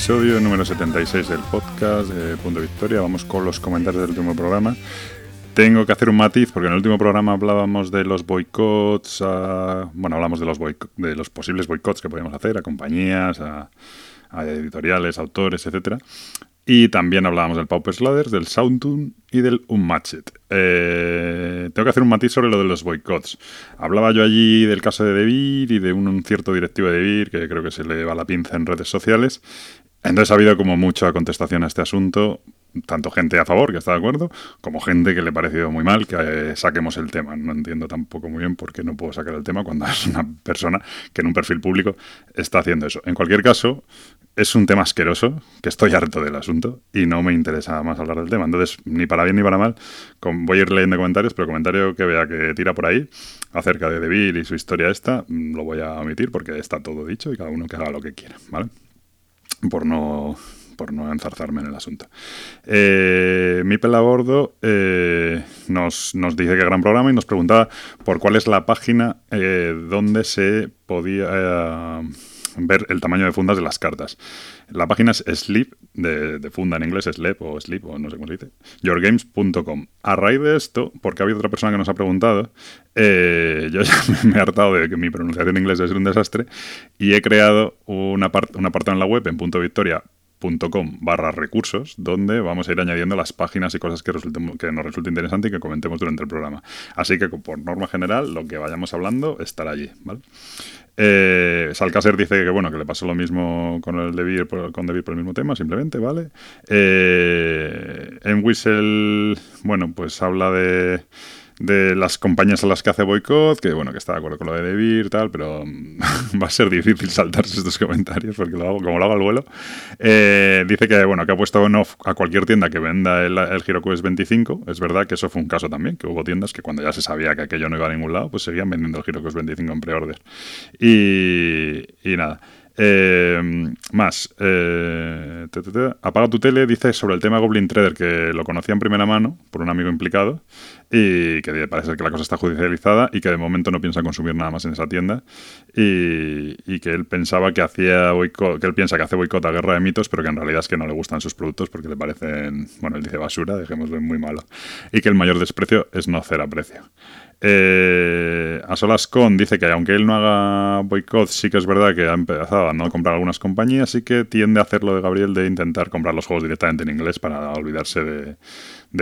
Episodio número 76 del podcast de Punto Victoria. Vamos con los comentarios del último programa. Tengo que hacer un matiz porque en el último programa hablábamos de los boicots, bueno, hablamos de los, de los posibles boicots que podíamos hacer a compañías, a, editoriales, autores, etcétera. Y también hablábamos del Pauper Ladders, del Soundtune y del Unmatched. Eh, tengo que hacer un matiz sobre lo de los boicots. Hablaba yo allí del caso de Devir y de un, cierto directivo de Devir que creo que se le va la pinza en redes sociales. Entonces ha habido como mucha contestación a este asunto tanto gente a favor, que está de acuerdo, como gente que le ha parecido muy mal que eh, saquemos el tema. No entiendo tampoco muy bien por qué no puedo sacar el tema cuando es una persona que en un perfil público está haciendo eso. En cualquier caso, es un tema asqueroso, que estoy harto del asunto y no me interesa más hablar del tema. Entonces, ni para bien ni para mal, voy a ir leyendo comentarios, pero comentario que vea que tira por ahí acerca de Devil y su historia esta, mm, lo voy a omitir porque está todo dicho y cada uno que haga lo que quiera, ¿vale? Por no por no enzarzarme en el asunto. Eh, Mipel a bordo eh, nos, dice que gran programa y nos preguntaba por cuál es la página eh, donde se podía eh, ver el tamaño de fundas de las cartas. La página es sleep, de, funda en inglés, sleep o sleep, o no sé cómo se dice, yourgames.com. A raíz de esto, porque ha habido otra persona que nos ha preguntado, yo ya me he hartado de que mi pronunciación en inglés es un desastre y he creado una, un apartado en la web en punto victoria com barra recursos, donde vamos a ir añadiendo las páginas y cosas que, nos resulte interesante y que comentemos durante el programa. Así que, por norma general, lo que vayamos hablando estará allí, ¿vale? Eh, Salcaser dice que bueno que le pasó lo mismo con el Devir por, con Devir por el mismo tema, simplemente, ¿vale? Eh, en Whistle, bueno, pues habla de de las compañías a las que hace boicot, que bueno, que está de acuerdo con lo de Debir, tal, pero va a ser difícil saltarse estos comentarios porque lo hago, como lo hago al vuelo. Eh, dice que bueno, que ha puesto en off a cualquier tienda que venda el, el HeroQuest 25. Es verdad que eso fue un caso también, que hubo tiendas que cuando ya se sabía que aquello no iba a ningún lado, pues seguían vendiendo el HeroQuest 25 en pre-order. Y, y nada. Eh, más, eh, apaga tu tele, dice sobre el tema Goblin Trader, que lo conocía en primera mano por un amigo implicado y que parece que la cosa está judicializada y que de momento no piensa consumir nada más en esa tienda y, que él pensaba que hacía que él piensa que hace boicot a Guerra de Mitos, pero que en realidad es que no le gustan sus productos porque le parecen, bueno, él dice basura, dejémoslo muy malo, y que el mayor desprecio es no hacer a precio. Eh, a solas con dice que aunque él no haga boicot, sí que es verdad que ha empezado a no comprar algunas compañías y que tiende a hacer lo de Gabriel de intentar comprar los juegos directamente en inglés para olvidarse de,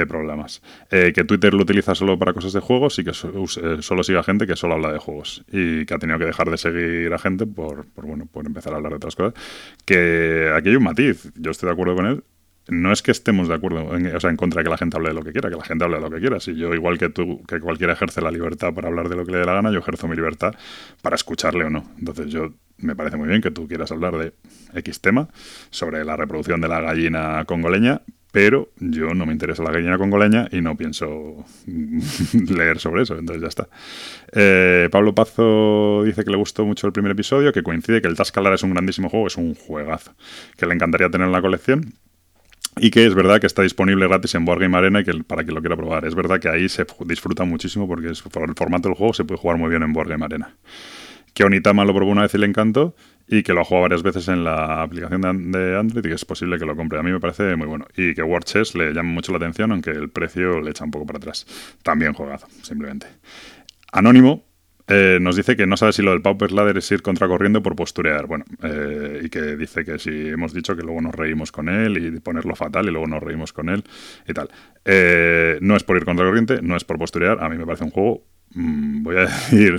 problemas. Eh, que Twitter lo utiliza solo para cosas de juegos y que eh, solo siga gente que solo habla de juegos y que ha tenido que dejar de seguir a gente por, por, bueno, por empezar a hablar de otras cosas. Que aquí hay un matiz, yo estoy de acuerdo con él, no es que estemos de acuerdo, en, o sea, en contra de que la gente hable de lo que quiera, que la gente hable de lo que quiera. Si yo, igual que tú, que cualquiera ejerce la libertad para hablar de lo que le dé la gana, yo ejerzo mi libertad para escucharle o no. Entonces, yo me parece muy bien que tú quieras hablar de X tema sobre la reproducción de la gallina congoleña, pero yo no me interesa la gallina congoleña y no pienso leer sobre eso, entonces ya está. Eh, Pablo Pazo dice que le gustó mucho el primer episodio, que coincide que el Tascalar es un grandísimo juego, es un juegazo, que le encantaría tener en la colección y que es verdad que está disponible gratis en Board Arena y que para quien lo quiera probar. Es verdad que ahí se disfruta muchísimo porque es, por el formato del juego se puede jugar muy bien en Board Game Arena. Que Onitama lo probó una vez y le encantó y que lo ha jugado varias veces en la aplicación de Android y que es posible que lo compre. A mí me parece muy bueno. Y que War le llama mucho la atención, aunque el precio le echa un poco para atrás. También juegazo, simplemente. Anónimo, eh, nos dice que no sabe si lo del Pauper Ladder es ir contracorriendo por posturear. Bueno, eh, y que dice que si hemos dicho que luego nos reímos con él y ponerlo fatal y luego nos reímos con él y tal. Eh, no es por ir contracorriente, no es por posturear. A mí me parece un juego, mm, voy a decir,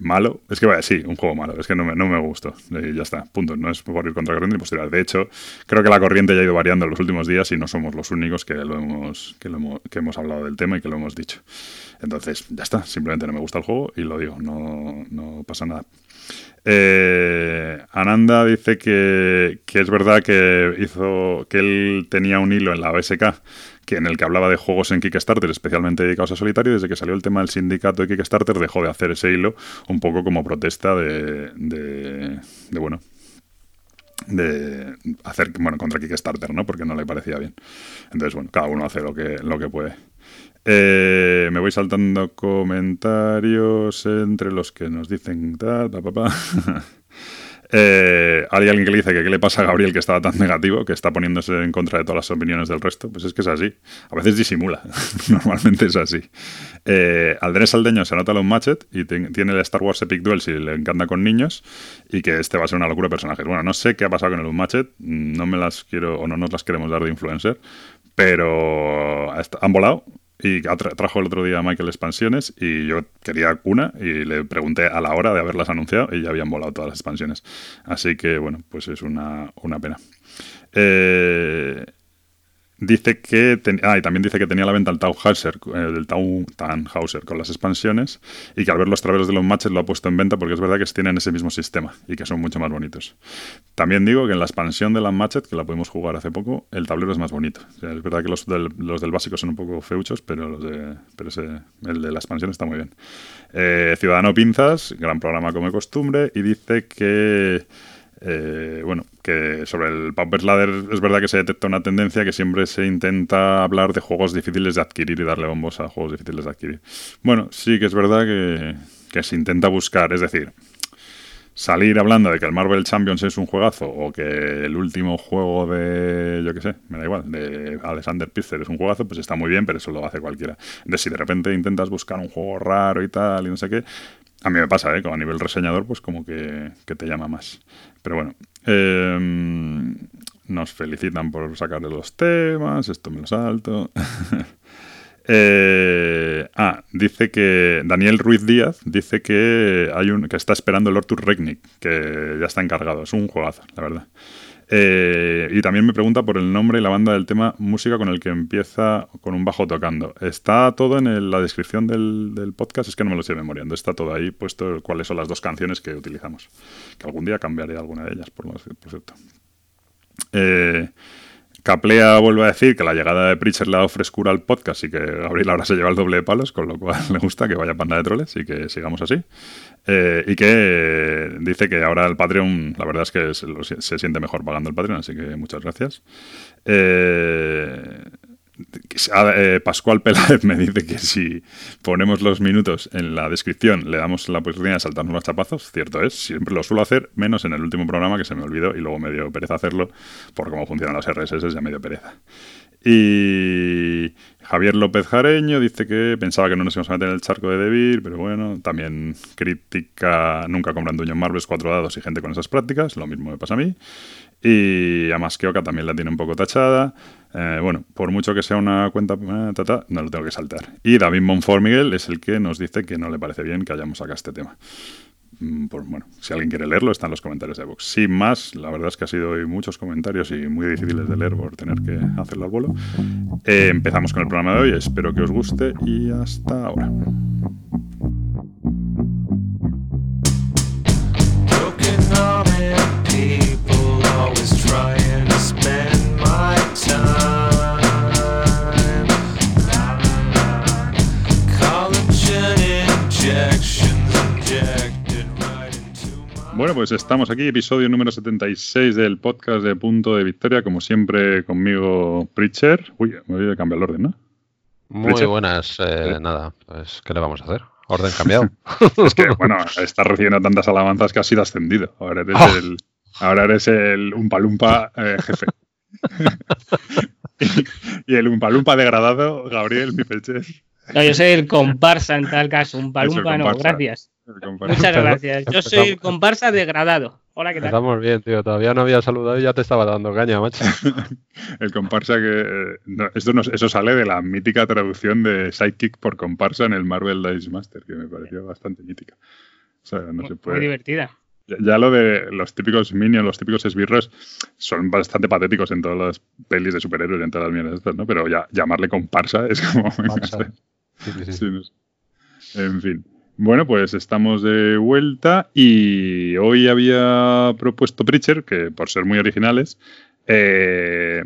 malo. Es que vaya, sí, un juego malo. Es que no me, no me gustó. Ya está, punto. No es por ir contra corriente ni posturear. De hecho, creo que la corriente ya ha ido variando en los últimos días y no somos los únicos que, lo hemos, que, lo hemos, que hemos hablado del tema y que lo hemos dicho. Entonces, ya está, simplemente no me gusta el juego y lo digo, no, no pasa nada. Eh, Ananda dice que, es verdad que hizo que él tenía un hilo en la OSK que en el que hablaba de juegos en Kickstarter, especialmente dedicados a solitario. Desde que salió el tema del sindicato de Kickstarter, dejó de hacer ese hilo un poco como protesta de, de, de bueno, de hacer bueno contra Kickstarter, ¿no? Porque no le parecía bien. Entonces, bueno, cada uno hace lo que, lo que puede. Eh, me voy saltando comentarios entre los que nos dicen tal. Eh, hay alguien que le dice que qué le pasa a Gabriel que estaba tan negativo, que está poniéndose en contra de todas las opiniones del resto. Pues es que es así. A veces disimula. Normalmente es así. Eh, Aldrés Aldeño se anota un Matchet y tiene el Star Wars Epic Duel si le encanta con niños y que este va a ser una locura de personajes. Bueno, no sé qué ha pasado con el Unmatched. No me las quiero o no nos las queremos dar de influencer. Pero han volado y trajo el otro día Michael expansiones y yo quería una y le pregunté a la hora de haberlas anunciado y ya habían volado todas las expansiones. Así que bueno, pues es una, una pena. Eh, Dice que. ah, y también dice que tenía la venta el Tauhauser, el Tau Tannhauser con las expansiones y que al ver los traveros de los matches lo ha puesto en venta porque es verdad que tienen ese mismo sistema y que son mucho más bonitos. También digo que en la expansión de la Matchet, que la pudimos jugar hace poco, el tablero es más bonito. es verdad que los del, los del, básico son un poco feuchos, pero, los de, pero ese, el de la expansión está muy bien. Eh, Ciudadano Pinzas, gran programa como de costumbre, y dice que. Eh, bueno, que sobre el Pauper's Ladder es verdad que se detecta una tendencia que siempre se intenta hablar de juegos difíciles de adquirir y darle bombos a juegos difíciles de adquirir. Bueno, sí que es verdad que, que se intenta buscar, es decir, salir hablando de que el Marvel Champions es un juegazo o que el último juego de, yo qué sé, me da igual, de Alexander Pizzer es un juegazo, pues está muy bien, pero eso lo hace cualquiera. Entonces, si de repente intentas buscar un juego raro y tal y no sé qué, a mí me pasa, ¿eh? Como a nivel reseñador, pues como que, te llama más. Pero bueno, em, nos felicitan por sacarle los temas, esto me lo salto. Eh, ah, dice que Daniel Ruiz Díaz dice que hay un que está esperando el Ortur Regnick, que ya está encargado. Es un juegazo, la verdad. Eh, y también me pregunta por el nombre y la banda del tema música con el que empieza con un bajo tocando. Está todo en la descripción del, podcast, es que no me lo estoy memoriando. Está todo ahí puesto cuáles son las dos canciones que utilizamos. Que algún día cambiaré alguna de ellas, por, por cierto. Eh, Caplea vuelve a decir que la llegada de Preacher le ha dado frescura al podcast y que Gabriel ahora se lleva el doble de palos, con lo cual le gusta que vaya panda de troles y que sigamos así. Eh, y que dice que ahora el Patreon, la verdad es que se, siente mejor pagando el Patreon, así que muchas gracias. Eh, Pascual Peláez me dice que si ponemos los minutos en la descripción le damos la oportunidad de saltarnos los chapazos, cierto es, siempre lo suelo hacer, menos en el último programa que se me olvidó y luego me dio pereza hacerlo por cómo funcionan los RSS, ya me dio pereza. Y Javier López Jareño dice que pensaba que no nos íbamos a meter en el charco de Debir, pero bueno, también crítica nunca compran dueño Marbles, cuatro dados y gente con esas prácticas, lo mismo me pasa a mí. Y a Masqueoka también la tiene un poco tachada. Eh, bueno, por mucho que sea una cuenta, eh, no lo tengo que saltar. Y David Monformiguel es el que nos dice que no le parece bien que hayamos sacado este tema. Mm, bueno, si alguien quiere leerlo, está en los comentarios de Vox. Sin más, la verdad es que ha sido hoy muchos comentarios y muy difíciles de leer por tener que hacerlo al vuelo. Eh, empezamos con el programa de hoy, espero que os guste y hasta ahora. Bueno, pues estamos aquí, episodio número 76 del podcast de Punto de Victoria, como siempre conmigo Preacher. Uy, me voy a cambiar el orden, ¿no? Muy buenas, eh, nada, pues ¿qué le vamos a hacer? Orden cambiado. es que, bueno, estás recibiendo tantas alabanzas que has sido ascendido. Ahora eres ah. el, ahora eres el Umpalumpa eh, jefe. y, el Umpalumpa degradado, Gabriel Mifelches. No, yo soy el comparsa en tal caso, un palumpa no, gracias. Muchas gracias. Yo soy el comparsa degradado. Hola, ¿qué tal? Estamos bien, tío. Todavía no había saludado y ya te estaba dando caña, macho. el comparsa que. Eh, esto eso sale de la mítica traducción de Sidekick por comparsa en el Marvel Dice Master, que me pareció bastante mítica. O sea, no se puede. Muy divertida. Ya, lo de los típicos minions, los típicos esbirros, son bastante patéticos en todas las pelis de superhéroes y en todas las mierdas estas, ¿no? Pero ya llamarle comparsa es como. En fin. Bueno, pues estamos de vuelta y hoy había propuesto Preacher, que por ser muy originales, eh,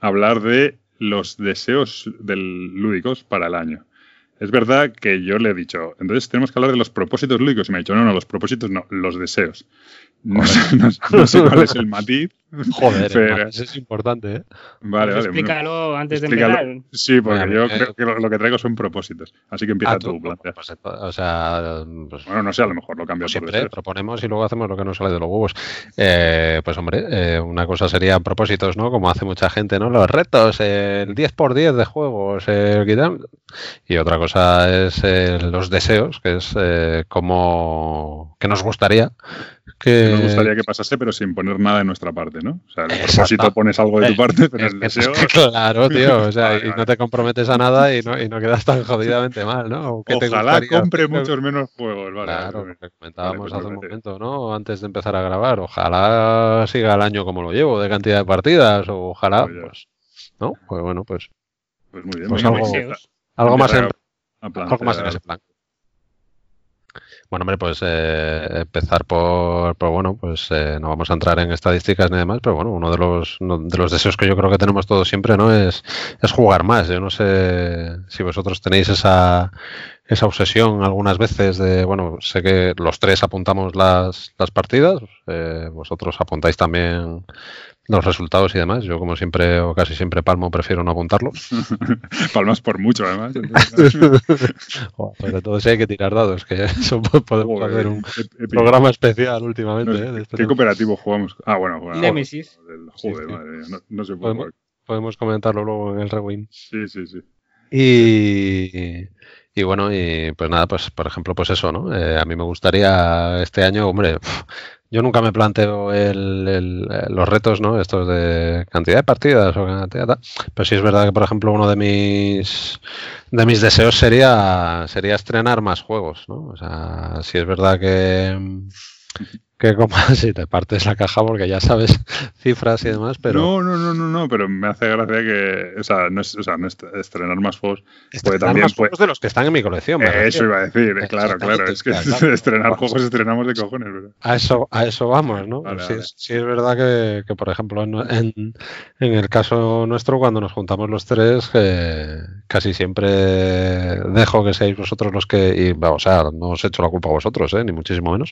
hablar de los deseos del lúdicos para el año. Es verdad que yo le he dicho, entonces tenemos que hablar de los propósitos lúdicos. Y me ha dicho, no, no, los propósitos no, los deseos. No, sé, cuál es el matiz, Joder, eso es importante, ¿eh? Vale, pues vale. Explícalo antes de empezar. Sí, porque yo creo que lo, que traigo son propósitos. Así que empieza ah, tú, plantea. Pues, o sea, pues, bueno, no sé, a lo mejor lo cambio pues siempre. Proponemos y luego hacemos lo que nos sale de los huevos. Eh, pues hombre, eh, una cosa serían propósitos, ¿no? Como hace mucha gente, ¿no? Los retos, el 10x10 de juegos, el y otra cosa es los deseos, que es como que nos gustaría que... Nos gustaría que pasase, pero sin poner nada de nuestra parte, ¿no? O sea, el propósito pones algo de tu parte, pero el deseo... claro, tío, o sea, y no te comprometes a nada y no, y no quedas tan jodidamente mal, ¿no? Ojalá compre muchos menos juegos, vale. Claro, lo que comentábamos hace un momento, ¿no? Antes de empezar a grabar, ojalá siga el año como lo llevo, de cantidad de partidas, o ojalá, pues, ¿no? Pues bueno, pues... Pues muy bien, pues algo, algo, más en, algo más en ese plan. Bueno, hombre, pues eh, empezar por, bueno, pues eh, no vamos a entrar en estadísticas ni demás, pero bueno, uno de los, de los deseos que yo creo que tenemos todos siempre, ¿no? Es, es jugar más. Yo no sé si vosotros tenéis esa, esa obsesión algunas veces de, bueno, sé que los tres apuntamos las, las partidas, eh, vosotros apuntáis también los resultados y demás. Yo, como siempre o casi siempre palmo, prefiero no apuntarlo. Palmas por mucho, además. sobre todo si hay que tirar dados, que eso podemos hacer un programa especial últimamente. ¿eh? Este ¿Qué cooperativo jugamos? Ah, bueno, Nemesis. Joder, madre no, se puede podemos, podemos, comentarlo luego en el rewind. Sí, sí, sí. Y, y bueno, y pues nada, pues por ejemplo, pues eso, ¿no? Eh, a mí me gustaría este año, hombre, yo nunca me planteo el, los retos, ¿no? Estos de cantidad de partidas o cantidad Pero sí es verdad que, por ejemplo, uno de mis de mis deseos sería sería estrenar más juegos, ¿no? O sea, sí es verdad que que como si te partes la caja porque ya sabes cifras y demás, pero... No, no, no, no, no, pero me hace gracia que, o sea, no, es, o sea, no estrenar más juegos puede también... Más juegos de los que están en mi colección. eso iba a decir, claro, claro, es que estrenar juegos estrenamos de cojones. A eso, a eso vamos, ¿no? sí, sí, es verdad que, que por ejemplo, en, en, el caso nuestro, cuando nos juntamos los tres, casi siempre dejo que seáis vosotros los que... Y, o sea, no os echo la culpa a vosotros, ¿eh? ni muchísimo menos.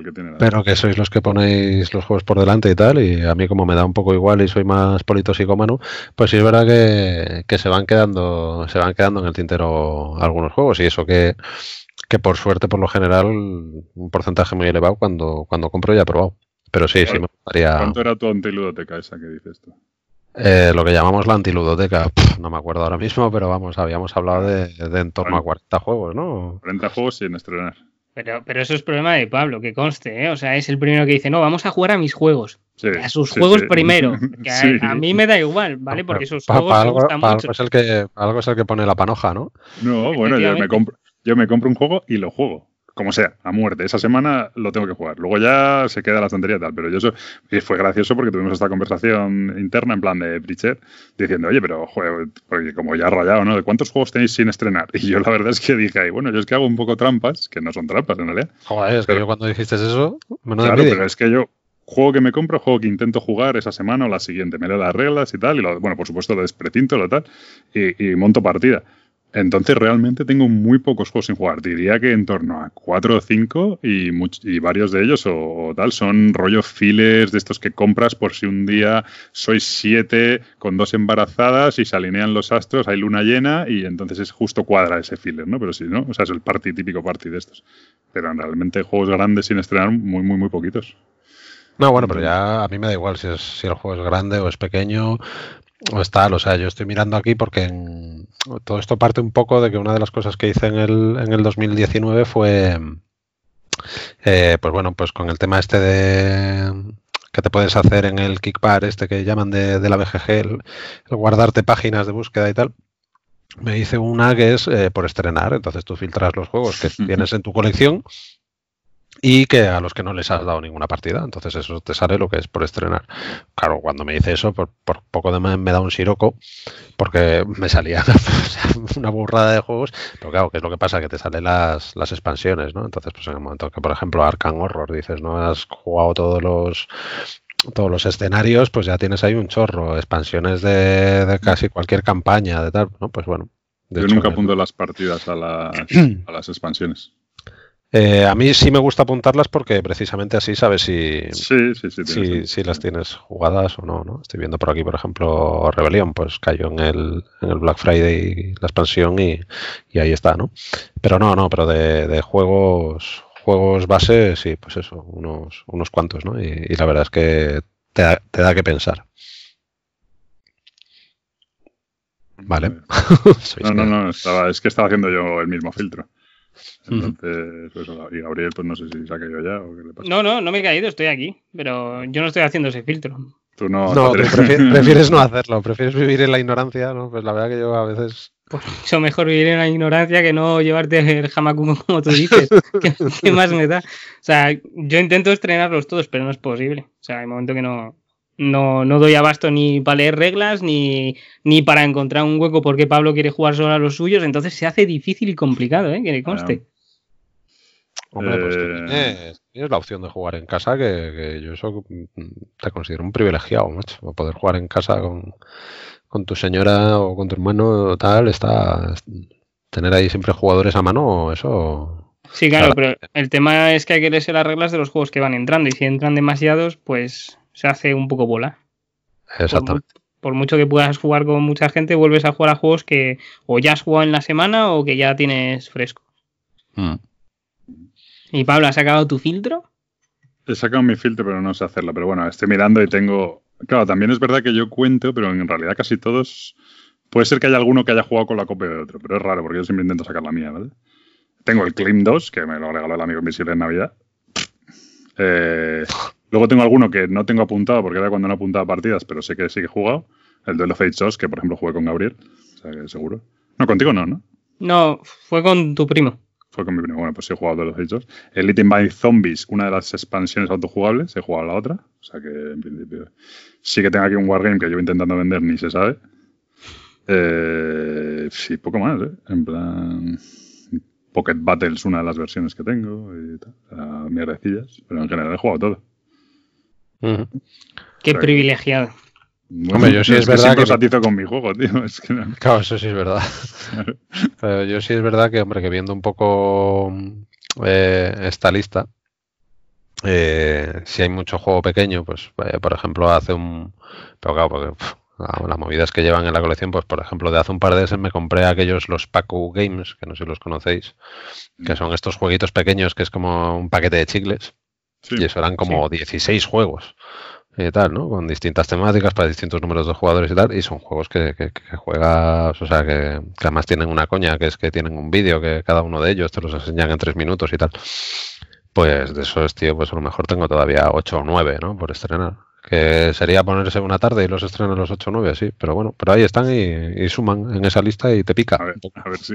A Gabriel, a Gabriel pero que sois los que ponéis los juegos por delante y tal, y a mí como me da un poco igual y soy más polito psicómano, pues sí es verdad que, se van quedando, se van quedando en el tintero algunos juegos, y eso que, que por suerte, por lo general, un porcentaje muy elevado cuando, cuando compro ya he probado. Pero sí, sí me gustaría. ¿Cuánto era tu antiludoteca esa que dices tú? Eh, lo que llamamos la antiludoteca, no me acuerdo ahora mismo, pero vamos, habíamos hablado de, de en torno a 40 juegos, ¿no? 40 juegos sin estrenar. Pero, pero eso es problema de Pablo, que conste, ¿eh? O sea, es el primero que dice, no, vamos a jugar a mis juegos. a sus juegos primero. Que a, mí me da igual, ¿vale? Porque sus juegos me gustan mucho. Algo es, el que, algo es el que pone la panoja, ¿no? No, bueno, yo me, compro, yo me compro un juego y lo juego como sea, a muerte. Esa semana lo tengo que jugar. Luego ya se queda la tontería y tal. Pero yo eso y fue gracioso porque tuvimos esta conversación interna en plan de Bridget diciendo, oye, pero joder, porque como ya rayado, ¿no? ¿De cuántos juegos tenéis sin estrenar? Y yo la verdad es que dije ahí, bueno, yo es que hago un poco trampas, que no son trampas en realidad. Joder, es que yo cuando dijiste eso, me Claro, pero es que yo juego que me compro, juego que intento jugar esa semana o la siguiente. Me leo las reglas y tal, y lo, bueno, por supuesto lo desprecinto, lo tal, y, y monto partida. Entonces realmente tengo muy pocos juegos sin jugar. Diría que en torno a cuatro o cinco y, y varios de ellos o, tal son rollo files de estos que compras por si un día sois siete con dos embarazadas y se alinean los astros, hay luna llena y entonces es justo cuadra ese filler, ¿no? Pero sí, ¿no? O sea, es el party típico party de estos. Pero realmente juegos grandes sin estrenar muy, muy, muy poquitos. No, bueno, pero ya a mí me da igual si, es, si el juego es grande o es pequeño o es tal. O sea, yo estoy mirando aquí porque todo esto parte un poco de que una de las cosas que hice en el, en el 2019 fue, eh, pues bueno, pues con el tema este de que te puedes hacer en el Kickbar, este que llaman de, la BGG, el, guardarte páginas de búsqueda y tal. Me hice una que es eh, por estrenar, entonces tú filtras los juegos que tienes en tu colección y que a los que no les has dado ninguna partida. Entonces eso te sale lo que es por estrenar. Claro, cuando me dice eso, por, poco de me, me, da un siroco, porque me salía una burrada de juegos, pero claro, ¿qué es lo que pasa? Que te salen las, las expansiones, ¿no? Entonces, pues en el momento que, por ejemplo, Arkham Horror, dices, no has jugado todos los todos los escenarios, pues ya tienes ahí un chorro, expansiones de, de casi cualquier campaña, de tal, ¿no? Pues bueno. Yo nunca apunto las partidas a las, a las expansiones. Eh, a mí sí me gusta apuntarlas porque precisamente así sabes si, sí, sí, sí, si, las tienes jugadas o no, no, Estoy viendo por aquí, por ejemplo, Rebelión, pues cayó en el, en el Black Friday la expansión y, ahí está, ¿no? Pero no, no, pero de, juegos juegos base, sí, pues eso, unos, unos cuantos, ¿no? Y, la verdad es que te da, te da que pensar. Vale. no, no, no, es que estaba haciendo yo el mismo filtro. Entonces, pues, y Gabriel, pues no sé si se ha caído ya o qué le pasa. No, no, no me he caído, estoy aquí, pero yo no estoy haciendo ese filtro. Tú no. no prefieres, no hacerlo, prefieres vivir en la ignorancia, ¿no? Pues la verdad que yo a veces. Pues mucho mejor vivir en la ignorancia que no llevarte el jamacumo como tú dices. ¿Qué, más me da? O sea, yo intento estrenarlos todos, pero no es posible. O sea, hay momento que no, no, no doy abasto ni para leer reglas ni, ni para encontrar un hueco porque Pablo quiere jugar solo a los suyos, entonces se hace difícil y complicado, ¿eh? que conste. Hombre, pues eh, tienes, la opción de jugar en casa, que, yo eso te considero un privilegiado, macho. Poder jugar en casa con, tu señora o con tu hermano o tal, está. Tener ahí siempre jugadores a mano, eso. Sí, claro, pero el tema es que hay que leerse las reglas de los juegos que van entrando y si entran demasiados, pues se hace un poco bola. Exactamente. Por, mucho que puedas jugar con mucha gente, vuelves a jugar a juegos que o ya has jugado en la semana o que ya tienes fresco. Hmm. ¿Y Pablo, has sacado tu filtro? He sacado mi filtro, pero no sé hacerlo. Pero bueno, estoy mirando y tengo. Claro, también es verdad que yo cuento, pero en realidad casi todos. Puede ser que haya alguno que haya jugado con la copia de otro, pero es raro porque yo siempre intento sacar la mía, ¿vale? Tengo el Clim 2, que me lo regaló el amigo invisible en Navidad. Eh, Luego tengo alguno que no tengo apuntado porque era cuando no apuntaba partidas, pero sé que sí que he jugado. El Duel of Age 2, que por ejemplo jugué con Gabriel. O sea que seguro. No, contigo no, ¿no? No, fue con tu primo. Fue con mi primo. Bueno, pues sí he jugado Duel of Age 2. Elite by Zombies, una de las expansiones autojugables. He jugado la otra. O sea que en principio. Sí que tengo aquí un Wargame que llevo intentando vender, ni se sabe. Eh, sí, poco más, ¿eh? En plan. Pocket Battles, una de las versiones que tengo y tal. O sea, mierdecillas. Pero en general he jugado todo. Qué privilegiado. Hombre, yo sí es, verdad que. con mi juego, tío. Claro, eso sí es verdad. Pero yo sí es verdad que, hombre, que viendo un poco eh, esta lista, eh, si hay mucho juego pequeño, pues, eh, por ejemplo, hace un. Pero claro, porque las movidas que llevan en la colección, pues, por ejemplo, de hace un par de meses me compré aquellos, los Paco Games, que no sé si los conocéis, que son estos jueguitos pequeños que es como un paquete de chicles y eso eran como 16 juegos y tal, ¿no? Con distintas temáticas para distintos números de jugadores y tal. Y son juegos que, que, juegas, o sea, que, además tienen una coña, que es que tienen un vídeo que cada uno de ellos te los enseñan en tres minutos y tal. Pues de esos, tío, pues a lo mejor tengo todavía 8 o 9, ¿no? Por estrenar que sería ponerse una tarde y los estrenan los 8 o 9, sí, pero bueno, pero ahí están y, suman en esa lista y te pica. A ver, a ver si,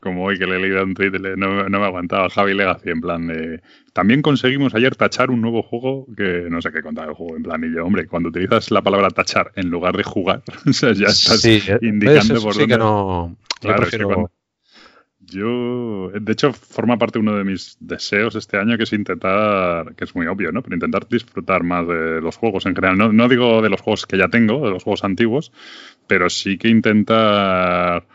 como hoy que le he leído un tweet, no, no me aguantaba Javi Legacy, en plan de... También conseguimos ayer tachar un nuevo juego que no sé qué contar el juego, en plan, y yo, hombre, cuando utilizas la palabra tachar en lugar de jugar, o sea, ya estás eh, indicando por sí que no... Claro, yo, de hecho, forma parte uno de mis deseos este año, que es intentar, que es muy obvio, ¿no? Pero intentar disfrutar más de los juegos en general. No, no digo de los juegos que ya tengo, de los juegos antiguos, pero sí que intentar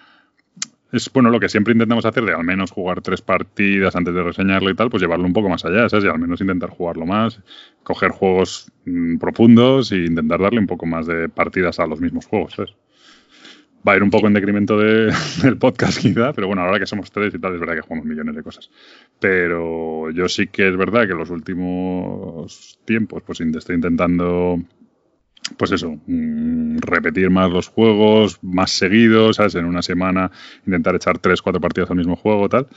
es bueno lo que siempre intentamos hacer de al menos jugar tres partidas antes de reseñarlo y tal, pues llevarlo un poco más allá, ¿sabes? Y al menos intentar jugarlo más, coger juegos mm, profundos e intentar darle un poco más de partidas a los mismos juegos, ¿sabes? Va a ir un poco en decremento de, del podcast quizá, pero bueno, ahora que somos tres y tal, es verdad que jugamos millones de cosas. Pero yo sí que es verdad que en los últimos tiempos pues estoy intentando pues eso, mm, repetir más los juegos, más seguidos, ¿sabes? En una semana intentar echar tres, cuatro partidas al mismo juego, tal.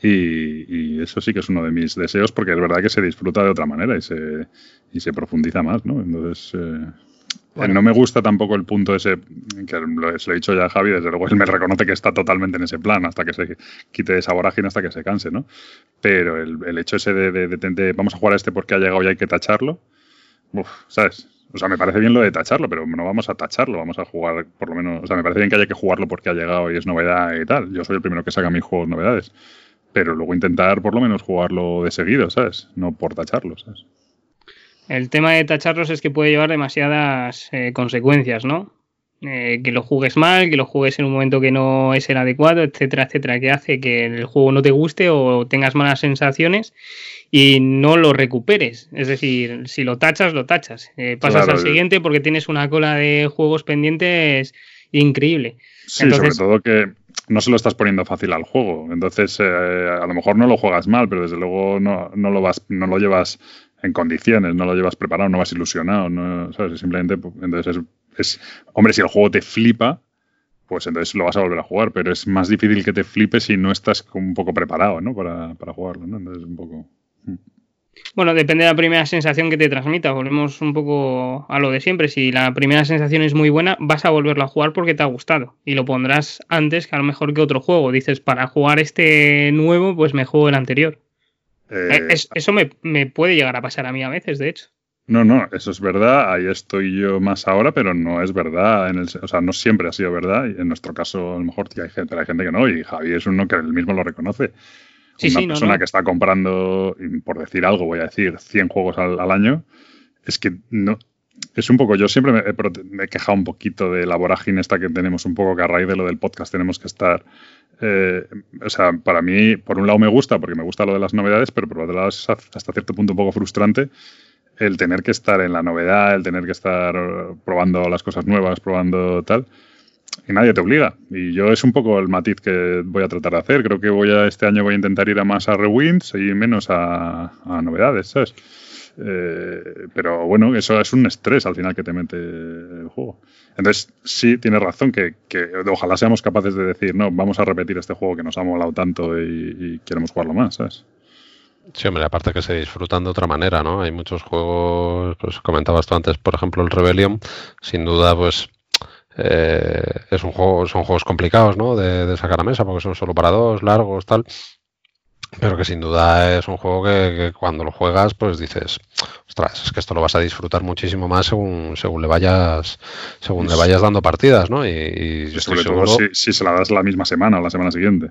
Y, eso sí que es uno de mis deseos, porque es verdad que se disfruta de otra manera y se, y se profundiza más, ¿no? Entonces, eh, no me gusta tampoco el punto ese, que se lo he dicho ya a Javi, desde luego él me reconoce que está totalmente en ese plan, hasta que se quite esa vorágine, hasta que se canse, ¿no? Pero el, hecho ese de, vamos a jugar a este porque ha llegado y hay que tacharlo, ¿sabes? O sea, me parece bien lo de tacharlo, pero no vamos a tacharlo, vamos a jugar por lo menos, o sea, me parece bien que haya que jugarlo porque ha llegado y es novedad y tal. Yo soy el primero que saca mis juegos novedades, pero luego intentar por lo menos jugarlo de seguido, ¿sabes? No por tacharlo, ¿sabes? El tema de tacharlos es que puede llevar demasiadas eh, consecuencias, ¿no? Eh, que lo juegues mal, que lo juegues en un momento que no es el adecuado, etcétera, etcétera, que hace que el juego no te guste o tengas malas sensaciones y no lo recuperes. Es decir, si lo tachas, lo tachas. Eh, pasas al siguiente porque tienes una cola de juegos pendientes increíble. Sí, sobre todo que no se lo estás poniendo fácil al juego. Entonces, eh, a lo mejor no lo juegas mal, pero desde luego no, no, lo vas, no lo llevas en condiciones, no lo llevas preparado, no vas ilusionado, no, ¿sabes? Simplemente, pues, entonces es hombre, si el juego te flipa, pues entonces lo vas a volver a jugar, pero es más difícil que te flipe si no estás un poco preparado, ¿no? Para, para jugarlo, ¿no? Entonces un poco... Hmm. Bueno, depende de la primera sensación que te transmita. Volvemos un poco a lo de siempre. Si la primera sensación es muy buena, vas a volverlo a jugar porque te ha gustado. Y lo pondrás antes que a lo mejor que otro juego. Dices, para jugar este nuevo, pues me juego el anterior. Eh, eso me, me, puede llegar a pasar a mí a veces, de hecho. No, no, eso es verdad, ahí estoy yo más ahora, pero no es verdad, en el, o sea, no siempre ha sido verdad, y en nuestro caso a lo mejor hay gente, hay gente que no, y Javi es uno que él mismo lo reconoce. Una persona que está comprando, por decir algo, voy a decir, 100 juegos al, año, es que no, es un poco, yo siempre me, he quejado un poquito de la vorágine esta que tenemos, un poco que a raíz de lo del podcast tenemos que estar, eh, o sea, para mí, por un lado me gusta, porque me gusta lo de las novedades, pero por otro lado es hasta cierto punto un poco frustrante el tener que estar en la novedad, el tener que estar probando las cosas nuevas, probando tal. Y nadie te obliga. Y yo es un poco el matiz que voy a tratar de hacer. Creo que voy a, este año voy a intentar ir a más a rewinds y menos a, novedades, ¿sabes? Eh, pero bueno, eso es un estrés al final que te mete el juego. Entonces, sí, tienes razón que, ojalá seamos capaces de decir, no, vamos a repetir este juego que nos ha molado tanto y, queremos jugarlo más, ¿sabes? Sí, hombre, aparte que se disfrutan de otra manera, ¿no? Hay muchos juegos, pues comentabas tú antes, por ejemplo, el Rebellion, sin duda, pues eh, es un juego, son juegos complicados, ¿no? De, sacar a mesa, porque son solo para dos, largos, tal. Pero que sin duda es un juego que, cuando lo juegas, pues dices, ostras, es que esto lo vas a disfrutar muchísimo más según, según le vayas, según le vayas dando partidas, ¿no? Y, sobre todo si, si, se la das la misma semana o la semana siguiente.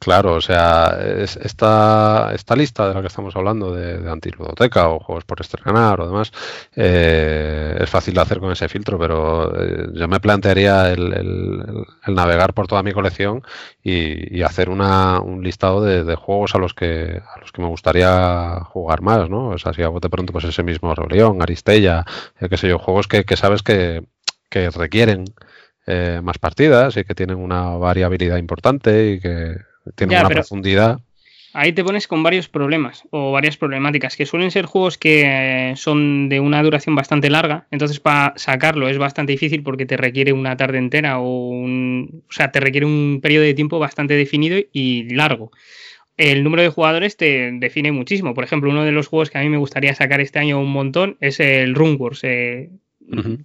Claro, o sea, esta, esta lista de la que estamos hablando de, de antiludoteca o juegos por estrenar o demás, eh, es fácil de hacer con ese filtro, pero eh, yo me plantearía el, navegar por toda mi colección y, hacer una, un listado de, juegos a los que a los que me gustaría jugar más, ¿no? O sea, si hago de pronto pues ese mismo Rebelión, Aristella, eh, qué sé yo, juegos que, que sabes que, que requieren más partidas y que tienen una variabilidad importante y que tiene una profundidad. Ahí te pones con varios problemas o varias problemáticas, que suelen ser juegos que son de una duración bastante larga, entonces para sacarlo es bastante difícil porque te requiere una tarde entera o un, o sea, te requiere un periodo de tiempo bastante definido y largo. El número de jugadores te define muchísimo. Por ejemplo, uno de los juegos que a mí me gustaría sacar este año un montón es el Runwars. Eh,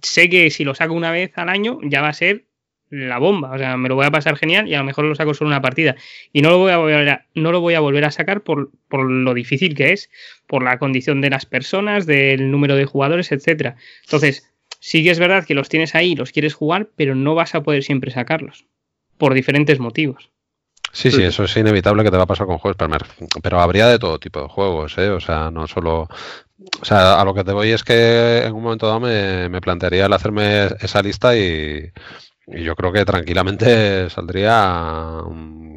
sé que si lo saco una vez al año ya va a ser la bomba. O sea, me lo voy a pasar genial y a lo mejor lo saco solo una partida. Y no lo voy a volver a, no lo voy a, volver a sacar por, por lo difícil que es, por la condición de las personas, del número de jugadores, etcétera. Entonces, sí que es verdad que los tienes ahí, los quieres jugar, pero no vas a poder siempre sacarlos. Por diferentes motivos. Sí, sí, eso es inevitable que te va a pasar con juegos, pero, habría de todo tipo de juegos, ¿eh? O sea, no solo... O sea, a lo que te voy es que en un momento dado me, me plantearía el hacerme esa lista y, y yo creo que tranquilamente saldría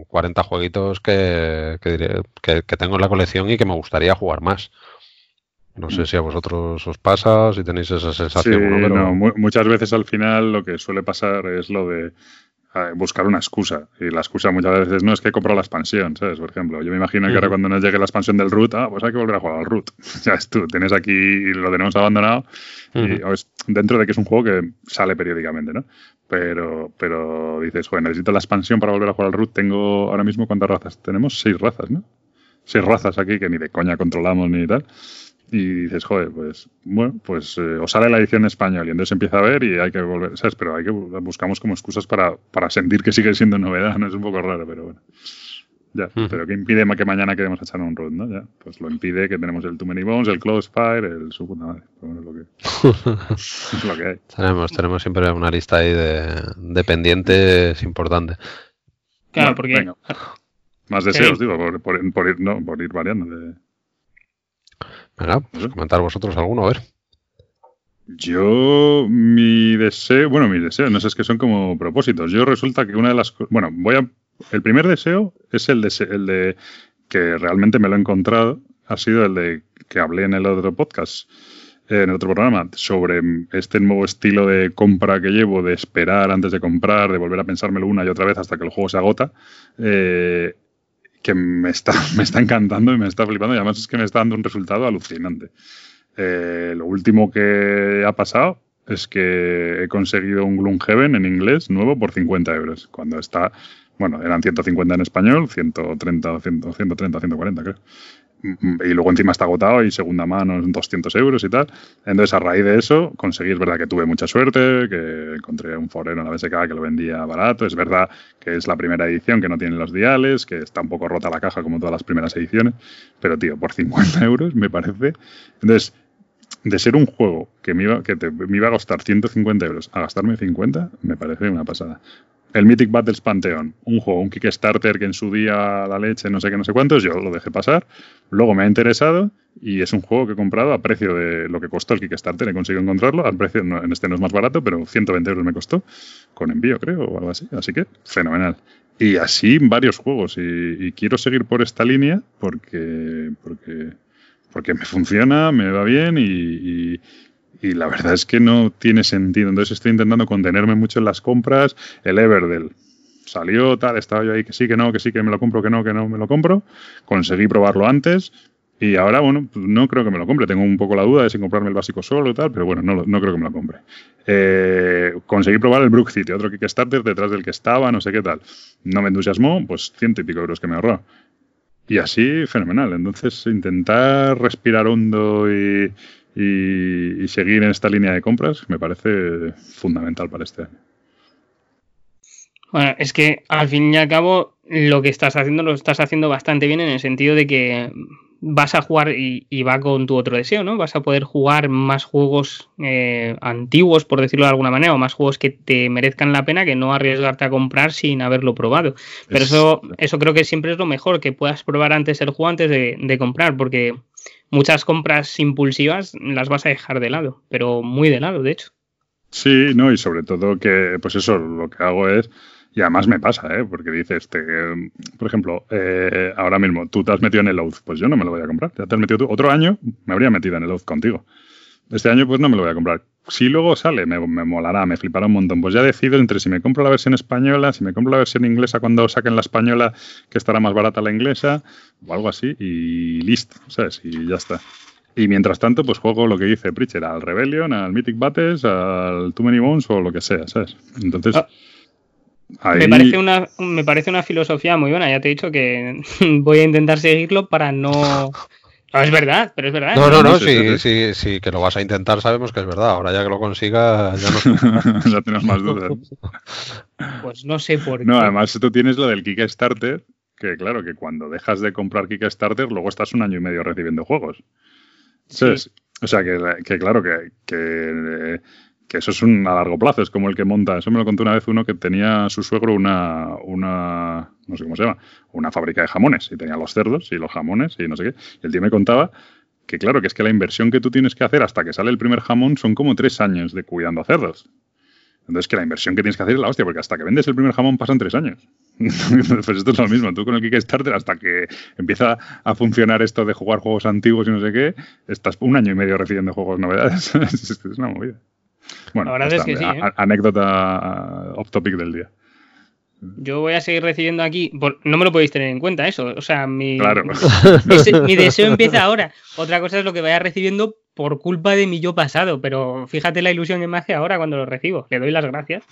40 jueguitos que, que, tengo en la colección y que me gustaría jugar más. No sé mm. si a vosotros os pasa, si tenéis esa sensación. no, muchas veces al final lo que suele pasar es lo de buscar una excusa. Y la excusa muchas veces no es que he comprado la expansión, ¿sabes? Por ejemplo, yo me imagino que ahora cuando nos llegue la expansión del root, ah, pues hay que volver a jugar al root. ya es tú, tienes aquí, y lo tenemos abandonado, y, dentro de que es un juego que sale periódicamente, ¿no? Pero, pero dices, bueno, necesito la expansión para volver a jugar al root. Tengo ahora mismo, ¿cuántas razas? Tenemos seis razas, ¿no? Seis razas aquí que ni de coña controlamos ni tal y dices, joder, pues bueno, pues eh, os sale la edición en español y entonces empieza a ver y hay que volver, ¿sabes? Pero hay que buscamos como excusas para, para sentir que sigue siendo novedad, ¿no? Es un poco raro, pero bueno. Ya, pero ¿qué impide que mañana queremos echar un road, no? Ya, pues lo impide que tenemos el Too Many Bones, el Close Fire, el su puta madre. es, lo que, es lo que hay. Tenemos, tenemos siempre una lista ahí de, de pendientes importantes. Claro, porque... Más deseos, digo, por, por, por, ir, no, por ir variando de Venga, pues comentar vosotros alguno, a ver. Yo, mi deseo, bueno, mi deseo, no sé, es que son como propósitos. Yo resulta que una de las cosas, bueno, voy a, el primer deseo es el de, el de que realmente me lo he encontrado, ha sido el de que hablé en el otro podcast, en el otro programa, sobre este nuevo estilo de compra que llevo, de esperar antes de comprar, de volver a pensármelo una y otra vez hasta que el juego se agota. Eh, que me está, me está encantando y me está flipando y además es que me está dando un resultado alucinante. Eh, lo último que ha pasado es que he conseguido un Gloomhaven en inglés nuevo por 50 euros, cuando está, bueno, eran 150 en español, 130, 130, 140 creo. Y luego encima está agotado y segunda mano 200 euros y tal. Entonces, a raíz de eso, conseguí, es verdad que tuve mucha suerte, que encontré un forero en la BSK que lo vendía barato. Es verdad que es la primera edición, que no tiene los diales, que está un poco rota la caja como todas las primeras ediciones. Pero, tío, por 50 euros me parece. Entonces, de ser un juego que me iba, que me iba a costar 150 euros a gastarme 50, me parece una pasada. El Mythic Battles Pantheon, un juego, un Kickstarter que en su día la leche, no sé qué, no sé cuántos, yo lo dejé pasar. Luego me ha interesado y es un juego que he comprado a precio de lo que costó el Kickstarter, he conseguido encontrarlo. Al precio, en este no es más barato, pero 120 euros me costó, con envío creo, o algo así. Así que, fenomenal. Y así varios juegos. Y, y quiero seguir por esta línea porque, porque porque me funciona, me va bien y, la verdad es que no tiene sentido. Entonces estoy intentando contenerme mucho en las compras. El Everdell salió, tal, estaba yo ahí que sí, que no, que sí, que me lo compro, que no, que no me lo compro. Conseguí probarlo antes. Y ahora, bueno, pues no creo que me lo compre. Tengo un poco la duda de si comprarme el básico solo y tal, pero bueno, no, no creo que me lo compre. Eh, conseguí probar el Brook City, otro Kickstarter detrás del que estaba, no sé qué tal. No me entusiasmó, pues ciento y pico euros que me ahorró. Y así, fenomenal. Entonces, intentar respirar hondo y, seguir en esta línea de compras me parece fundamental para este año. Bueno, es que al fin y al cabo lo que estás haciendo lo estás haciendo bastante bien en el sentido de que vas a jugar y, va con tu otro deseo, ¿no? Vas a poder jugar más juegos eh, antiguos, por decirlo de alguna manera, o más juegos que te merezcan la pena que no arriesgarte a comprar sin haberlo probado. Pero eso, eso creo que siempre es lo mejor, que puedas probar antes el juego antes de, comprar, porque muchas compras impulsivas las vas a dejar de lado, pero muy de lado, de hecho. Sí, no, y sobre todo que, pues eso, lo que hago es y además me pasa, ¿eh? porque dices, este, por ejemplo, eh, ahora mismo tú te has metido en el Oath, pues yo no me lo voy a comprar. Ya te has metido tú. Otro año me habría metido en el Oath contigo. Este año pues no me lo voy a comprar. Si luego sale, me, molará, me flipará un montón. Pues ya decido entre si me compro la versión española, si me compro la versión inglesa cuando saquen la española, que estará más barata la inglesa, o algo así, y listo, ¿sabes? Y ya está. Y mientras tanto, pues juego lo que dice Preacher, al Rebellion, al Mythic Battles, al Too Many Bones o lo que sea, ¿sabes? Entonces... Ah, me, parece una, me parece una filosofía muy buena. Ya te he dicho que voy a intentar seguirlo para no. es verdad, pero es verdad. No, no, no, sí, sí, sí, que lo vas a intentar, sabemos que es verdad. Ahora ya que lo consiga, ya no ya tenemos más dudas. Pues no sé por qué. No, además tú tienes lo del Kickstarter, que claro, que cuando dejas de comprar Kickstarter, luego estás un año y medio recibiendo juegos. O sea, que, que claro, que, que que eso es un a largo plazo, es como el que monta, eso me lo contó una vez uno que tenía su suegro una, una, no sé cómo se llama, una fábrica de jamones, y tenía los cerdos y los jamones y no sé qué, y el tío me contaba que claro, que es que la inversión que tú tienes que hacer hasta que sale el primer jamón son como tres años de cuidando a cerdos. Entonces, que la inversión que tienes que hacer es la hostia, porque hasta que vendes el primer jamón pasan tres años. pues esto es lo mismo. Tú con el Kickstarter, hasta que empieza a funcionar esto de jugar juegos antiguos y no sé qué, estás un año y medio recibiendo juegos novedades. es una movida. Bueno, la verdad es que sí. ¿eh? Anécdota off topic del día. Yo voy a seguir recibiendo aquí. No me lo podéis tener en cuenta eso. O sea, mi, claro. mi, deseo empieza ahora. Otra cosa es lo que vaya recibiendo por culpa de mi yo pasado. Pero fíjate la ilusión que me hace ahora cuando lo recibo. Le doy las gracias.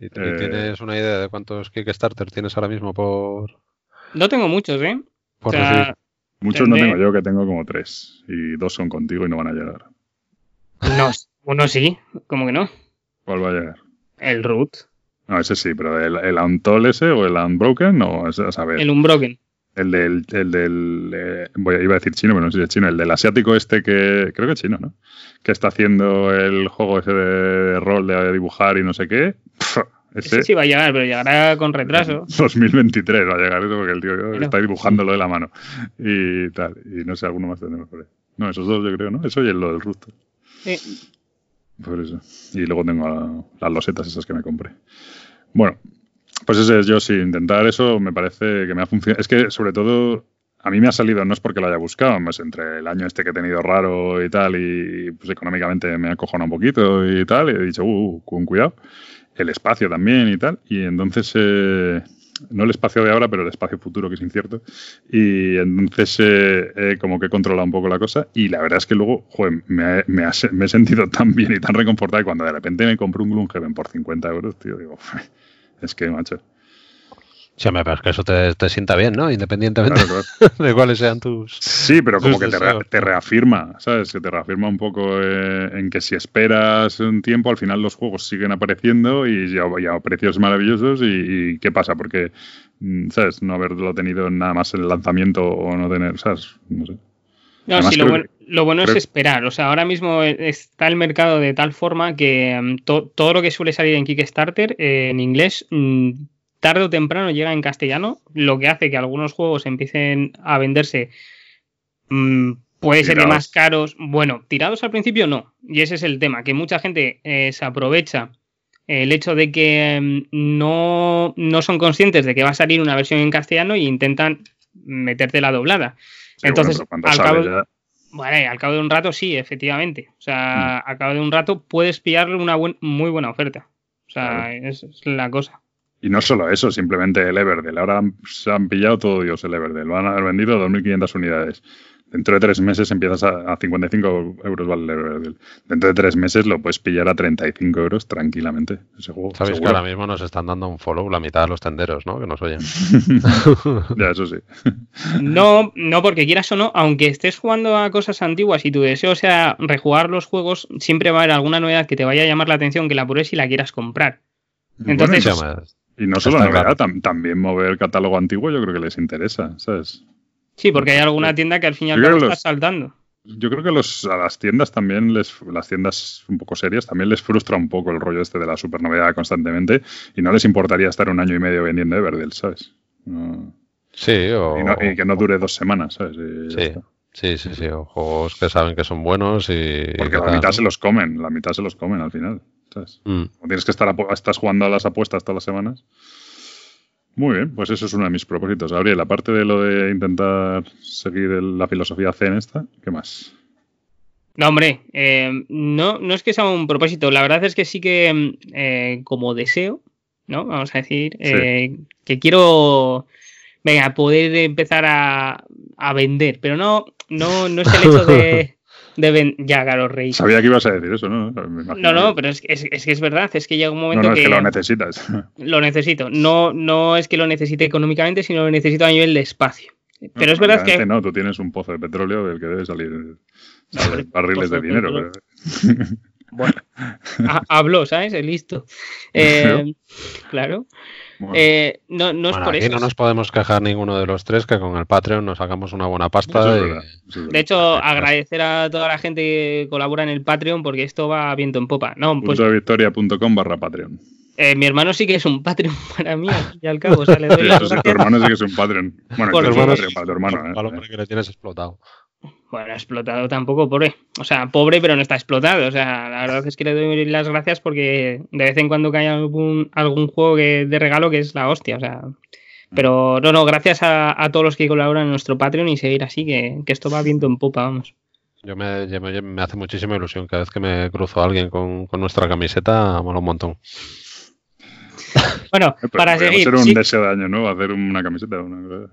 ¿Y, tienes una idea de cuántos Kickstarter tienes ahora mismo por.? No tengo muchos, ¿eh? Muchos no tengo yo, que tengo como tres. Y dos son contigo y no van a llegar. No, uno sí, ¿cómo que no? ¿Cuál va a llegar? El root. No, ese sí, pero el, el Untold ese o el Unbroken, no, a saber. El Unbroken. El del, el del eh, voy, iba a decir chino, pero no sé si es chino, el del asiático este que, creo que es chino, ¿no? Que está haciendo el juego ese de, rol de dibujar y no sé qué. ese, sí va a llegar, pero llegará con retraso. 2023 va a llegar eso porque el tío está dibujándolo de la mano. Y tal, y no sé, alguno más tendremos por ahí. No, esos dos yo creo, ¿no? Eso y el lo del Y luego tengo las losetas esas que me compré. Bueno, pues ese es yo, sí, intentar eso me parece que me ha funcionado. Es que sobre todo a mí me ha salido, no es porque lo haya buscado, pues entre el año este que he tenido raro y tal, y pues económicamente me ha cojonado un poquito y tal, y he dicho, uh, uh, con cuidado. El espacio también y tal. Y entonces, eh, no el espacio de ahora, pero el espacio futuro que es incierto. Y entonces, eh, como que he controlado un poco la cosa. Y la verdad es que luego, joder, me, me, he sentido tan bien y tan reconfortado. Y cuando de repente me compré un Gloomhaven por 50 euros, tío, digo, es que, macho. Sí, pero es que eso te, sienta bien, ¿no? Independientemente de cuáles sean tus. Sí, pero como que te, reafirma, ¿sabes? Que te reafirma un poco eh, en que si esperas un tiempo, al final los juegos siguen apareciendo y ya, a precios maravillosos. Y, qué pasa? Porque, mm, ¿sabes? No haberlo tenido nada más en el lanzamiento o no tener, ¿sabes? No sé. No, sí, lo bueno, es esperar. O sea, ahora mismo está el mercado de tal forma que mm, todo lo que suele salir en Kickstarter eh, en inglés. Mm, tarde o temprano llega en castellano, lo que hace que algunos juegos empiecen a venderse. Mm, puede ser de más caros. Bueno, tirados al principio no. Y ese es el tema, que mucha gente eh, se aprovecha el hecho de que mm, no, no, son conscientes de que va a salir una versión en castellano y intentan meterte la doblada. Entonces, al, cabo, al cabo de un rato sí, efectivamente. O sea, mm. al cabo de un rato puedes pillarle una muy buena oferta. O sea, es la cosa. Y no solo eso, simplemente el Everdell. Ahora se han pillado todo Dios el Everdell. Van a haber vendido 2.500 unidades. Dentro de tres meses empiezas a, 55 euros vale el Everdell. Dentro de tres meses lo puedes pillar a 35 euros tranquilamente. Ese juego, Sabéis que ahora mismo nos están dando un follow la mitad de los tenderos, ¿no? Que nos oyen. ya, eso sí. no, no, porque quieras o no, aunque estés jugando a cosas antiguas y tu deseo sea rejugar los juegos, siempre va a haber alguna novedad que te vaya a llamar la atención, que la pruebes y la quieras comprar. Entonces, y no solo novedad, también mover el catálogo antiguo yo creo que les interesa, ¿sabes? Sí, porque hay alguna tienda que al final lo está saltando. Yo creo que los, a las tiendas también, les, las tiendas un poco serias, también les frustra un poco el rollo este de la super novedad constantemente y no les importaría estar un año y medio vendiendo Everdell, ¿sabes? Sí, o... Y, que no dure dos semanas, ¿sabes? sí. Sí, sí, sí, o juegos que saben que son buenos y... Porque la mitad se los comen, la mitad se los comen al final. Mm. tienes que estar estás jugando a las apuestas todas las semanas. Muy bien, pues eso es uno de mis propósitos. Gabriel, aparte de lo de intentar seguir la filosofía zen esta, ¿qué más? No, hombre, eh, no, no es que sea un propósito. La verdad es que sí que eh, como deseo, ¿no? Vamos a decir, eh, que quiero, venga, poder empezar a, a, vender, pero no, no, no es el hecho de, deben ya, claro, rey. Sabía que ibas a decir eso, ¿no? No, no, pero es, es, es, que es verdad, es que llega un momento no, que, es que lo necesitas. Lo necesito. No, no es que lo necesite económicamente, sino lo necesito a nivel de espacio. Pero es verdad que. No, tú tienes un pozo de petróleo del que debe salir, barriles de dinero. Bueno, habló, ¿sabes? Listo. Eh, claro. Eh, no, no es por aquí no nos podemos quejar ninguno de los tres que con el Patreon nos sacamos una buena pasta. de hecho, agradecer a toda la gente que colabora en el Patreon porque esto va viento en popa. No, pues, victoria.com barra Patreon. Eh, mi hermano sí que es un Patreon para mí, al al cabo. O sea, le doy tu hermano sí que es un Patreon. Bueno, tu hermano es para tu hermano. ¿eh? que le tienes explotado. Bueno, explotado tampoco, pobre. O sea, pobre, pero no está explotado. O sea, la verdad es que le doy las gracias porque de vez en cuando cae algún, algún juego de regalo que es la hostia. O sea, pero no, no, gracias a, todos los que colaboran en nuestro Patreon y seguir así, que, esto va viento en popa, vamos. Yo me, me, hace muchísima ilusión cada vez que me cruzo a alguien con, nuestra camiseta, mola un montón. Bueno, para seguir. ser un deseo de año, ¿no? Hacer una camiseta. Una...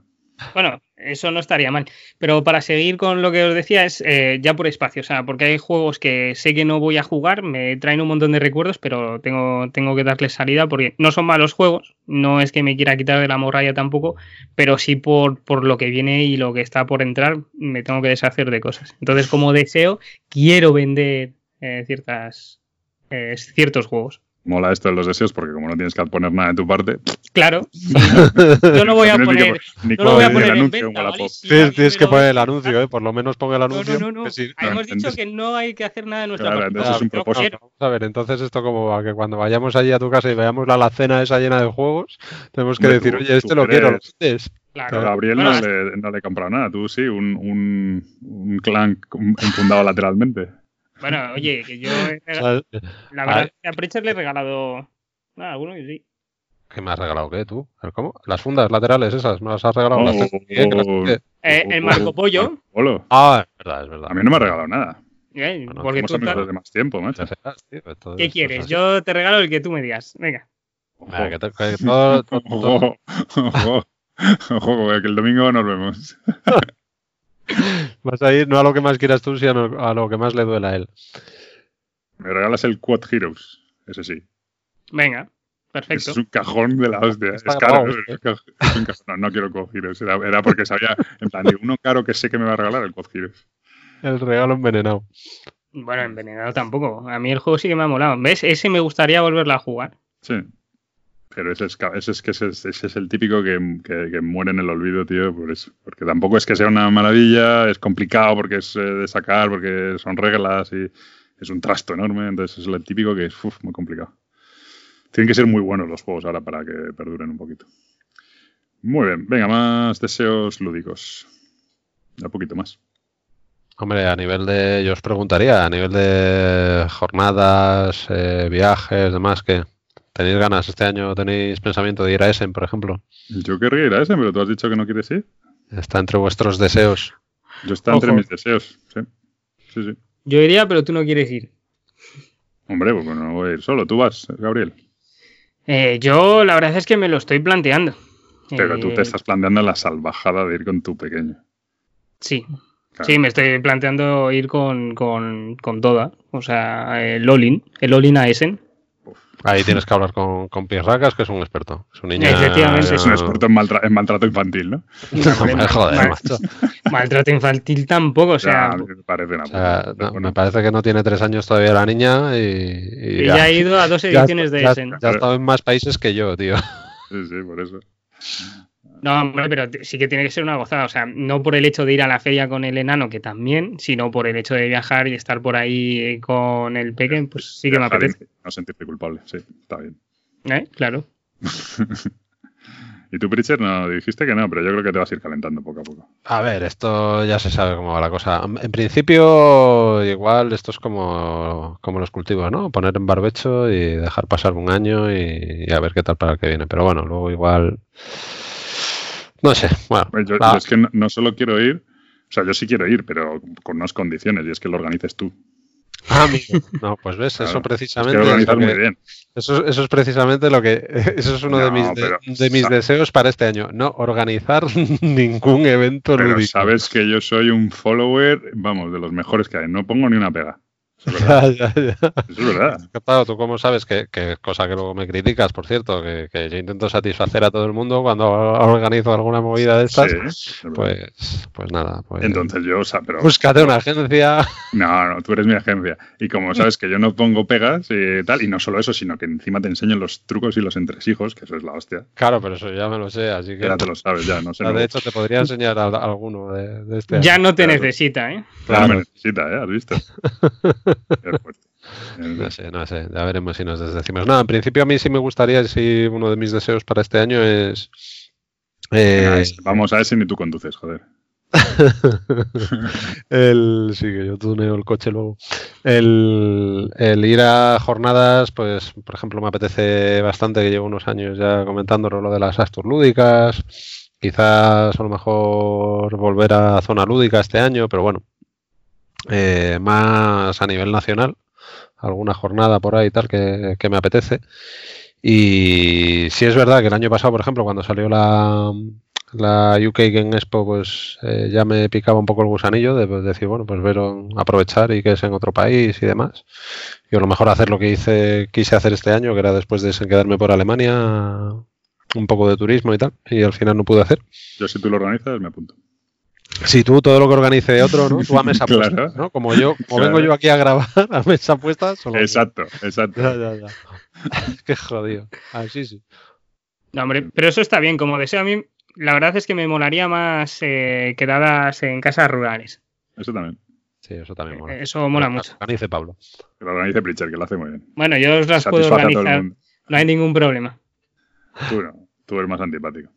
Bueno, eso no estaría mal. Pero para seguir con lo que os decía es eh, ya por espacio, o sea, porque hay juegos que sé que no voy a jugar, me traen un montón de recuerdos, pero tengo, tengo que darles salida porque no son malos juegos, no es que me quiera quitar de la morralla tampoco, pero sí por, por lo que viene y lo que está por entrar, me tengo que deshacer de cosas. Entonces, como deseo, quiero vender eh, ciertas, eh, ciertos juegos mola esto de los deseos porque como no tienes que poner nada de tu parte. Claro. Yo no voy a poner. no lo voy a poner en venta, tienes, que poner el anuncio, ¿eh? Por lo menos pon el anuncio. No, no, no. Hemos dicho que no hay que hacer nada de nuestra claro, parte. Entonces es un propósito. Vamos a ver, entonces esto como va, que cuando vayamos allí a tu casa y veamos la alacena esa llena de juegos, tenemos que decir, oye, este lo quiero, lo Claro. Gabriel no, le, no le he comprado nada, tú sí, un, un, un clan infundado lateralmente. Bueno, oye, que yo. La verdad a Preacher le he regalado. Ah, alguno que sí. ¿Qué me has regalado? ¿Qué tú? ¿Cómo? Las fundas laterales esas, ¿me las has regalado? Oh, las ¿eh? oh. Eh, el Marco Pollo. Polo. Ah, es verdad, es verdad. A mí no me ha regalado nada. eh, Bueno, porque tú desde más tiempo, macho. ¿Qué esto quieres? Yo te regalo el que tú me digas. Venga. Venga, que te- que todo- todo- todo- Ojo, ojo, ojo, que el domingo nos vemos. vas a ir no a lo que más quieras tú, sino a lo que más le duela a él. Me regalas el Quad Heroes, ese sí. Venga. Perfecto. Es un cajón de la hostia. Está es caro. grabado, es ca- es un cajón. No, no quiero Quad Heroes. Era, era porque sabía, en plan, de uno caro que sé que me va a regalar el Quad Heroes. El regalo envenenado. Bueno, envenenado tampoco. A mí el juego sí que me ha molado. ¿Ves? Ese me gustaría volverlo a jugar. Sí. Pero ese es, que ese es, el típico que, muere en el olvido, tío, por eso. Porque tampoco es que sea una maravilla, es complicado porque es eh, de sacar, porque son reglas y es un trasto enorme. Entonces es el típico que es uf, muy complicado. Tienen que ser muy buenos los juegos ahora para que perduren un poquito. Muy bien, venga, más deseos lúdicos. Un poquito más. Hombre, a nivel de, yo os preguntaría, a nivel de jornadas, eh, viajes, demás, que tenéis ganas este año, tenéis pensamiento de ir a Essen, por ejemplo. Yo querría ir a ese, pero tú has dicho que no quieres ir. Está entre vuestros deseos. Yo está entre mis deseos. Sí, sí. sí. Yo iría, pero tú no quieres ir. Hombre, pues no voy a ir solo. Tú vas, Gabriel. Eh, yo la verdad es que me lo estoy planteando. Pero tú Eh, te estás planteando la salvajada de ir con tu pequeño. Sí. Claro. Sí, me estoy planteando ir con, con, con toda. O sea, el Olin. El Olin a Essen. Ahí tienes que hablar con, con Pirracas, que es un experto. Su niña. Efectivamente, Es un experto en, maltra- en maltrato infantil, ¿no? No, joder, macho. maltrato infantil tampoco. O Ya, sea, me parece una O sea, no, me parece que no tiene tres años todavía la niña y, y y ya he ido a dos ya- ediciones de ya- Essen. ya ha estado en más países que yo, tío. Sí, sí, por eso. No, hombre, pero sí que tiene que ser una gozada. O sea, no por el hecho de ir a la feria con el enano, que también, sino por el hecho de viajar y estar por ahí con el pequeño, pues sí que me apetece. No sentirte culpable, sí, está bien. ¿Eh? Claro. Y tú, Pritcher, no dijiste que no, pero yo creo que te vas a ir calentando poco a poco. A ver, esto ya se sabe cómo va la cosa. En principio, igual esto es como, como los cultivos, ¿no? Poner en barbecho y dejar pasar un año y, y a ver qué tal para el que viene. Pero bueno, luego igual. No sé, bueno. Yo, es que no, no solo quiero ir, o sea, yo sí quiero ir, pero con unas condiciones, y es que lo organices tú. Ah, amigo. No, pues ves, Claro, eso Es precisamente. que es que- muy bien. Eso, eso es precisamente lo que. Eso es uno de mis, de- pero de mis deseos para este año. No organizar ningún evento Pero lúdico. sabes que yo soy un follower, vamos, de los mejores que hay. No pongo ni una pega. Eso es verdad. Ya, ya, ya. Eso es verdad. Claro, tú cómo sabes que, que cosa que luego me criticas, por cierto, que, que yo intento satisfacer a todo el mundo cuando organizo alguna movida de estas, Sí, pues, pues nada, pues Entonces yo, o sea, pero búscate una agencia. no, no, tú eres mi agencia. Y como sabes que yo no pongo pegas y tal, y no solo eso, sino que encima te enseño los trucos y los entresijos, que eso es la hostia. Claro, pero eso ya me lo sé, así que Ya te lo sabes, ya, no sé. Luego. de hecho te podría enseñar a- a alguno de, de este Ya año. no te claro. necesita, ¿eh? Ya me Claro. necesita, ¿eh? ¿Has visto? No sé, no sé, ya veremos si nos desdecimos. No, en principio a mí sí me gustaría, sí, uno de mis deseos para este año es... Eh, Vamos a ese ni tú conduces, joder. el, sí, que yo tuneo el coche luego. El, el ir a jornadas, pues, por ejemplo, me apetece bastante, que llevo unos años ya comentándolo, lo de las Astur lúdicas. Quizás a lo mejor volver a zona lúdica este año, pero bueno, eh, más a nivel nacional. Alguna jornada por ahí tal que, me apetece. Y si es verdad que el año pasado, por ejemplo, cuando salió la, la UK Game Expo, pues eh, ya me picaba un poco el gusanillo de, pues, decir, bueno, pues ver, aprovechar y que es en otro país y demás. Y a lo mejor hacer lo que hice, quise hacer este año, que era después de quedarme por Alemania, un poco de turismo y tal, y al final no pude hacer. Yo, si tú lo organizas, me apunto. Si tú todo lo que organice otro, ¿no? Tú a mesa Claro. puesta, ¿no? Como yo, como Claro. vengo yo aquí a grabar a mesa puesta, solo Exacto, exacto. Ya, ya, ya. Qué jodido. Así sí. No, hombre, pero eso está bien. Como deseo a mí, la verdad es que me molaría más eh, quedadas en casas rurales. Eso también. Sí, eso también mola. Eso mola mucho. Organice Pablo. Que lo organice Pritcher, que lo hace muy bien. Bueno, yo os las puedo Satisface organizar. No hay ningún problema. Tú no, tú eres más antipático.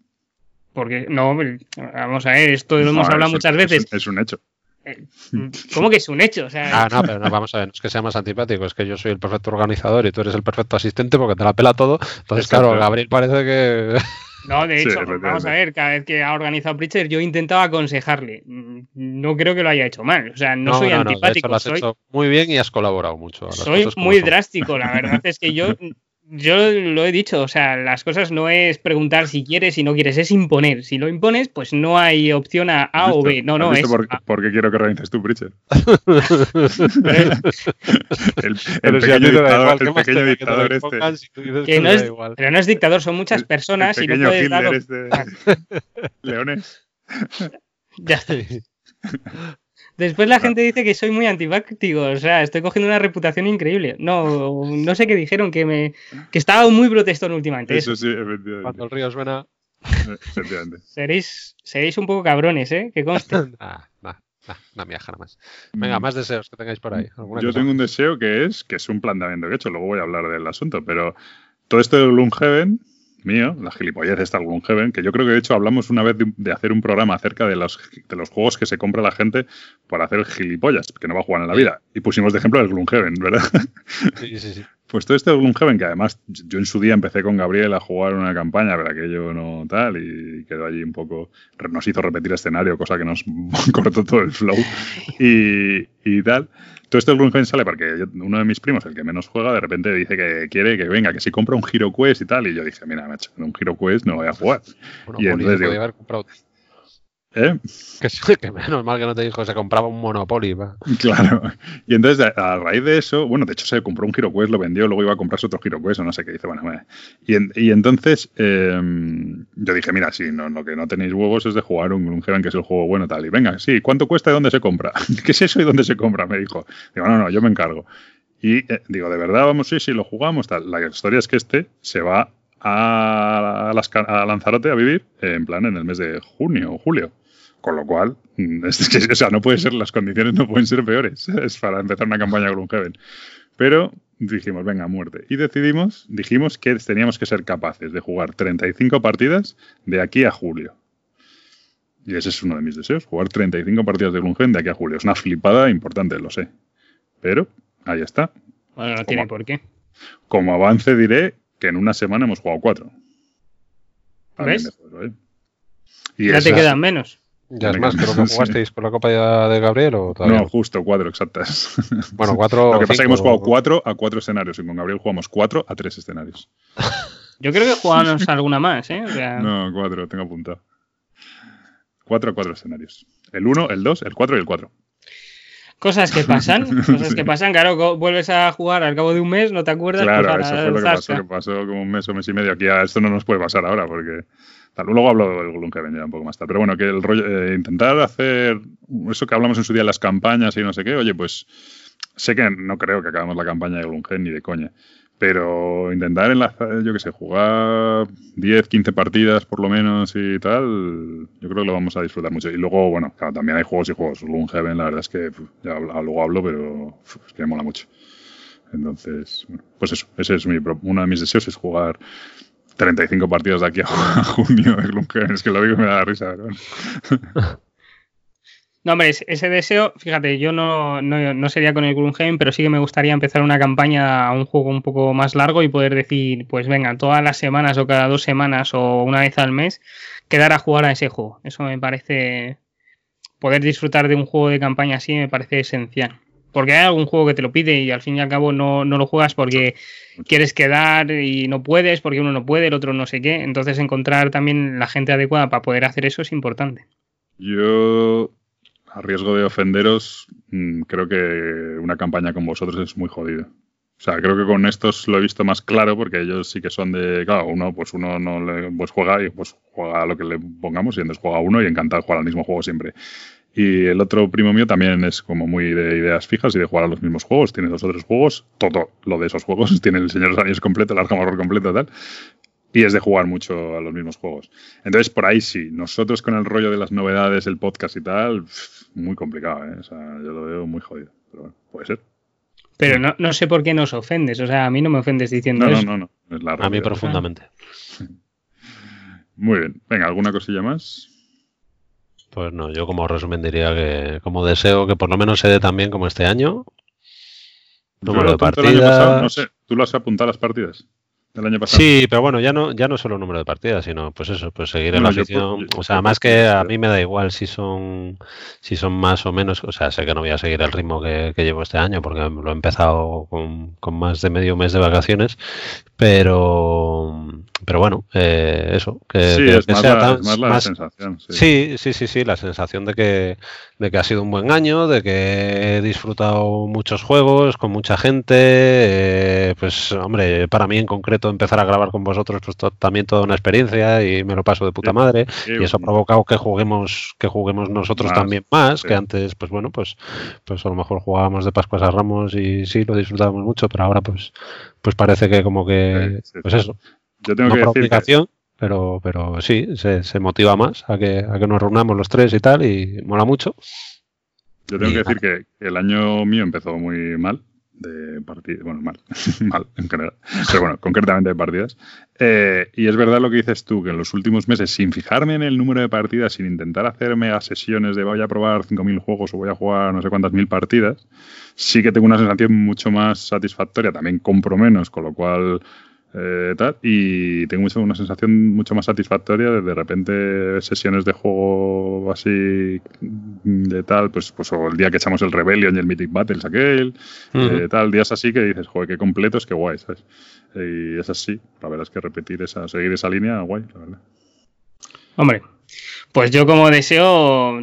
Porque, no, vamos a ver, esto lo hemos No, hablado es- muchas es- veces. Es, un hecho. Eh, ¿Cómo que es un hecho? O sea, ah, no, pero no, vamos a ver, no es que sea más antipático, es que yo soy el perfecto organizador y tú eres el perfecto asistente porque te la pela todo. Entonces, claro, Gabriel parece que. No, de hecho, vamos a ver, cada vez que ha organizado Pritchard, yo intentaba aconsejarle. Mm, no creo que lo haya hecho mal. O sea, no, soy antipático. lo has hecho muy bien y has colaborado mucho. Soy muy drástico, la verdad es que yo yo lo he dicho, o sea, las cosas no es preguntar si quieres y no quieres, es imponer. Si lo impones, pues no hay opción a A o B. No, no, es. Por, por, qué quiero que organices tú, Pritchard? el, el pequeño dictador, el pequeño dictador este. Que no es, pero no es dictador, son muchas personas el, y no puedes dar. Este... Leones. Ya está. Después la gente dice que soy muy antipáctico, o sea, estoy cogiendo una reputación increíble. No, no sé qué dijeron, que me que estaba muy protestón últimamente. Eso, sí, efectivamente. Cuando el río suena. Efectivamente. Seréis, seréis un poco cabrones, ¿eh? Que conste. ah, nah, nah, una miaja nada más. Venga, mm. más deseos que tengáis por ahí. Yo tengo un deseo que es, que es un planteamiento que he hecho, luego voy a hablar del asunto, pero todo esto de Gloomhaven mío, la gilipollez está algún Heaven, que yo creo que de hecho hablamos una vez de, hacer un programa acerca de los, de los juegos que se compra la gente para hacer gilipollas, que no va a jugar en la vida. Y pusimos de ejemplo el Gloomhaven, ¿verdad? Sí, sí, sí. Pues todo este Gloomhaven, que además yo en su día empecé con Gabriel a jugar una campaña, pero aquello no tal, y quedó allí un poco, nos hizo repetir escenario, cosa que nos cortó todo el flow y, y tal. Todo esto Gloomhaven sale porque uno de mis primos, el que menos juega, de repente dice que quiere que venga, que si compra un Hero Quest y tal. Y yo dije, mira, macho, un Hero Quest no voy a jugar. Bueno, y entonces digo, haber comprado ¿Eh? Que, que, menos mal que no te dijo se compraba un Monopoly. Claro. Y entonces, a, raíz de eso, bueno, de hecho se compró un HeroQuest, lo vendió, luego iba a comprarse otro HeroQuest o no sé qué. Dice, bueno, y, y, entonces em, yo dije, mira, si no, lo que no tenéis huevos es de jugar un Gloomhaven, que es el juego bueno tal. Y venga, sí, ¿cuánto cuesta y dónde se compra? ¿Qué es eso y dónde se compra? Me dijo. Digo, no, no, yo me encargo. Y eh, digo, ¿de verdad vamos? Sí, sí, lo jugamos tal. La historia es que este se va a, a Lanzarote a vivir en plan en el mes de junio o julio. Con lo cual, mm, es que, o sea, no puede ser, las condiciones no pueden ser peores es para empezar una campaña con Gloomhaven. Pero dijimos, venga, muerte. Y decidimos, dijimos que teníamos que ser capaces de jugar 35 partidas de aquí a julio. Y ese es uno de mis deseos, jugar 35 partidas de Gloomhaven de aquí a julio. Es una flipada importante, lo sé. Pero ahí está. Bueno, no tiene por qué. Como avance diré que en una semana hemos jugado cuatro. ¿Ves? ¿eh? Y ya te quedan menos. Ya es más, creo que jugasteis con la Copa de Gabriel o todavía. No, justo, cuatro exactas. Bueno, cuatro. Lo que pasa es que hemos jugado cuatro a cuatro escenarios y con Gabriel jugamos cuatro a tres escenarios. Yo creo que jugamos alguna más, ¿eh? No, cuatro, tengo apuntado. Cuatro a cuatro escenarios. El uno, el dos, el cuatro y el cuatro. Cosas que pasan, cosas que pasan, claro, vuelves a jugar al cabo de un mes, no te acuerdas. Pues claro, eso fue lo que pasó, que pasó como un mes o mes y medio. Aquí a esto no nos puede pasar ahora porque Luego hablo del Gloomhaven ya un poco más tarde. Pero bueno, que el rollo, eh, intentar hacer eso que hablamos en su día, las campañas y no sé qué, oye, pues sé que no creo que acabemos la campaña de Gloomhaven ni de coña. Pero intentar enlazar, yo qué sé, jugar 10, 15 partidas por lo menos y tal, yo creo que lo vamos a disfrutar mucho. Y luego, bueno, también hay juegos y juegos. Gloomhaven, la verdad es que ya luego hablo, pero es que me mola mucho. Entonces, bueno, pues eso, ese es mi, uno de mis deseos, es jugar 35 partidos de aquí a junio de Gloomhaven. Es que lo digo y me da risa. No, hombre, ese deseo, fíjate, yo no, no, sería con el Gloomhaven, pero sí que me gustaría empezar una campaña a un juego un poco más largo y poder decir, pues venga, todas las semanas o cada dos semanas o una vez al mes, quedar a jugar a ese juego. Eso me parece, poder disfrutar de un juego de campaña así me parece esencial. Porque hay algún juego que te lo pide y al fin y al cabo no, no lo juegas porque quieres quedar y no puedes, porque uno no puede, el otro no sé qué. Entonces encontrar también la gente adecuada para poder hacer eso es importante. Yo, a riesgo de ofenderos, mm, creo que una campaña con vosotros es muy jodida. O sea, creo que con estos lo he visto más claro porque ellos sí que son de, claro, uno pues uno no le, pues juega y pues juega lo que le pongamos y entonces juega uno y encantado jugar al mismo juego siempre. Y el otro primo mío también es como muy de ideas fijas y de jugar a los mismos juegos. Tiene dos o tres juegos, todo lo de esos juegos. Tiene el Señor de completo, el Arkham Horror completo, tal. Y es de jugar mucho a los mismos juegos. Entonces, por ahí sí. Nosotros con el rollo de las novedades, el podcast y tal, muy complicado, ¿eh? O sea, yo lo veo muy jodido. Pero bueno, puede ser. Pero no, no sé por qué nos ofendes. O sea, a mí no me ofendes diciendo no, eso. No, no, no. a mí profundamente. Muy bien. Venga, ¿alguna cosilla más? Pues no, yo como resumen diría que como deseo que por lo menos se dé también como este año. Número de partidas. no sé, ¿tú lo has apuntado a las partidas? Año pasado. Sí, pero bueno, ya no, ya no solo número de partidas, sino pues eso, pues seguir en la afición. o sea, más que a mí me da igual si son, si son más o menos, o sea, sé que no voy a seguir el ritmo que, llevo este año porque lo he empezado con, con, más de medio mes de vacaciones, pero pero bueno, eh, eso, que, sí, sea tan, más la sensación. Sí. sí. sí, sí, la sensación de que, de que ha sido un buen año, de que he disfrutado muchos juegos con mucha gente, eh, pues hombre, para mí en concreto empezar a grabar con vosotros pues también toda una experiencia y me lo paso de puta madre. y eso ha provocado que juguemos que juguemos nosotros también más, que antes pues bueno, pues pues a lo mejor jugábamos de Pascuas a Ramos y sí lo disfrutábamos mucho, pero ahora pues pues parece que como que pues eso yo tengo que decir pero, pero sí, se, se, motiva más a que, a que nos reunamos los tres y tal, y mola mucho. Yo tengo que decir que el año mío empezó muy mal de partidas, bueno, mal, mal en general, pero bueno, concretamente de partidas. Eh, y es verdad lo que dices tú, que en los últimos meses, sin fijarme en el número de partidas, sin intentar hacer mega sesiones de voy a probar 5.000 juegos o voy a jugar no sé cuántas mil partidas, sí que tengo una sensación mucho más satisfactoria. También compro menos, con lo cual eh, y tengo mucho, una sensación mucho más satisfactoria de de repente sesiones de juego así de tal, pues, pues o el día que echamos el Rebellion y el Mythic Battles aquel, uh tal, días así que dices, joder, qué completos, qué guay, ¿sabes? Y es así, la verdad es que repetir esa, seguir esa línea, guay, la verdad. Hombre, pues yo como deseo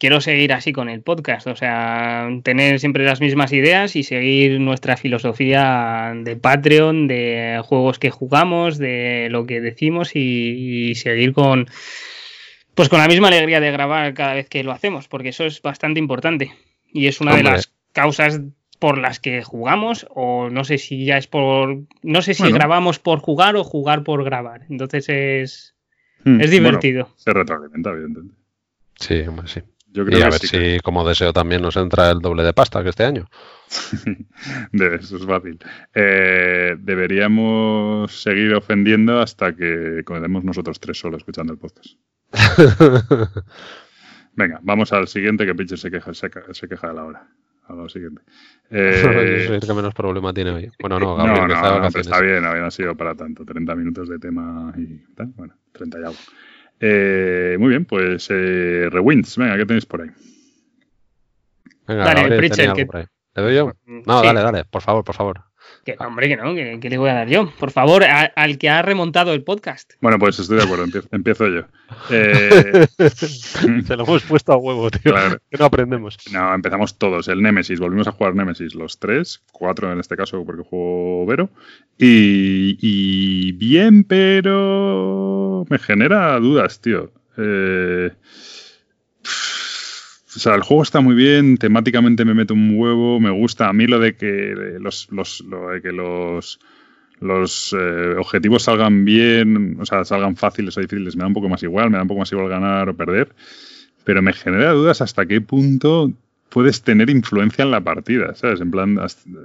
quiero seguir así con el podcast, o sea, tener siempre las mismas ideas y seguir nuestra filosofía de Patreon, de juegos que jugamos, de lo que decimos y, seguir con pues con la misma alegría de grabar cada vez que lo hacemos, porque eso es bastante importante y es una de las causas por las que jugamos o no sé si ya es por no sé si grabamos por jugar o jugar por grabar. Entonces es hmm, es divertido. se retroalimenta evidentemente. Sí, hombre, sí y a ver si, como deseo, también nos entra el doble de pasta que este año. eso es fácil. Eh, deberíamos seguir ofendiendo hasta que quedemos nosotros tres solo escuchando el podcast. Venga, vamos al siguiente que Pitcher se queja, se, queja de la hora. A lo siguiente. Eh, el que menos problema tiene hoy. Bueno, no, Gabriel, no, no, está bien, no había sido para tanto. 30 minutos de tema y tal. Bueno, 30 y algo. Eh, muy bien, pues eh, Rewinds, venga, ¿qué tenéis por ahí? Venga, dale, Pritchard, que... ¿Le doy yo? No, dale, dale, por favor, por favor. Que, hombre, que no, que, le voy a dar yo. Por favor, al que ha remontado el podcast. Bueno, pues estoy de acuerdo, empiezo, yo. Eh... Se lo hemos puesto a huevo, tío. Que no aprendemos. No, empezamos todos. El Nemesis, volvimos a jugar Nemesis, los tres, cuatro en este caso, porque jugó Vero. Y, y bien, pero me genera dudas, tío. Eh o sea, el juego está muy bien, temáticamente me meto un huevo, me gusta. A mí lo de que los, los, lo de que los, los eh, objetivos salgan bien, o sea, salgan fáciles o difíciles, me da un poco más igual, me da un poco más igual ganar o perder. Pero me genera dudas hasta qué punto puedes tener influencia en la partida, ¿sabes? En plan,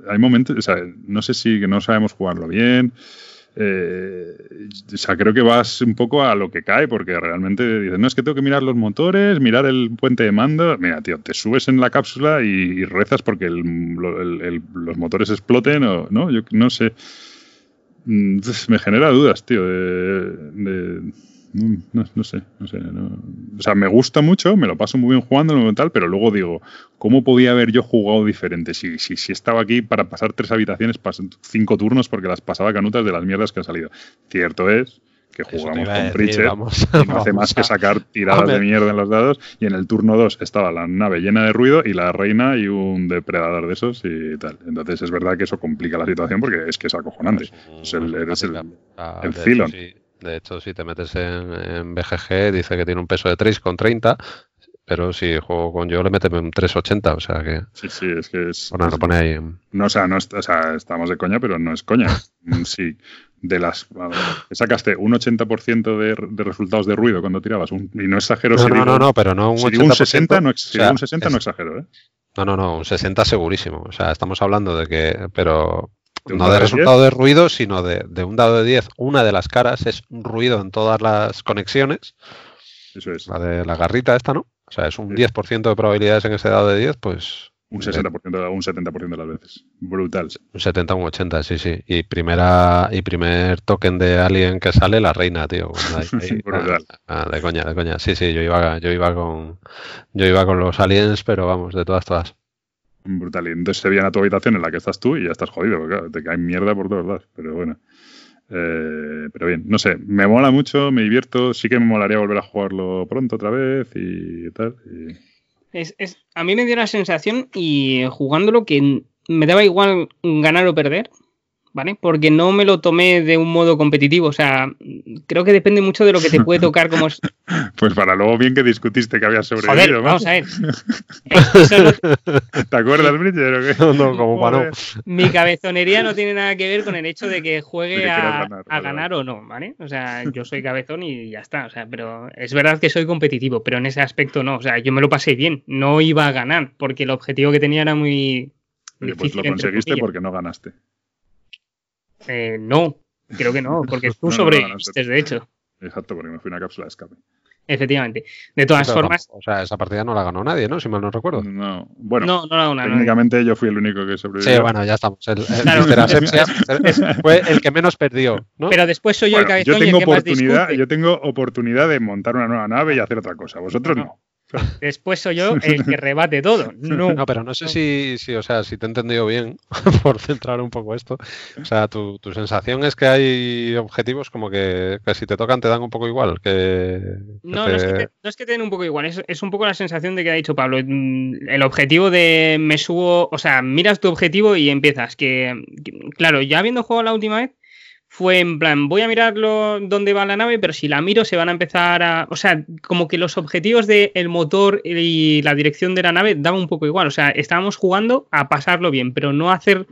hay momentos, o sea, no sé si no sabemos jugarlo bien. Eh, o sea, creo que vas un poco a lo que cae, porque realmente dices, no, es que tengo que mirar los motores, mirar el puente de mando. Mira, tío, te subes en la cápsula y, rezas porque los motores exploten o no, yo no sé. Mm, me genera dudas, tío, de no, sé, no sé. O sea, me gusta mucho, me lo paso muy bien jugando tal, pero luego digo, ¿cómo podía haber yo jugado diferente? Si, si, si estaba aquí para pasar tres habitaciones, cinco turnos porque las pasaba canutas de las mierdas que han salido. Cierto es que jugamos con Pritchett y no hace más que sacar tiradas de mierda en los dados y en el turno 2 estaba la nave llena de ruido y la reina y un depredador de esos y tal. Entonces es verdad que eso complica la situación porque es que es acojonante. Es el, es el, el, de hecho, si te metes en, BGG, dice que tiene un peso de 3,30, pero si juego con yo le mete un 3,80, o sea que... Sí, sí, es que es... Bueno, lo pone ahí. No, o sea, no, o sea, estamos de coña, pero no es coña. Mm, sí, de las... Sacaste un 80% de, de, resultados de ruido cuando tirabas, y no exagero... No, si no, digo, no, no, pero no un si 80%. un 60, no, si un 60 no exagero, ¿eh? No, no, no, un 60 segurísimo. O sea, estamos hablando de que... Pero no de resultado de ruido, sino de, un dado de 10. Una de las caras es un ruido en todas las conexiones. Eso es. La de la garrita esta, ¿no? O sea, es un 10% de probabilidades en ese dado de 10, pues... Un 60%, un 70% de las veces. Brutal. Un 70, un 80, sí, sí. Y primera y primer token de Alien que sale, la reina, tío. Brutal. Ah, de coña, de coña. Sí, sí, yo iba, yo iba con yo iba con los aliens, pero vamos, de todas, todas. Brutal. Y entonces se viene a tu habitación en la que estás tú y ya estás jodido, porque te cae mierda por todos lados. Pero bueno. Eh, pero bien, no sé, me mola mucho, me divierto, sí que me molaría volver a jugarlo pronto otra vez y tal. Es, es, a mí me dio la sensación y jugándolo que me daba igual ganar o perder, ¿vale? Porque no me lo tomé de un modo competitivo. O sea, creo que depende mucho de lo que te puede tocar como... pues para luego bien que discutiste que había sobrevivido, Joder, vamos a ver. ¿Te acuerdas, Bridger, o qué? No, no, como para Mi cabezonería no tiene nada que ver con el hecho de que juegue a, ganar, a ganar o no, ¿vale? O sea, yo soy cabezón y ya está. O sea, pero es verdad que soy competitivo, pero en ese aspecto no. O sea, yo me lo pasé bien. No iba a ganar, porque el objetivo que tenía era muy... Oye, pues lo conseguiste porque no ganaste. Eh, no, creo que no, porque tú no, sobreviviste, no, no, de hecho. Exacto, porque me fui una cápsula de escape. Efectivamente. De todas formas. O sea, esa partida no la ganó nadie, ¿no? Si mal no recuerdo. No, bueno. No, no la ganó técnicamente yo fui el único que sobrevivió. Sí, bueno, ya estamos. El, el claro. Asepsia fue el que menos perdió, ¿no? Pero después soy yo bueno, el cabezón yo tengo y el que oportunidad, más. Yo tengo oportunidad de montar una nueva nave y hacer otra cosa. Vosotros no. Después soy yo el que rebate todo. No, no pero no sé si, si, o sea, si te he entendido bien, por centrar un poco esto. O sea, tu, tu, sensación es que hay objetivos como que, que, si te tocan te dan un poco igual. Que, no, te... no, es que te, no, es que te, den un poco igual, es, es, un poco la sensación de que ha dicho Pablo. mm, El objetivo de me subo, o sea, miras tu objetivo y empiezas. Que, que claro, ya habiendo jugado la última vez, fue en plan, voy a mirarlo dónde va la nave, pero si la miro se van a empezar a... O sea, como que los objetivos del el motor y la dirección de la nave daban un poco igual. O sea, estábamos jugando a pasarlo bien, pero no a hacer...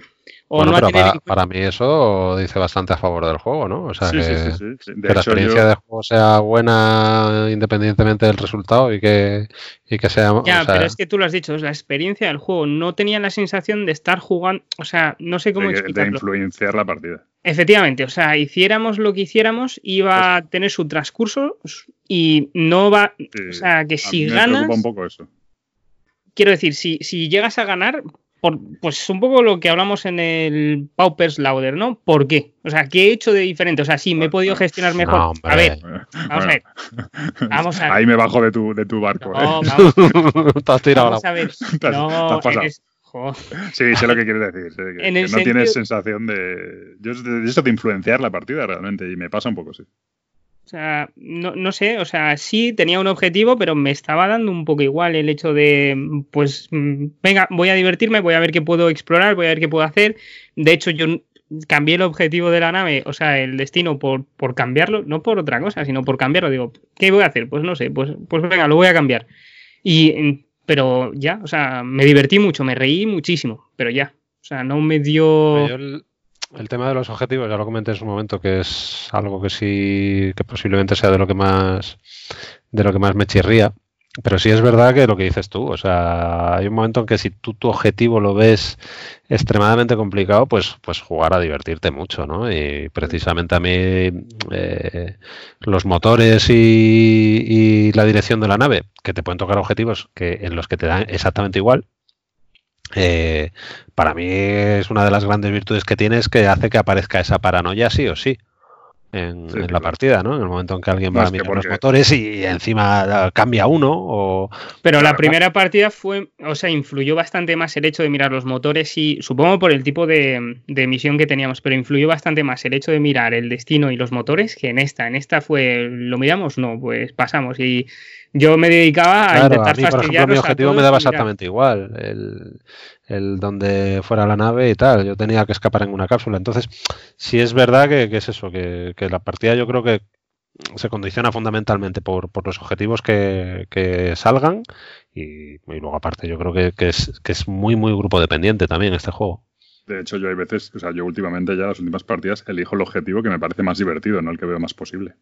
O bueno, no pero a tener para, para, mí eso dice bastante a favor del juego, ¿no? O sea, sí, que, sí, sí, sí. que la experiencia yo... de juego sea buena independientemente del resultado y que, y que sea... Ya, o sea... pero es que tú lo has dicho, es la experiencia del juego. No tenía la sensación de estar jugando... O sea, no sé cómo de, explicarlo. De influenciar la partida. Efectivamente, o sea, hiciéramos lo que hiciéramos, iba a tener su transcurso y no va. Sí, o sea, que a si mí me ganas. preocupa un poco eso. Quiero decir, si, si llegas a ganar, por, pues un poco lo que hablamos en el Paupers Lauder, ¿no? ¿Por qué? O sea, ¿qué he hecho de diferente? O sea, sí, me he podido gestionar mejor. No, a ver, Bueno, vamos a ver. Vamos a ver. Ahí me bajo de tu, de tu barco. No, ¿eh? vamos, Te has tirado vamos a ver. Te has- No, te has Sí, sé lo que quieres decir. sé que, En que el no sentido- tienes sensación de. Yo de eso de influenciar la partida realmente. Y me pasa un poco, sí. O sea, no, no sé, o sea, sí tenía un objetivo, pero me estaba dando un poco igual el hecho de, pues, mm, venga, voy a divertirme, voy a ver qué puedo explorar, voy a ver qué puedo hacer. De hecho, yo cambié el objetivo de la nave, o sea, el destino por, por cambiarlo, no por otra cosa, sino por cambiarlo. Digo, ¿qué voy a hacer? Pues no sé, pues, pues venga, lo voy a cambiar. Y, pero ya, o sea, me divertí mucho, me reí muchísimo, pero ya. O sea, no me dio... El, el tema de los objetivos, ya lo comenté en su momento, que es algo que sí, que posiblemente sea de lo que más, de lo que más me chirría. Pero sí es verdad que lo que dices tú, o sea, hay un momento en que si tú tu objetivo lo ves extremadamente complicado, pues, pues jugar a divertirte mucho, ¿no? Y precisamente a mí eh, los motores y, la dirección de la nave, que te pueden tocar objetivos que, en los que te dan exactamente igual, eh, para mí es una de las grandes virtudes que tienes que hace que aparezca esa paranoia sí o sí en, Sí, en la partida, ¿no? En el momento en que alguien va a mirar los motores y encima eh, cambia uno o... Pero la primera partida fue, o sea, influyó bastante más el hecho de mirar los motores y supongo por el tipo de, de misión que teníamos, pero influyó bastante más el hecho de mirar el destino y los motores que en esta. En esta fue, ¿lo miramos? No, pues pasamos. Y yo me dedicaba a Claro, a intentar mí, por ejemplo, mi objetivo me daba exactamente igual, el, el donde fuera la nave y tal, yo tenía que escapar en una cápsula. Entonces, sí es verdad que, que es eso, que, que la partida yo creo que se condiciona fundamentalmente por, por los objetivos que, que salgan y, y luego aparte yo creo que, que es, que es muy, muy grupo dependiente también este juego. De hecho, yo hay veces, o sea, yo últimamente ya las últimas partidas elijo el objetivo que me parece más divertido, no el que veo más posible.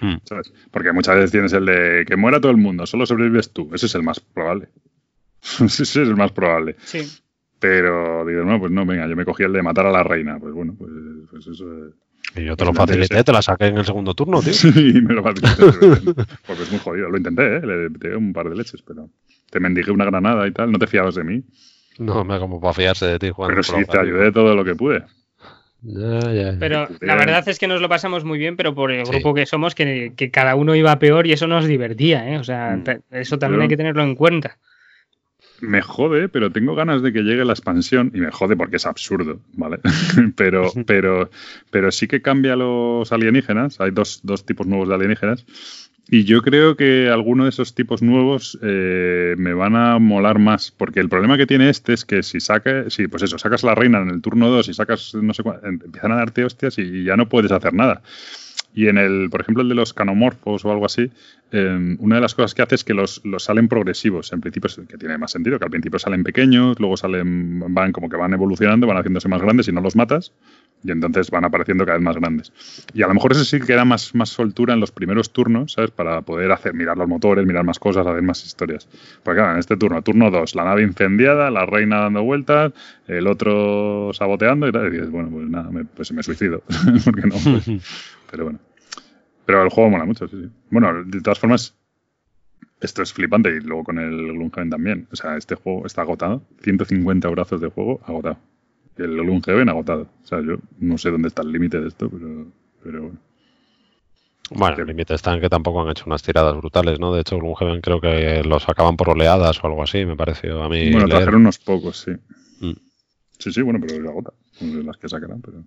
Hmm. ¿Sabes? Porque muchas veces tienes el de que muera todo el mundo, solo sobrevives tú. Ese es el más probable. Ese es el más probable. Sí. Pero digo, no, pues no, venga, yo me cogí el de matar a la reina. Pues bueno, pues, pues eso. eh. Y yo te lo facilité, te la saqué en el segundo turno, tío. Sí, me lo facilité. Porque es muy jodido. Lo intenté, ¿eh? Le pegué un par de leches, pero te mendigué una granada y tal. No te fiabas de mí. No, me como para fiarse de ti, Juan. Pero sí, te ayudé todo lo que pude. Ya, ya. Pero la verdad es que nos lo pasamos muy bien, pero por el grupo que somos, que, que, cada uno iba peor y eso nos divertía, ¿eh? O sea, mm. eso también hay que tenerlo en cuenta me jode, pero tengo ganas de que llegue la expansión y me jode porque es absurdo, ¿vale? pero, pero, pero sí que cambia los alienígenas. Hay dos, dos tipos nuevos de alienígenas. Y yo creo que alguno de esos tipos nuevos eh, me van a molar más, porque el problema que tiene este es que si saca, si pues eso, sacas la reina en el turno 2 y sacas, no sé cuánto, empiezan a darte hostias y ya no puedes hacer nada. Y en el, por ejemplo, el de los canomorfos o algo así, em, una de las cosas que hace es que los, los, salen progresivos. En principio, que tiene más sentido, que al principio salen pequeños, luego salen, van como que van evolucionando, van haciéndose más grandes y no los matas. Y entonces van apareciendo cada vez más grandes. Y a lo mejor ese sí que da más, más soltura en los primeros turnos, ¿sabes? Para poder hacer, mirar los motores, mirar más cosas, hacer más historias. Porque claro, en este turno, turno 2, la nave incendiada, la reina dando vueltas, el otro saboteando y tal. Y dices, bueno, pues nada, me, pues me suicido. Porque no. Pues, pero bueno. Pero el juego mola mucho, sí, sí. Bueno, de todas formas, esto es flipante y luego con el Gloomhaven también. O sea, este juego está agotado. 150 brazos de juego agotado. El Gloomhaven agotado. O sea, yo no sé dónde está el límite de esto, pero, pero bueno. Bueno, el límite está en que tampoco han hecho unas tiradas brutales, ¿no? De hecho, Gloomhaven creo que los acaban por oleadas o algo así, me pareció a mí. Bueno, trajeron unos pocos, sí. Mm. Sí, sí, bueno, pero se agota. Las que sacarán, pero.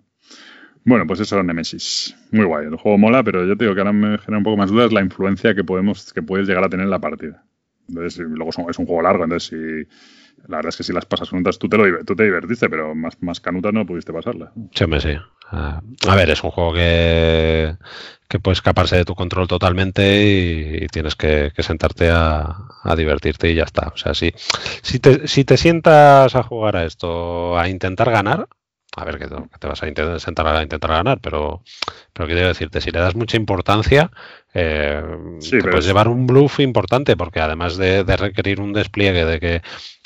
Bueno, pues eso, Nemesis. Muy guay. El juego mola, pero yo te digo que ahora me genera un poco más dudas la influencia que podemos, que puedes llegar a tener en la partida. Entonces, luego es un juego largo, entonces si. La verdad es que si las pasas juntas tú te, lo, tú te divertiste, pero más, más canutas no pudiste pasarla. Sí, me sí. a ver, es un juego que, que puede escaparse de tu control totalmente y, tienes que, sentarte a, a, divertirte y ya está. O sea, si, si, te, si te sientas a jugar a esto, a intentar ganar, a ver que te, vas a intentar, sentar a intentar ganar, pero, pero quiero decirte, si le das mucha importancia, eh, te puedes llevar un bluff importante, porque además de, requerir un despliegue de que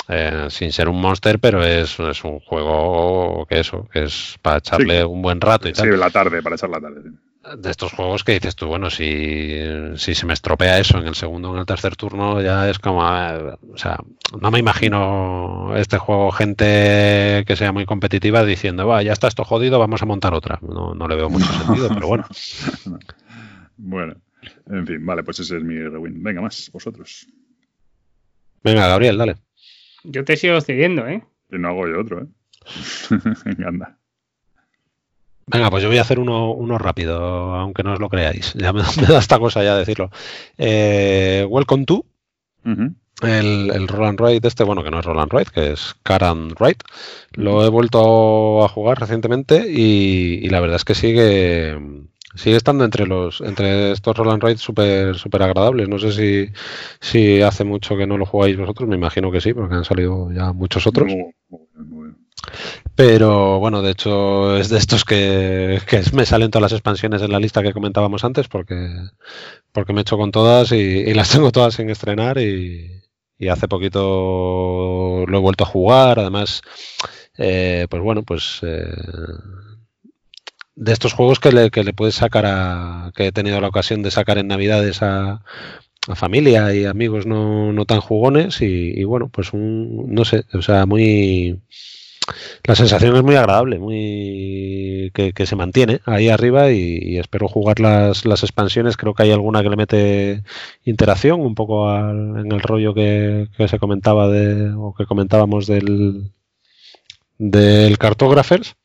eh, sin ser un monster, pero es, es, un juego que eso, que es para echarle un buen rato y tal. Sí, la tarde, para echar la tarde de estos juegos que dices tú, bueno, si, si se me estropea eso en el segundo o en el tercer turno, ya es como, o sea, no me imagino este juego gente que sea muy competitiva diciendo, va, ya está esto jodido, vamos a montar otra. No, no le veo mucho sentido, pero bueno. bueno, en fin, vale, pues ese es mi rewind. Venga, más, vosotros. Venga, Gabriel, dale. Yo te sigo cediendo, ¿eh? Y no hago yo otro, ¿eh? Venga, anda. Venga, pues yo voy a hacer uno, uno rápido, aunque no os lo creáis. Ya me, da esta cosa ya decirlo. Eh, welcome to. El, el Roland Wright este, bueno, que no es Roland Wright, que es Karan Wright. Lo he vuelto a jugar recientemente y, la verdad es que sigue sigue estando entre los entre estos Roland Wright súper super agradables. No sé si, si hace mucho que no lo jugáis vosotros, me imagino que sí, porque han salido ya muchos otros. Pero bueno, de hecho es de estos que, me salen todas las expansiones en la lista que comentábamos antes porque, porque me he hecho con todas y, las tengo todas sin estrenar y, hace poquito lo he vuelto a jugar. Además, eh, pues bueno, pues eh, de estos juegos que le, que le puedes sacar a, que he tenido la ocasión de sacar en Navidades a, a familia y amigos no, no tan jugones y, y, bueno, pues un, no sé, o sea, muy la sensación es muy agradable, muy que, se mantiene ahí arriba y, espero jugar las, las, expansiones. Creo que hay alguna que le mete interacción, un poco en el rollo que, se comentaba de, o que comentábamos del, del Cartographers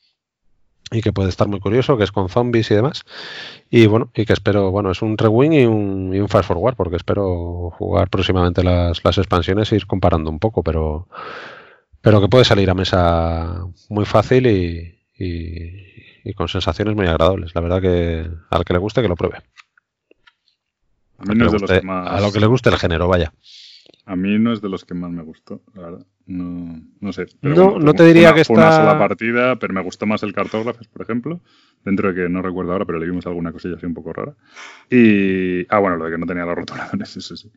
y que puede estar muy curioso, que es con zombies y demás. Y bueno, y que espero, bueno, es un rewind y un, y un fast forward, porque espero jugar próximamente las, las expansiones e ir comparando un poco, pero pero que puede salir a mesa muy fácil y, con sensaciones muy agradables. La verdad que al que le guste que lo pruebe. A, mí no es de los que más... a lo que le guste el género, vaya. A mí no es de los que más me gustó, la verdad. No, no sé. no, no te diría que está... una sola partida, pero me gustó más el cartógrafo, por ejemplo. Dentro de que no recuerdo ahora, pero le vimos alguna cosilla así un poco rara. Y. Ah, bueno, lo de que no tenía los rotuladores, eso sí.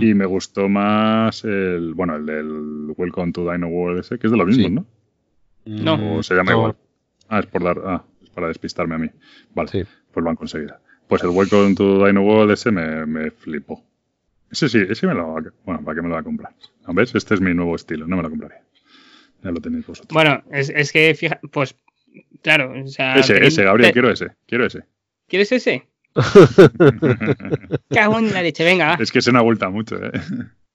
Y me gustó más el. Bueno, el del Welcome to Dino World ese, que es de lo mismo, ¿no? No. O se llama igual. Ah, es por dar. Ah, para despistarme a mí. Vale, pues lo han conseguido. Pues el Welcome to Dino World ese me, me flipó. Ese sí, ese me lo va a, Bueno, ¿para qué me lo va a comprar? ¿Ves? Este es mi nuevo estilo, no me lo compraría. Ya lo tenéis vosotros. Bueno, es, es que, fija, pues, claro. O sea, ese, ese, Gabriel, quiero ese. Quiero ese. ¿Quieres ese? Cago en la leche, venga. Es que se me ha vuelto mucho, ¿eh?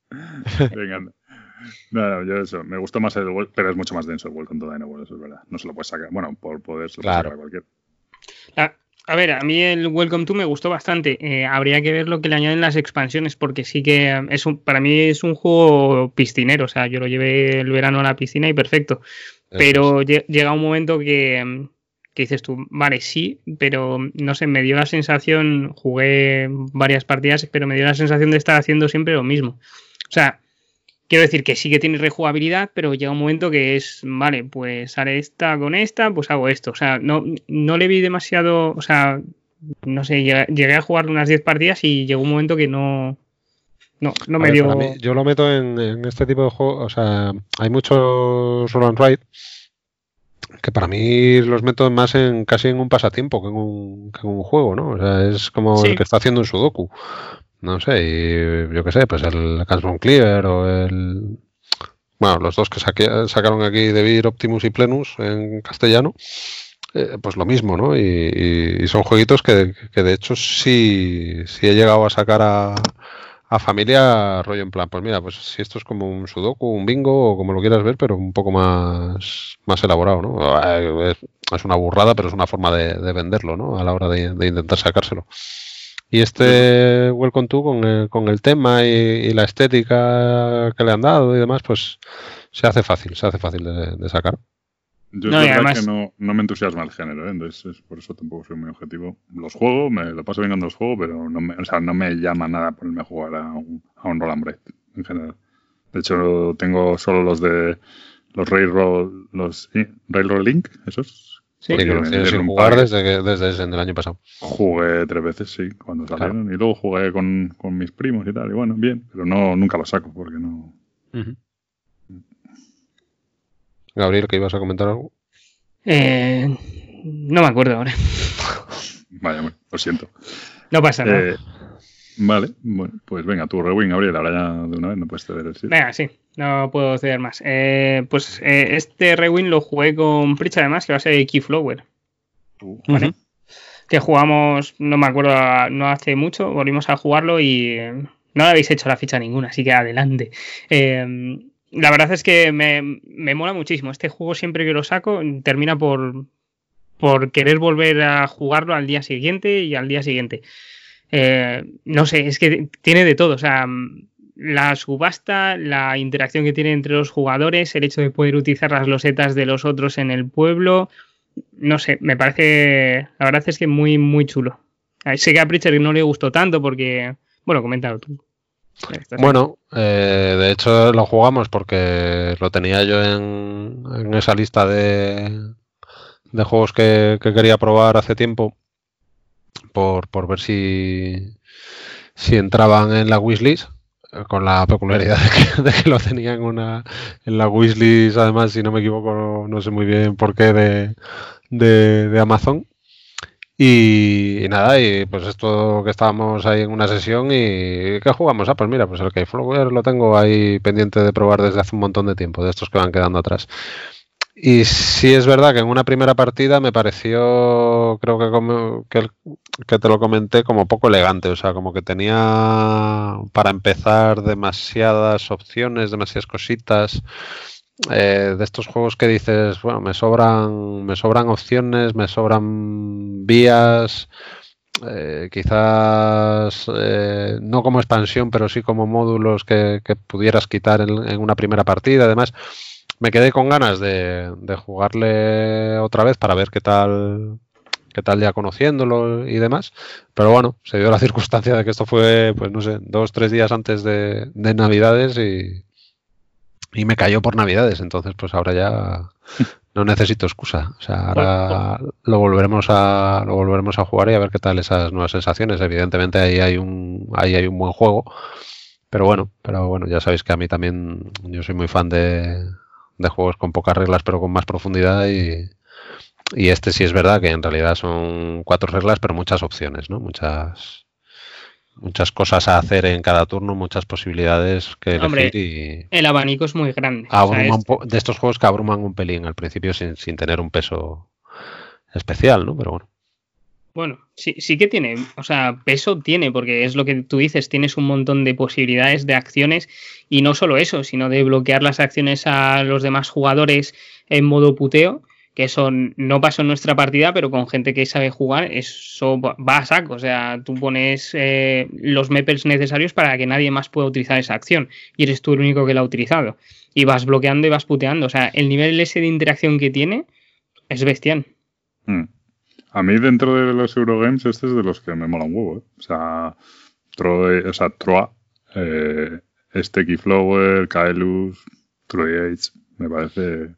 venga, anda. No, no, yo eso, me gustó más el pero es mucho más denso el Welcome to Dino World, eso es verdad. No se lo puedes sacar, bueno, por poder se lo claro. sacar a cualquier. Ah, a ver, a mí el Welcome to me gustó bastante. Eh, habría que ver lo que le añaden las expansiones, porque sí que es un, para mí es un juego piscinero. O sea, yo lo llevé el verano a la piscina y perfecto. pero llega un momento que, que dices tú, vale, sí, pero no sé, me dio la sensación, jugué varias partidas, pero me dio la sensación de estar haciendo siempre lo mismo. O sea, Quiero decir que sí que tiene rejugabilidad, pero llega un momento que es, vale, pues haré esta con esta, pues hago esto. O sea, no, no le vi demasiado, o sea, no sé, llegué, a jugar unas 10 partidas y llegó un momento que no, no, no me dio... yo lo meto en, este tipo de juegos, o sea, hay muchos roll and ride que para mí los meto más en casi en un pasatiempo que en un, que en un juego, ¿no? O sea, es como el que está haciendo un sudoku no sé, y yo qué sé, pues el Cansbone Clear o el... Bueno, los dos que sacaron aquí de Vir Optimus y Plenus en castellano, eh, pues lo mismo, ¿no? Y, son jueguitos que, de hecho sí, sí he llegado a sacar a, a familia rollo en plan, pues mira, pues si esto es como un sudoku, un bingo o como lo quieras ver, pero un poco más, más elaborado, ¿no? Eh, es, una burrada, pero es una forma de, venderlo, ¿no? A la hora de intentar sacárselo. Y este Welcome to con el, con el tema y, la estética que le han dado y demás, pues se hace fácil, se hace fácil de, sacar. Yo no, es verdad que no, no, me entusiasma el género, ¿eh? entonces por eso tampoco soy muy objetivo. Los juegos, me lo paso bien cuando los juego, pero no me, o sea, no me llama nada ponerme a jugar a un, a un Roll and Break en general. De hecho, tengo solo los de los Railroad, los Railroad Link, esos, Sí, que lo tienes sin jugar desde, desde el año pasado. Jugué tres veces, sí, cuando salieron. Y luego jugué con, con, mis primos y tal. Y bueno, bien, pero no nunca lo saco porque no. Gabriel, ¿que ibas a comentar algo? Eh, no me acuerdo ahora. Vaya, lo siento. No pasa nada. Eh, Vale, bueno, pues venga, tu rewind, Gabriel, ahora ya de una vez no puedes ceder el sí. Venga, sí, no puedo ceder más. Eh, pues eh, este rewind lo jugué con Pritch además, que va a ser Keyflower. Uh, ¿vale? Que jugamos, no me acuerdo, no hace mucho, volvimos a jugarlo y eh, no le habéis hecho la ficha ninguna, así que adelante. la verdad es que me, me mola muchísimo. Este juego siempre que lo saco termina por, por querer volver a jugarlo al día siguiente y al día siguiente. Eh, no sé, es que tiene de todo. O sea, la subasta, la interacción que tiene entre los jugadores, el hecho de poder utilizar las losetas de los otros en el pueblo. No sé, me parece. La verdad es que muy, muy chulo. Sé que a Pritchard no le gustó tanto porque. Bueno, coméntalo tú. Bueno, eh, de hecho lo jugamos porque lo tenía yo en, esa lista de, de juegos que, quería probar hace tiempo por, por ver si, si entraban en la wishlist con la peculiaridad de que, lo tenía en una en la wishlist. Además si no me equivoco no sé muy bien por qué de, de, Amazon. Y, nada y pues esto que estábamos ahí en una sesión y ¿qué jugamos? ah pues mira pues el Keyflower lo tengo ahí pendiente de probar desde hace un montón de tiempo de estos que van quedando atrás y sí es verdad que en una primera partida me pareció, creo que, que, te lo comenté, como poco elegante. O sea, como que tenía para empezar demasiadas opciones, demasiadas cositas. Eh, de estos juegos que dices, bueno, me sobran, me sobran opciones, me sobran vías. Eh, quizás eh, no como expansión, pero sí como módulos que, pudieras quitar en una primera partida. Además, me quedé con ganas de, jugarle otra vez para ver qué tal qué tal ya conociéndolo y demás. Pero bueno, se dio la circunstancia de que esto fue, pues no sé, dos, tres días antes de, Navidades y, y, me cayó por Navidades. Entonces, pues ahora ya no necesito excusa. O sea, ahora lo volveremos a lo volveremos a jugar y a ver qué tal esas nuevas sensaciones. Evidentemente ahí hay un ahí hay un buen juego. Pero bueno, pero bueno, ya sabéis que a mí también yo soy muy fan de, de juegos con pocas reglas pero con más profundidad y, y este sí es verdad que en realidad son cuatro reglas, pero muchas opciones, ¿no? Muchas muchas cosas a hacer en cada turno, muchas posibilidades que elegir y... El abanico es muy grande. De estos juegos que abruman un pelín al principio sin, sin tener un peso especial, ¿no? Pero bueno. Bueno, sí, sí que tiene, o sea, peso tiene, porque es lo que tú dices, tienes un montón de posibilidades de acciones y no solo eso, sino de bloquear las acciones a los demás jugadores en modo puteo, que eso no pasó en nuestra partida, pero con gente que sabe jugar, eso va a saco, o sea, tú pones eh, los mepers necesarios para que nadie más pueda utilizar esa acción y eres tú el único que la ha utilizado. Y vas bloqueando y vas puteando, o sea, el nivel ese de interacción que tiene es bestial. Hmm. A mí dentro de los Eurogames este es de los que me mola un huevo. ¿eh? O sea, Troa, o sea, Troa eh, Stecky Flower, Kaelus, Troy Age, me parece...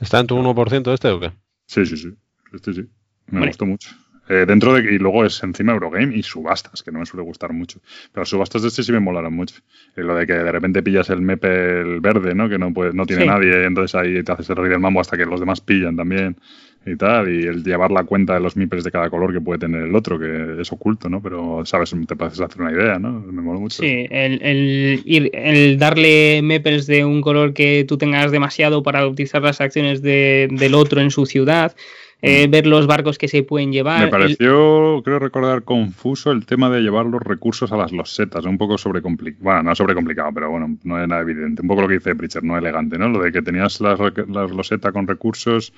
¿Está en tu 1% este o qué? Sí, sí, sí. Este sí. Me gustó mucho. Eh, dentro de y luego es encima Eurogame y subastas, que no me suele gustar mucho. Pero las subastas de este sí me molaron mucho. Y lo de que de repente pillas el mepe el verde, ¿no? Que no puede, no tiene nadie, y entonces ahí te haces el rey del mambo hasta que los demás pillan también y tal, y el llevar la cuenta de los mipers de cada color que puede tener el otro, que es oculto, ¿no? Pero, ¿sabes? Te puedes hacer una idea, ¿no? Me mola mucho. Sí, el, el, el darle mepers de un color que tú tengas demasiado para utilizar las acciones de, del otro en su ciudad. Eh, mm. ver los barcos que se pueden llevar. Me pareció, creo recordar, confuso el tema de llevar los recursos a las losetas, un poco sobrecomplicado. Bueno, no sobrecomplicado, pero bueno, no era evidente. Un poco lo que dice Pritchard, no elegante, ¿no? Lo de que tenías las, las losetas con recursos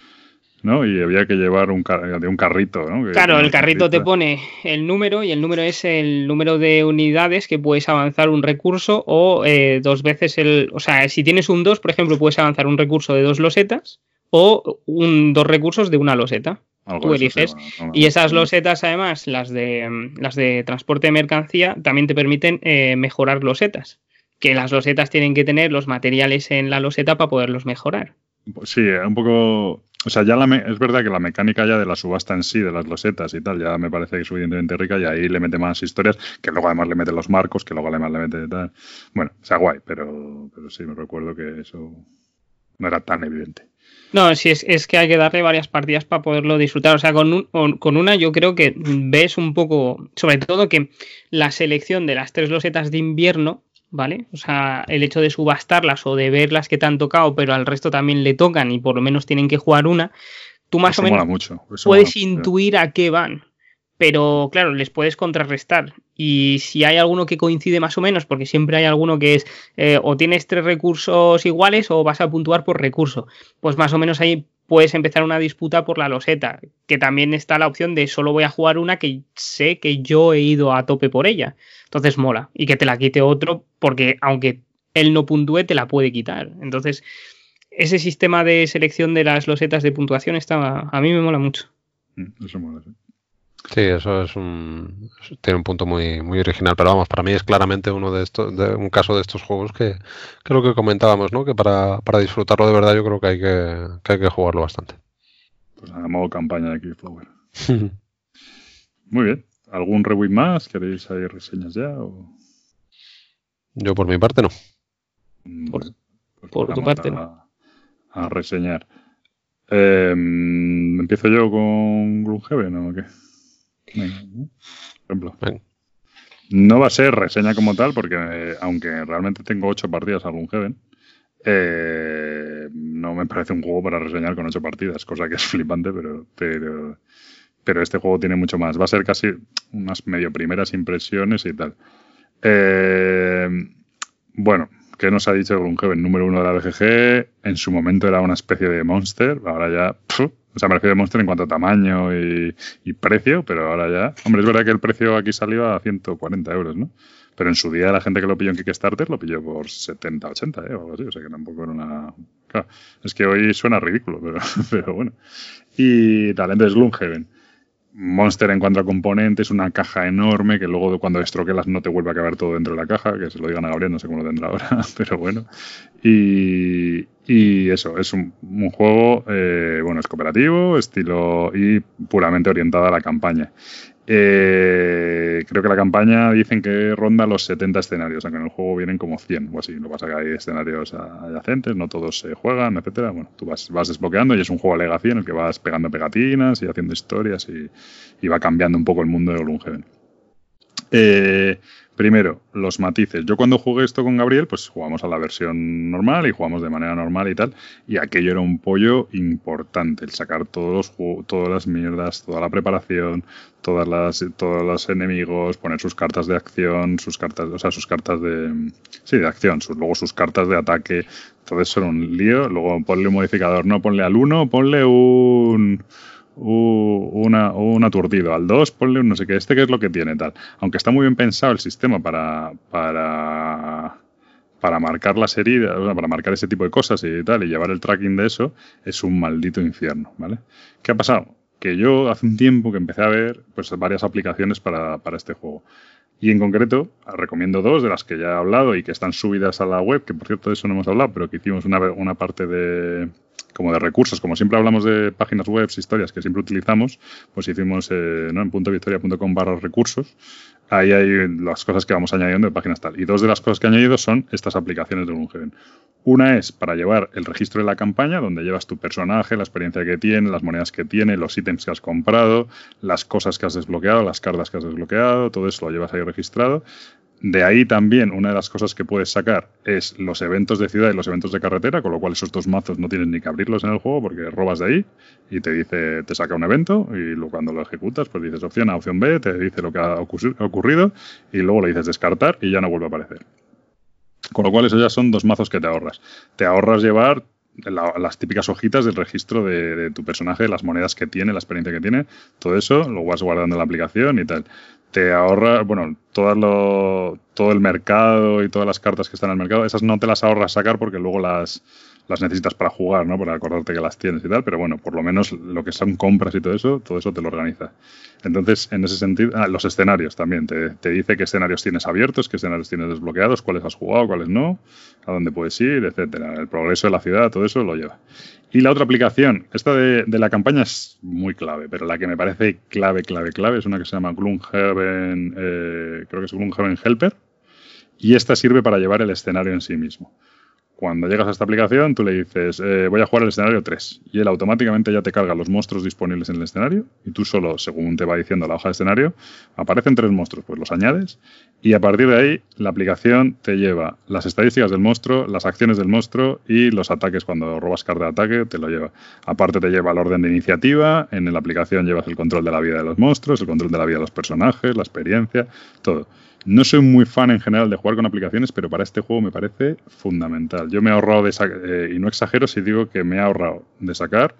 ¿no? Y había que llevar un, de un carrito, ¿no? claro, el carrito te pone el número y el número es el número de unidades que puedes avanzar un recurso o eh, dos veces el... O sea, si tienes un 2, por ejemplo, puedes avanzar un recurso de dos losetas o un, dos recursos de una loseta. Tú eliges. y esas losetas, además, las de, las de transporte de mercancía, también te permiten eh, mejorar losetas. Que las losetas tienen que tener los materiales en la loseta para poderlos mejorar. Sí, un poco o sea, ya la es verdad que la mecánica ya de la subasta en sí, de las losetas y tal, ya me parece que es suficientemente rica y ahí le mete más historias, que luego además le mete los marcos, que luego además le mete tal. Bueno, o sea, guay, pero, pero sí, me recuerdo que eso no era tan evidente. No, sí, es, es que hay que darle varias partidas para poderlo disfrutar. O sea, con, con una yo creo que ves un poco, sobre todo que la selección de las tres losetas de invierno ¿vale? O sea, el hecho de subastarlas o de verlas que te han tocado, pero al resto también le tocan y por lo menos tienen que jugar una, tú más o menos puedes intuir a qué van. Pero claro, les puedes contrarrestar. Y si hay alguno que coincide más o menos, porque siempre hay alguno que es eh, o tienes tres recursos iguales o vas a puntuar por recurso, pues más o menos ahí puedes empezar una disputa por la loseta, que también está la opción de solo voy a jugar una que sé que yo he ido a tope por ella. Entonces mola. Y que te la quite otro, porque aunque él no puntúe, te la puede quitar. Entonces, ese sistema de selección de las losetas de puntuación está, a mí me mola mucho. Mm, eso mola, sí. Sí, eso es un tiene un punto muy muy original, pero vamos, para mí es claramente uno de estos de un caso de estos juegos que, que lo que comentábamos, ¿no? Que para, para disfrutarlo de verdad yo creo que hay que, que hay que jugarlo bastante. Pues a modo campaña de Keyflower. muy bien. ¿Algún review más? ¿Queréis ahí reseñas ya? Yo por mi parte no. Mm, por, pues tu parte no. A reseñar. Em, ¿Empiezo yo con Gloomhaven o qué? Venga, por ejemplo. No va a ser reseña como tal, porque eh, aunque realmente tengo ocho partidas a Gloomhaven, eh, no me parece un juego para reseñar con ocho partidas, cosa que es flipante, pero, pero pero este juego tiene mucho más. Va a ser casi unas medio primeras impresiones y tal. Eh, bueno, ¿qué nos ha dicho Gloomhaven? Número uno de la BGG. En su momento era una especie de monster. Ahora ya. O sea, me refiero a monster en cuanto a tamaño y, precio, pero ahora ya. Hombre, es verdad que el precio aquí salió a 140 euros, ¿no? Pero en su día la gente que lo pilló en Kickstarter lo pilló por 70, 80, ¿eh? O algo así. O sea que tampoco era una. Claro, es que hoy suena ridículo, pero, pero bueno. Y tal, entonces Gloomhaven. Monster en cuanto a componentes, una caja enorme que luego cuando estroquelas no te vuelve a caber todo dentro de la caja, que se lo digan a Gabriel, no sé cómo lo tendrá ahora, pero bueno. Y, eso, es un, juego, eh, bueno, es cooperativo, estilo y puramente orientado a la campaña. Eh, creo que la campaña dicen que ronda los 70 escenarios, aunque en el juego vienen como 100 o así. Lo que pasa que hay escenarios adyacentes, no todos se juegan, etcétera. Bueno, tú vas, desbloqueando y es un juego legacy en el que vas pegando pegatinas y haciendo historias y, y va cambiando un poco el mundo de Gloomhaven. Eh, Primero, los matices. Yo cuando jugué esto con Gabriel, pues jugamos a la versión normal y jugamos de manera normal y tal. Y aquello era un pollo importante, el sacar todos los todas las mierdas, toda la preparación, todas las, todos los enemigos, poner sus cartas de acción, sus cartas, o sea, sus cartas de. Sí, de acción, sus, luego sus cartas de ataque. Eso era un lío. Luego ponle un modificador, no ponle al 1, ponle un una, un aturdido. Al 2 ponle un no sé qué, este que es lo que tiene, tal. Aunque está muy bien pensado el sistema para, para, para marcar las heridas, para marcar ese tipo de cosas y tal, y llevar el tracking de eso, es un maldito infierno, ¿vale? ¿Qué ha pasado? Que yo hace un tiempo que empecé a ver pues, varias aplicaciones para, para este juego. Y en concreto, recomiendo dos de las que ya he hablado y que están subidas a la web, que por cierto de eso no hemos hablado, pero que hicimos una, una parte de, como de recursos, como siempre hablamos de páginas web, historias que siempre utilizamos, pues hicimos eh, ¿no? en puntovictoria.com barra recursos, ahí hay las cosas que vamos añadiendo de páginas tal. Y dos de las cosas que he añadido son estas aplicaciones de Gloomhaven. Una es para llevar el registro de la campaña, donde llevas tu personaje, la experiencia que tiene, las monedas que tiene, los ítems que has comprado, las cosas que has desbloqueado, las cartas que has desbloqueado, todo eso lo llevas ahí registrado. De ahí también una de las cosas que puedes sacar es los eventos de ciudad y los eventos de carretera, con lo cual esos dos mazos no tienes ni que abrirlos en el juego porque robas de ahí y te dice, te saca un evento y cuando lo ejecutas pues dices opción A, opción B, te dice lo que ha ocurrido y luego le dices descartar y ya no vuelve a aparecer. Con lo cual esos ya son dos mazos que te ahorras. Te ahorras llevar las típicas hojitas del registro de, tu personaje, las monedas que tiene, la experiencia que tiene, todo eso lo vas guardando en la aplicación y tal. Te ahorra, bueno, todo, lo, todo el mercado y todas las cartas que están en el mercado, esas no te las ahorras sacar porque luego las, las necesitas para jugar, ¿no? Para acordarte que las tienes y tal, pero bueno, por lo menos lo que son compras y todo eso, todo eso te lo organiza. Entonces, en ese sentido, ah, los escenarios también, te, dice qué escenarios tienes abiertos, qué escenarios tienes desbloqueados, cuáles has jugado, cuáles no, a dónde puedes ir, etcétera. El progreso de la ciudad, todo eso lo lleva. Y la otra aplicación, esta de, de la campaña es muy clave, pero la que me parece clave, clave, clave es una que se llama Gloomhaven, eh, creo que es Gloomhaven Helper, y esta sirve para llevar el escenario en sí mismo. Cuando llegas a esta aplicación, tú le dices, eh, voy a jugar el escenario 3, y él automáticamente ya te carga los monstruos disponibles en el escenario, y tú solo, según te va diciendo la hoja de escenario, aparecen tres monstruos, pues los añades, y a partir de ahí la aplicación te lleva las estadísticas del monstruo, las acciones del monstruo y los ataques. Cuando robas carta de ataque, te lo lleva. Aparte te lleva el orden de iniciativa, en la aplicación llevas el control de la vida de los monstruos, el control de la vida de los personajes, la experiencia, todo. No soy muy fan en general de jugar con aplicaciones, pero para este juego me parece fundamental. Yo me he ahorrado de eh, y no exagero si digo que me he ahorrado de sacar,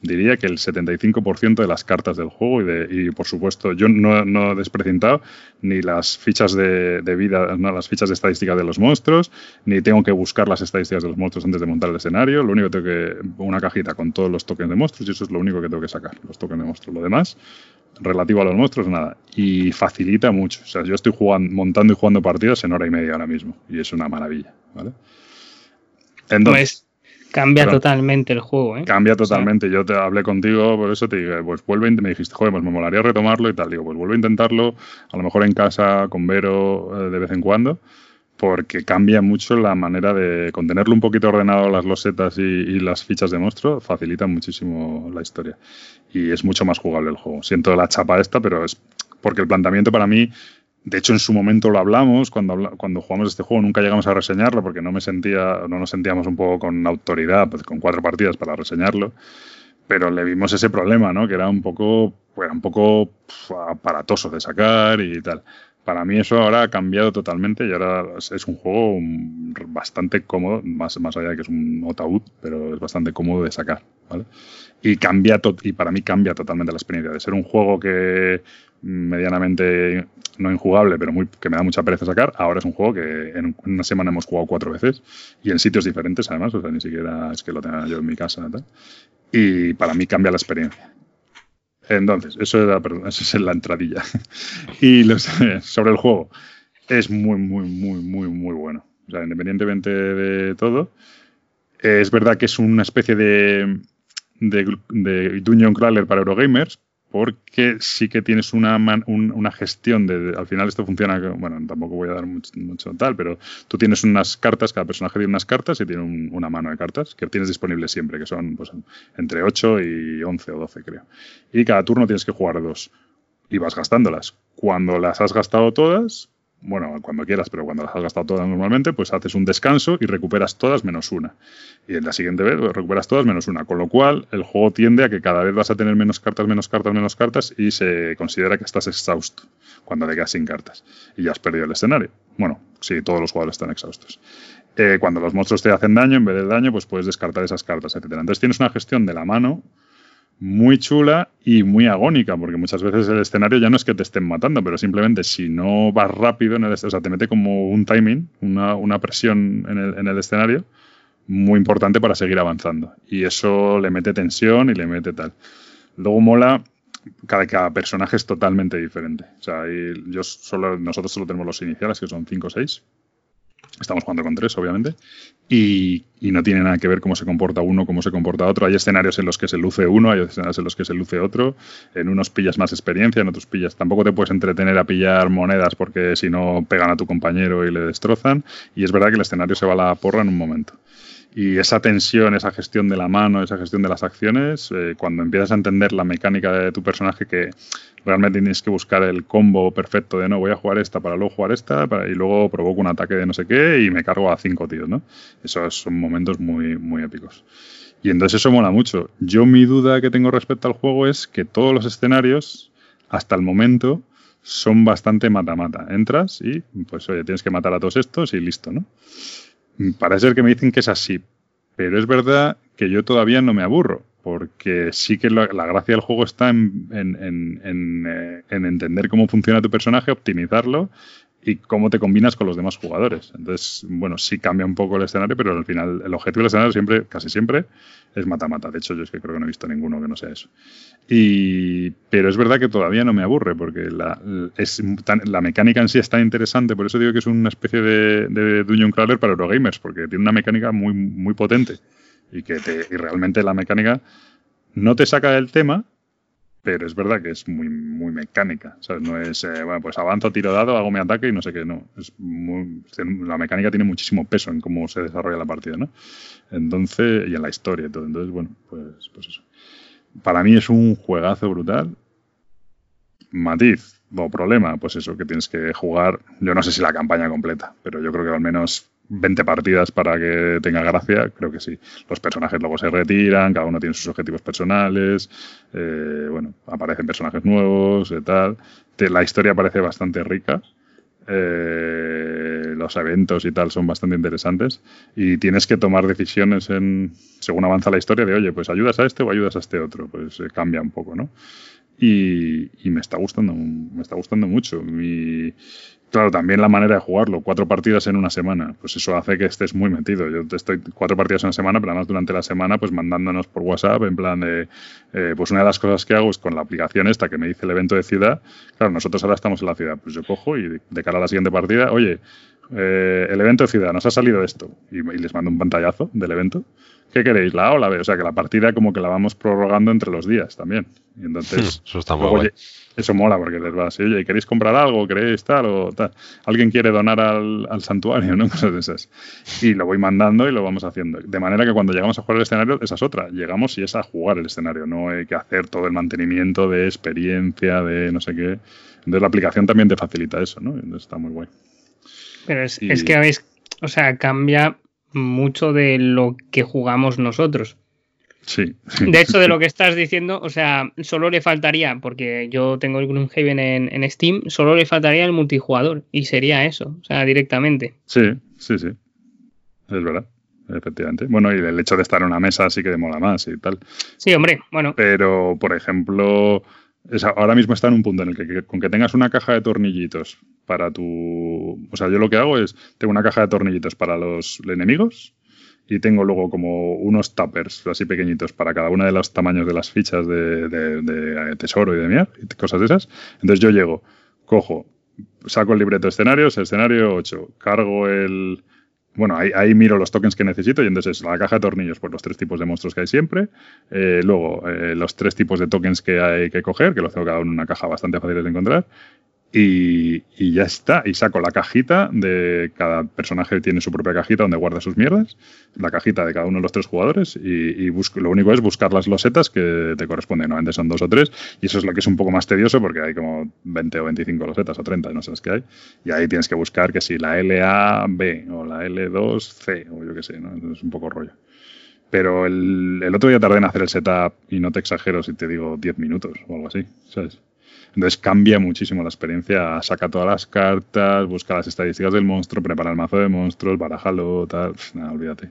diría que el 75% de las cartas del juego y, de, por supuesto yo no, he desprecintado ni las fichas de, vida, no, las fichas de estadística de los monstruos, ni tengo que buscar las estadísticas de los monstruos antes de montar el escenario. Lo único que tengo que una cajita con todos los tokens de monstruos y eso es lo único que tengo que sacar, los tokens de monstruos. Lo demás relativo a los monstruos, nada. Y facilita mucho. O sea, yo estoy jugando, montando y jugando partidas en hora y media ahora mismo. Y es una maravilla, ¿vale? Entonces, pues cambia totalmente el juego, ¿eh? Cambia totalmente. yo te hablé contigo, por eso te dije, pues vuelve, me dijiste, joder, pues me molaría retomarlo y tal. Digo, pues vuelve a intentarlo, a lo mejor en casa, con Vero, eh, de vez en cuando porque cambia mucho la manera de contenerlo un poquito ordenado las losetas y, las fichas de monstruo, facilita muchísimo la historia. Y es mucho más jugable el juego. Siento la chapa esta, pero es porque el planteamiento para mí, de hecho en su momento lo hablamos, cuando, cuando jugamos este juego nunca llegamos a reseñarlo porque no me sentía, no nos sentíamos un poco con autoridad, pues, con cuatro partidas para reseñarlo pero le vimos ese problema, ¿no? Que era un poco, era un poco aparatoso de sacar y tal. Para mí eso ahora ha cambiado totalmente y ahora es un juego bastante cómodo, más, más allá de que es un ataúd, pero es bastante cómodo de sacar, ¿vale? Y cambia y para mí cambia totalmente la experiencia de ser un juego que medianamente no injugable, pero muy, que me da mucha pereza sacar. Ahora es un juego que en una semana hemos jugado cuatro veces y en sitios diferentes además, o sea, ni siquiera es que lo tenga yo en mi casa. Tal. Y para mí cambia la experiencia. Entonces, eso, era, perdón, es la entradilla. y sobre el juego, es muy, muy, muy, muy, muy bueno. O sea, independientemente de todo, es verdad que es una especie de, de, de Dungeon Crawler para Eurogamers, porque sí que tienes una, una gestión de, al final esto funciona, bueno, tampoco voy a dar mucho, tal, pero tú tienes unas cartas, cada personaje tiene unas cartas y tiene una mano de cartas que tienes disponibles siempre, que son pues, entre 8 y 11 o 12 creo. Y cada turno tienes que jugar dos y vas gastándolas. Cuando las has gastado todas, bueno, cuando quieras, pero cuando las has gastado todas normalmente, pues haces un descanso y recuperas todas menos una. Y en la siguiente vez pues, recuperas todas menos una. Con lo cual, el juego tiende a que cada vez vas a tener menos cartas, menos cartas, menos cartas y se considera que estás exhausto cuando te quedas sin cartas y ya has perdido el escenario. Bueno, sí, todos los jugadores están exhaustos. Eh, cuando los monstruos te hacen daño, en vez de daño, pues puedes descartar esas cartas, etc. Entonces tienes una gestión de la mano muy chula y muy agónica, porque muchas veces el escenario ya no es que te estén matando, pero simplemente si no vas rápido, en el, o sea, te mete como un timing, una, presión en el, en el, escenario muy importante para seguir avanzando. Y eso le mete tensión y le mete tal. Luego mola, cada, cada personaje es totalmente diferente. O sea, yo solo, nosotros solo tenemos los iniciales, que son 5 o 6 Estamos jugando con tres, obviamente. Y, no tiene nada que ver cómo se comporta uno, cómo se comporta otro. Hay escenarios en los que se luce uno, hay escenarios en los que se luce otro. En unos pillas más experiencia, en otros pillas. Tampoco te puedes entretener a pillar monedas porque si no pegan a tu compañero y le destrozan. Y es verdad que el escenario se va a la porra en un momento. Y esa tensión, esa gestión de la mano, esa gestión de las acciones, eh, cuando empiezas a entender la mecánica de tu personaje, que realmente tienes que buscar el combo perfecto de no, voy a jugar esta para luego jugar esta y luego provoco un ataque de no sé qué y me cargo a cinco tíos, ¿no? Esos son momentos muy, muy épicos. Y entonces eso mola mucho. Yo mi duda que tengo respecto al juego es que todos los escenarios, hasta el momento, son bastante mata-mata. Entras y, pues, oye, tienes que matar a todos estos y listo, ¿no? Parece ser que me dicen que es así, pero es verdad que yo todavía no me aburro, porque sí que la, gracia del juego está en, eh, en, entender cómo funciona tu personaje, optimizarlo y cómo te combinas con los demás jugadores. Entonces, bueno, sí cambia un poco el escenario, pero al final el objetivo del escenario siempre, casi siempre, es mata-mata. De hecho, yo es que creo que no he visto ninguno que no sea eso. Y, pero es verdad que todavía no me aburre, porque la, es la mecánica en sí es tan interesante, por eso digo que es una especie de, de Dungeon Crawler para Eurogamers, porque tiene una mecánica muy, muy potente y que y realmente la mecánica no te saca del tema, pero es verdad que es muy, muy mecánica. No es, eh, bueno, pues avanzo, tiro dado, hago mi ataque y no sé qué, no. Es la mecánica tiene muchísimo peso en cómo se desarrolla la partida, ¿no? Entonces, y en la historia y todo. Entonces, bueno, pues, pues eso. Para mí es un juegazo brutal. Matiz o problema, pues eso, que tienes que jugar, yo no sé si la campaña completa, pero yo creo que al menos 20 partidas para que tenga gracia, creo que sí. Los personajes luego se retiran, cada uno tiene sus objetivos personales, eh, bueno, aparecen personajes nuevos y tal. La historia parece bastante rica. Eh, los eventos y tal son bastante interesantes y tienes que tomar decisiones en según avanza la historia de oye pues ayudas a este o ayudas a este otro pues eh, cambia un poco no y, y, me está gustando me está gustando mucho mi, Claro, también la manera de jugarlo, cuatro partidas en una semana, pues eso hace que estés muy metido. Yo estoy cuatro partidas en una semana, pero además durante la semana, pues mandándonos por WhatsApp, en plan de, eh, pues una de las cosas que hago es con la aplicación esta que me dice el evento de ciudad, claro, nosotros ahora estamos en la ciudad, pues yo cojo y de cara a la siguiente partida, oye, eh, el evento de ciudad, nos ha salido esto, y, y les mando un pantallazo del evento, ¿Qué queréis? ¿La A o la B? O sea, que la partida como que la vamos prorrogando entre los días también. Y entonces, eso está muy Eso mola porque les va así, oye, ¿queréis comprar algo? ¿Queréis tal o tal? Alguien quiere donar al, santuario, ¿no? Cosas de esas. Y lo voy mandando y lo vamos haciendo. De manera que cuando llegamos a jugar el escenario, esa es otra. Llegamos y es a jugar el escenario. No hay que hacer todo el mantenimiento de experiencia, de no sé qué. Entonces la aplicación también te facilita eso, ¿no? Entonces está muy guay. Pero es, es que habéis, o sea, cambia mucho de lo que jugamos nosotros. Sí. De hecho, de lo que estás diciendo, o sea, solo le faltaría, porque yo tengo el Gloomhaven en, en Steam, solo le faltaría el multijugador y sería eso, o sea, directamente. Sí, sí, sí. Es verdad, efectivamente. Bueno, y el hecho de estar en una mesa sí que demola más y tal. Sí, hombre, bueno. Pero, por ejemplo, ahora mismo está en un punto en el que, con que tengas una caja de tornillitos para tu... O sea, yo lo que hago es, tengo una caja de tornillitos para los enemigos y tengo luego como unos tuppers así pequeñitos para cada uno de los tamaños de las fichas de, tesoro y de mierda y cosas de esas. Entonces yo llego, cojo, saco el libreto de escenarios, escenario 8, cargo el, bueno, ahí, miro los tokens que necesito y entonces la caja de tornillos, pues los tres tipos de monstruos que hay siempre. Eh, luego, eh, los tres tipos de tokens que hay que coger, que los tengo cada uno en una caja bastante fáciles de encontrar. Y, ya está. Y saco la cajita de cada personaje tiene su propia cajita donde guarda sus mierdas. La cajita de cada uno de los tres jugadores. Y, busco, lo único es buscar las losetas que te corresponden. Normalmente son dos o tres. Y eso es lo que es un poco más tedioso porque hay como 20 o 25 losetas o 30, no sé las que hay. Y ahí tienes que buscar que si la LA-B o la L2C o yo qué sé. ¿no? Es un poco rollo. Pero el, el otro día tardé en hacer el setup y no te exagero si te digo 10 minutos o algo así. ¿Sabes? Entonces cambia muchísimo la experiencia. Saca todas las cartas, busca las estadísticas del monstruo, prepara el mazo de monstruos, barájalo, tal. Nada, olvídate.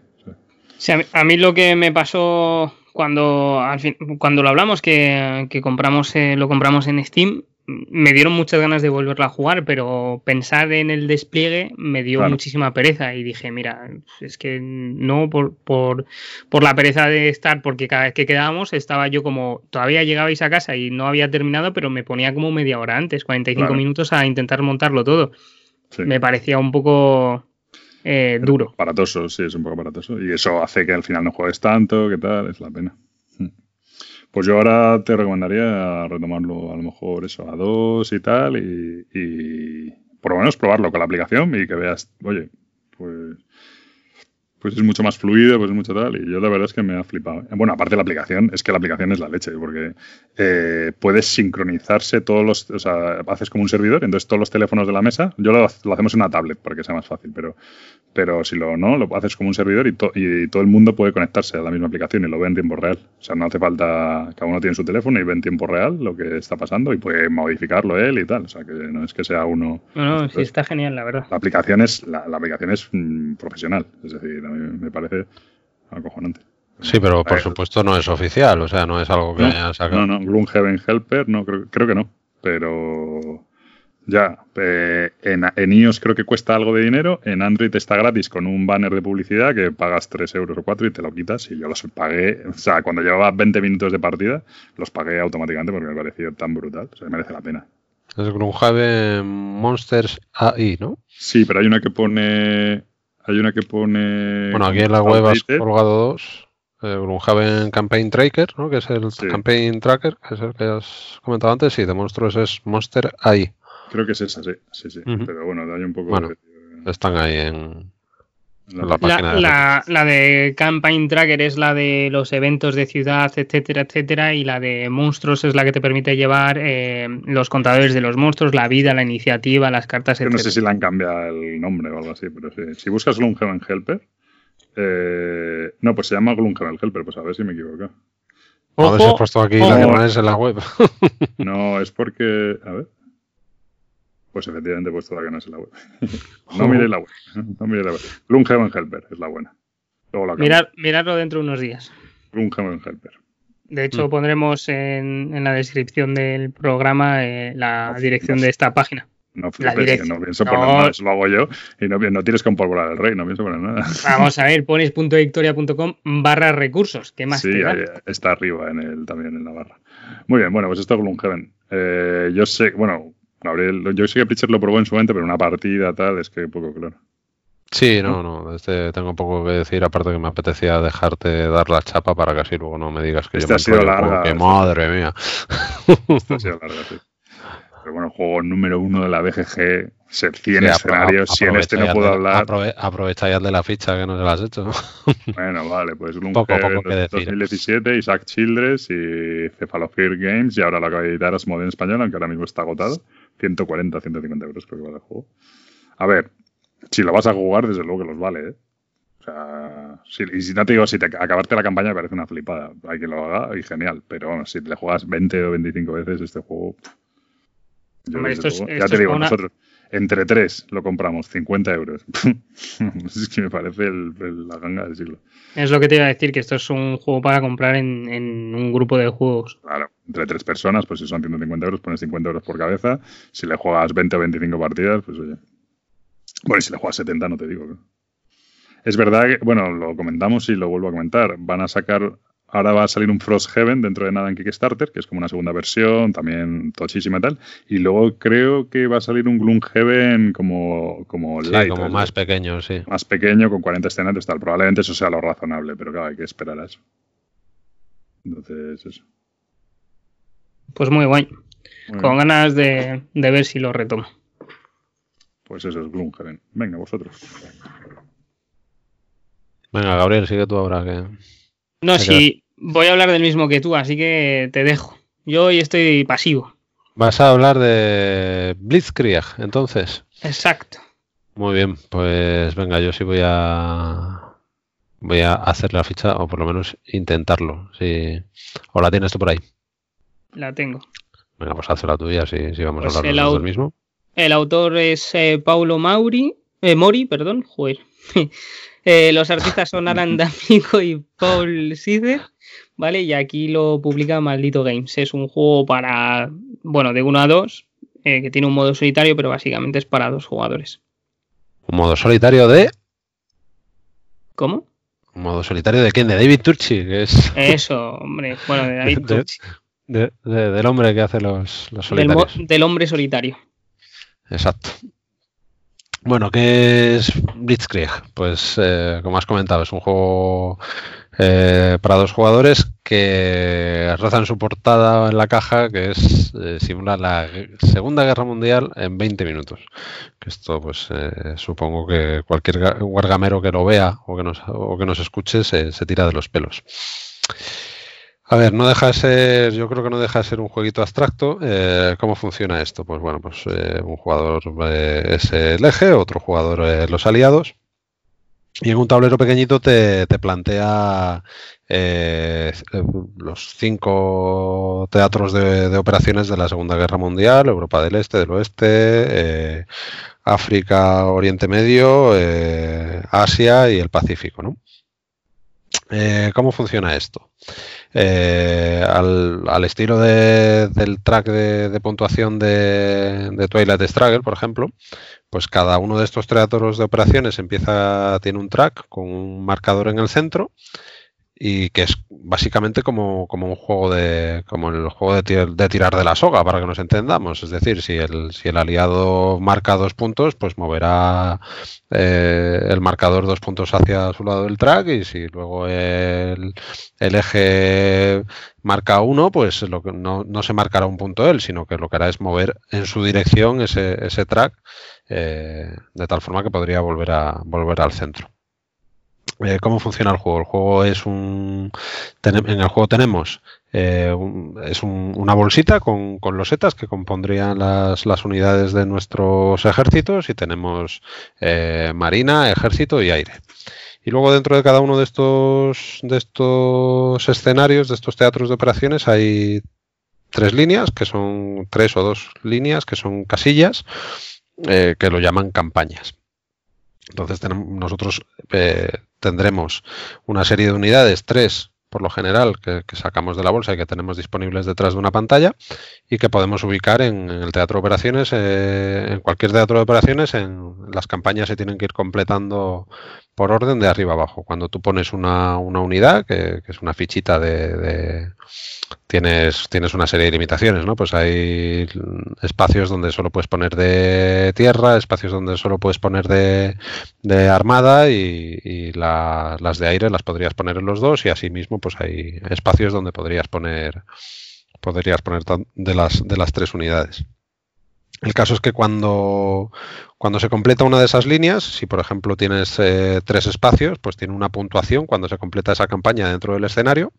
a, mí, lo que me pasó cuando, al fin, cuando lo hablamos, que, compramos, eh, lo compramos en Steam, me dieron muchas ganas de volverla a jugar, pero pensar en el despliegue me dio muchísima pereza y dije, mira, es que no por, por, por, la pereza de estar, porque cada vez que quedábamos estaba yo como, todavía llegabais a casa y no había terminado, pero me ponía como media hora antes, 45 minutos a intentar montarlo todo. Me parecía un poco eh, duro. Aparatoso, sí, es un poco aparatoso. Y eso hace que al final no juegues tanto, ¿qué tal? Es la pena. Pues yo ahora te recomendaría retomarlo a lo mejor eso a dos y tal y, por lo menos probarlo con la aplicación y que veas, oye, pues pues es mucho más fluido, pues es mucho tal. Y yo la verdad es que me ha flipado. Bueno, aparte de la aplicación, es que la aplicación es la leche, porque eh, puedes sincronizarse todos los, o sea, haces como un servidor, entonces todos los teléfonos de la mesa, yo lo, lo hacemos en una tablet para que sea más fácil, pero pero si lo no, lo haces como un servidor y, y, todo el mundo puede conectarse a la misma aplicación y lo ve en tiempo real. O sea, no hace falta, cada uno tiene su teléfono y ve en tiempo real lo que está pasando y puede modificarlo él y tal. O sea, que no es que sea uno... No, no, sí está genial, la verdad. La aplicación es, la, aplicación es mm, profesional, es decir, me parece acojonante. Sí, pero por supuesto no es oficial, o sea, no es algo que haya sacado. No, no, Gloomhaven Helper, no, creo, creo que no, pero ya, eh, en, iOS creo que cuesta algo de dinero, en Android está gratis con un banner de publicidad que pagas 3 euros o 4 y te lo quitas y yo los pagué, o sea, cuando llevaba 20 minutos de partida, los pagué automáticamente porque me pareció tan brutal, o sea, merece la pena. Es Gloomhaven Monsters AI, ¿no? Sí, pero hay una que pone... Hay una que pone... Bueno, aquí en la web has colgado dos. Eh, Gloomhaven Campaign Tracker, ¿no? Que es el Campaign Tracker, que es el que has comentado antes. Sí, de monstruos es Monster AI. Creo que es esa, sí. sí, sí. Pero bueno, hay un poco. de... están ahí en, la, la, la, de Campaign Tracker es la de los eventos de ciudad, etcétera, etcétera, y la de monstruos es la que te permite llevar eh, los contadores de los monstruos, la vida, la iniciativa, las cartas, etcétera. No sé si le han cambiado el nombre o algo así, pero sí. Si buscas Gloomhaven Helper, eh, no, pues se llama Gloomhaven Helper, pues a ver si me equivoco. a ver si has puesto aquí la en la web. no, es porque. A ver. Pues efectivamente, pues todavía no es la web. no mire la web. No mire la web. Gloomhaven Helper es la buena. Mirar, mirarlo dentro de unos días. Gloomhaven Helper. De hecho, mm. pondremos en, en, la descripción del programa eh, la dirección de esta página. No flipes, no pienso poner nada, eso lo hago yo y no, no tienes que empolvorar el rey, no pienso poner nada. Vamos a ver, pones .victoria.com barra recursos, ¿qué más Sí, ahí está arriba en el, también en la barra. Muy bien, bueno, pues esto es Gloomhaven. Eh, yo sé, bueno, Gabriel, yo sé que Pitcher lo probó en su mente, pero una partida tal, es que poco claro. Sí, no, no, este tengo poco que decir, aparte que me apetecía dejarte dar la chapa para que así luego no me digas que yo me ha sido larga. Que madre mía. Esta ha sido larga, sí. Pero bueno, juego número uno de la BGG, 100 escenarios, si en este no puedo hablar. aprovecha ya de la ficha que no se la has hecho. bueno, vale, pues Gloomhaven 2017, Isaac Childress y Cephalosphere Games, y ahora lo acaba de editar Asmode en español, aunque ahora mismo está agotado. 140, 150 euros creo que vale el juego. A ver, si lo vas a jugar, desde luego que los vale, ¿eh? O sea, si, y si no te digo, si te, acabarte la campaña me parece una flipada. Hay que lo haga y genial. Pero bueno, si le juegas 20 o 25 veces este juego. ya te digo, nosotros entre tres lo compramos, 50 euros. es que me parece la ganga del siglo. Es lo que te iba a decir, que esto es un juego para comprar en, un grupo de juegos. Claro, entre tres personas, pues si son 150 euros, pones 50 euros por cabeza. Si le juegas 20 o 25 partidas, pues oye. Bueno, y si le juegas 70, no te digo. Es verdad que, bueno, lo comentamos y lo vuelvo a comentar. Van a sacar ahora va a salir un Frosthaven dentro de nada en Kickstarter, que es como una segunda versión, también tochísima y tal. Y luego creo que va a salir un Gloomhaven como, como Sí, light. como más pequeño, sí. más pequeño, con 40 escenarios, tal. Probablemente eso sea lo razonable, pero claro, hay que esperar a eso. Entonces, eso. Pues muy guay. Muy Con bien. ganas de, de ver si lo retomo. Pues eso es Gloomhaven. Venga, vosotros. Venga, Gabriel, sigue tú ahora que. No, si voy a hablar del mismo que tú, así que te dejo. Yo hoy estoy pasivo. Vas a hablar de Blitzkrieg, entonces. Exacto. Muy bien, pues venga, yo sí voy a voy a hacer la ficha o por lo menos intentarlo. Si o la tienes tú por ahí. La tengo. Venga, pues haz la tuya si, si vamos Pues a hablar dos au- del mismo. El autor es eh, Paulo Mauri, eh, Mori, perdón, joder. Eh, los artistas son Alan D'Amico y Paul Sider, ¿vale? Y aquí lo publica Maldito Games. Es un juego para, bueno, de 1 a 2, eh, que tiene un modo solitario, pero básicamente es para dos jugadores. Un modo solitario de ¿Cómo? un modo solitario de quién? De David Turchi, que es Eso, hombre. Bueno, de David Turchi, de- de- del hombre que hace los, los del, solitarios. del hombre solitario. Exacto. Bueno, ¿qué es Blitzkrieg? Pues, eh, como has comentado, es un juego eh, para dos jugadores que rozan su portada en la caja, que es eh, simula la Segunda Guerra Mundial en 20 minutos. Que esto, pues, eh, supongo que cualquier ga- guargamero que lo vea o que nos, o que nos escuche se, se tira de los pelos. A ver, no deja de ser, yo creo que no deja de ser un jueguito abstracto. Eh, ¿Cómo funciona esto? Pues bueno, pues eh, un jugador eh, es el eje, otro jugador los aliados. Y en un tablero pequeñito te, te plantea los cinco teatros de, de operaciones de la Segunda Guerra Mundial, Europa del Este, del Oeste, África, Oriente Medio, Asia y el Pacífico, ¿no? Eh, ¿Cómo funciona esto? Eh, al, al estilo de- del track de, puntuación de, de Twilight Struggle, por ejemplo, pues cada uno de estos teatros de operaciones empieza, tiene un track con un marcador en el centro y que es básicamente como, como un juego de como el juego de, tir- de tirar de la soga para que nos entendamos. Es decir si el, si el aliado marca dos puntos pues moverá eh, el marcador dos puntos hacia su lado del track y si luego el, el eje marca uno pues lo que no, no se marcará un punto él sino que lo que hará es mover en su dirección ese, ese track eh, de tal forma que podría volver a volver al centro eh, ¿Cómo funciona el juego? El juego es un. en el juego tenemos. eh, es un- una bolsita con, con losetas que compondrían las, las unidades de nuestros ejércitos y tenemos eh, marina, ejército y aire. Y luego dentro de cada uno de estos, de estos escenarios, de estos teatros de operaciones, hay tres líneas, que son tres o dos líneas, que son casillas, que lo llaman campañas. Entonces tenemos, nosotros tendremos una serie de unidades, tres por lo general, que, sacamos de la bolsa y que tenemos disponibles detrás de una pantalla y que podemos ubicar en, en el teatro de operaciones, eh, en cualquier teatro de operaciones, en las campañas se tienen que ir completando por orden de arriba abajo. Cuando tú pones una, una unidad, que, que es una fichita de, de- tienes, tienes una serie de limitaciones, ¿no? Pues hay espacios donde solo puedes poner de tierra, espacios donde solo puedes poner de, de armada y, y la- las de aire las podrías poner en los dos y asimismo pues hay espacios donde podrías poner podrías poner de las, de las tres unidades. El caso es que cuando, cuando se completa una de esas líneas, si por ejemplo tienes eh, tres espacios, pues tiene una puntuación cuando se completa esa campaña dentro del escenario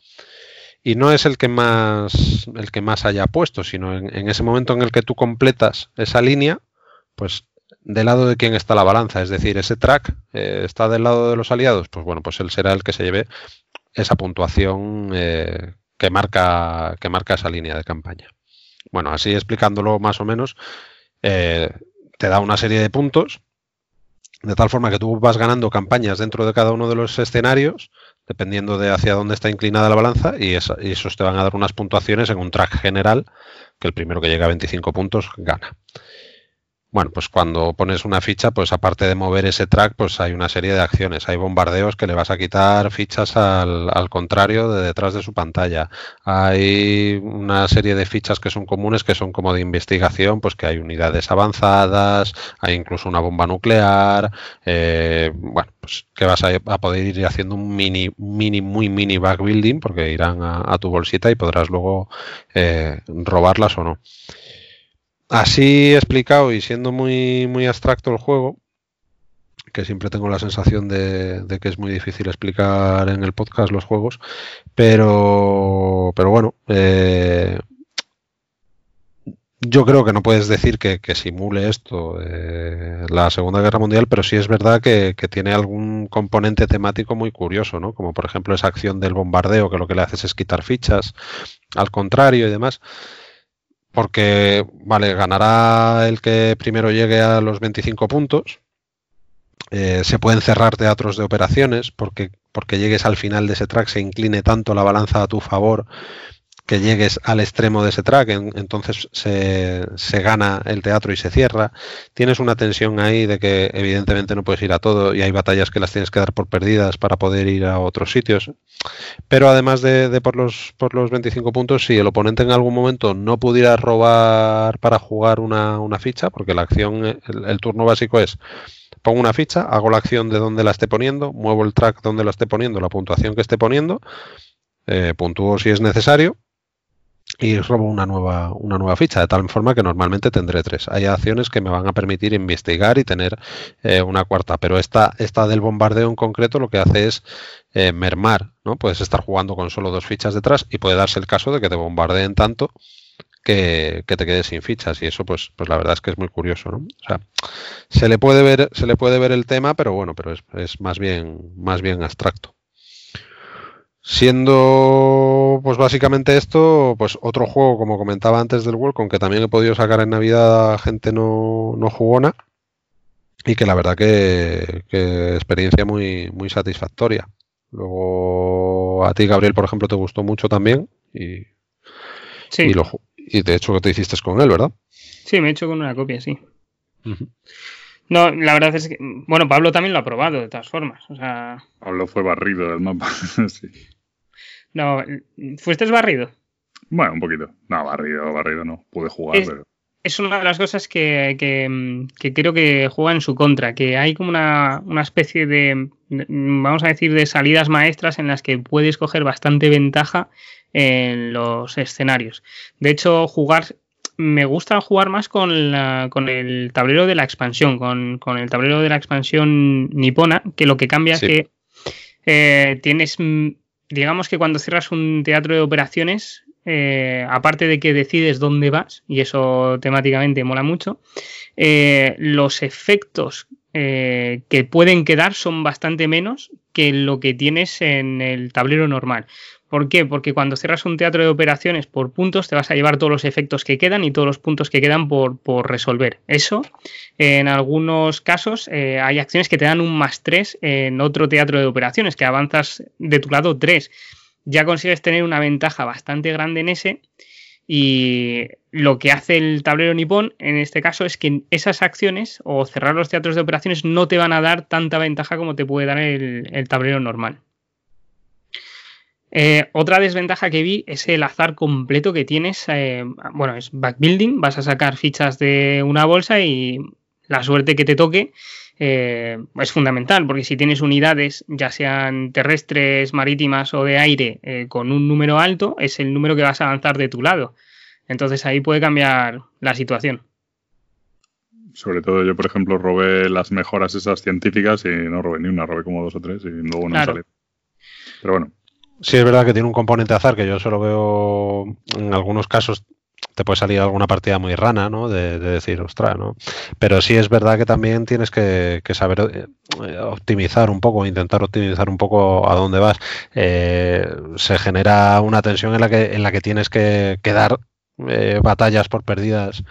y no es el que más el que más haya puesto, sino en, ese momento en el que tú completas esa línea, pues del lado de quién está la balanza, es decir, ese track eh, está del lado de los aliados, pues bueno, pues él será el que se lleve esa puntuación eh, que marca que marca esa línea de campaña. Bueno, así explicándolo más o menos, eh, te da una serie de puntos de tal forma que tú vas ganando campañas dentro de cada uno de los escenarios, dependiendo de hacia dónde está inclinada la balanza, y, esa- y esos te van a dar unas puntuaciones en un track general, que el primero que llega a 25 puntos gana. Bueno, pues cuando pones una ficha, pues aparte de mover ese track, pues hay una serie de acciones. Hay bombardeos que le vas a quitar fichas al, al, contrario de detrás de su pantalla. Hay una serie de fichas que son comunes, que son como de investigación, pues que hay unidades avanzadas, hay incluso una bomba nuclear. Eh, bueno, pues que vas a, poder ir haciendo un mini, mini, muy mini backbuilding, porque irán a, a tu bolsita y podrás luego eh, robarlas o no. Así explicado y siendo muy, muy abstracto el juego, que siempre tengo la sensación de, que es muy difícil explicar en el podcast los juegos, pero, pero bueno, eh, yo creo que no puedes decir que, que simule esto eh, la Segunda Guerra Mundial, pero sí es verdad que, que, tiene algún componente temático muy curioso, ¿no? Como por ejemplo esa acción del bombardeo, que lo que le haces es quitar fichas, al contrario y demás porque, vale, ganará el que primero llegue a los 25 puntos. Eh, se pueden cerrar teatros de operaciones porque, porque llegues al final de ese track, se incline tanto la balanza a tu favor que llegues al extremo de ese track, en, entonces se, se, gana el teatro y se cierra. Tienes una tensión ahí de que evidentemente no puedes ir a todo y hay batallas que las tienes que dar por perdidas para poder ir a otros sitios. Pero además de, de por, los, por los 25 puntos, si el oponente en algún momento no pudiera robar para jugar una, una ficha, porque la acción, el, el turno básico es pongo una ficha, hago la acción de donde la esté poniendo, muevo el track donde la esté poniendo, la puntuación que esté poniendo, eh, puntúo si es necesario y robo una nueva, una nueva ficha, de tal forma que normalmente tendré tres. Hay acciones que me van a permitir investigar y tener eh, una cuarta, pero esta, esta del bombardeo en concreto lo que hace es eh, mermar, ¿no? Puedes estar jugando con solo dos fichas detrás y puede darse el caso de que te bombardeen tanto que, que, te quedes sin fichas y eso pues, pues la verdad es que es muy curioso, ¿no? O sea, se le puede ver, se le puede ver el tema, pero bueno, pero es, es más bien, más bien abstracto. Siendo pues básicamente esto, pues otro juego, como comentaba antes del World, con que también he podido sacar en Navidad a gente no, no jugona y que la verdad que, que, experiencia muy, muy satisfactoria. Luego a ti, Gabriel, por ejemplo, te gustó mucho también y, sí. y, lo, y de hecho que te hiciste con él, ¿verdad? Sí, me he hecho con una copia, sí. Uh -huh. No, la verdad es que, bueno, Pablo también lo ha probado de todas formas. O sea... Pablo fue barrido del mapa. sí. No, ¿fuiste barrido? Bueno, un poquito. No, barrido, barrido no. Pude jugar, es, pero. Es una de las cosas que, que, que, creo que juega en su contra, que hay como una, una especie de, vamos a decir, de salidas maestras en las que puedes coger bastante ventaja en los escenarios. De hecho, jugar me gusta jugar más con, la, con el tablero de la expansión, con, con, el tablero de la expansión nipona, que lo que cambia sí. es que eh, tienes, digamos que cuando cierras un teatro de operaciones, eh, aparte de que decides dónde vas, y eso temáticamente mola mucho, eh, los efectos eh, que pueden quedar son bastante menos que lo que tienes en el tablero normal. ¿Por qué? Porque cuando cierras un teatro de operaciones por puntos te vas a llevar todos los efectos que quedan y todos los puntos que quedan por, resolver. Eso, en algunos casos, eh, hay acciones que te dan un más 3 en otro teatro de operaciones, que avanzas de tu lado 3. Ya consigues tener una ventaja bastante grande en ese. Y lo que hace el tablero nipón en este caso es que esas acciones o cerrar los teatros de operaciones no te van a dar tanta ventaja como te puede dar el tablero normal. Eh, otra desventaja que vi es el azar completo que tienes. Eh, bueno, es backbuilding. Vas a sacar fichas de una bolsa y la suerte que te toque eh, es fundamental, porque si tienes unidades, ya sean terrestres, marítimas o de aire, eh, con un número alto, es el número que vas a avanzar de tu lado. Entonces ahí puede cambiar la situación. Sobre todo yo, por ejemplo, robé las mejoras esas científicas y no robé ni una, robé como dos o tres y luego no claro. salió. Pero bueno, Sí, es verdad que tiene un componente azar que yo solo veo en algunos casos te puede salir alguna partida muy rana, ¿no? De, de decir, ostras, ¿no? Pero sí es verdad que también tienes que, que saber eh, optimizar un poco, intentar optimizar un poco a dónde vas. Eh, se genera una tensión en la que, en la que tienes que, que dar eh, batallas por perdidas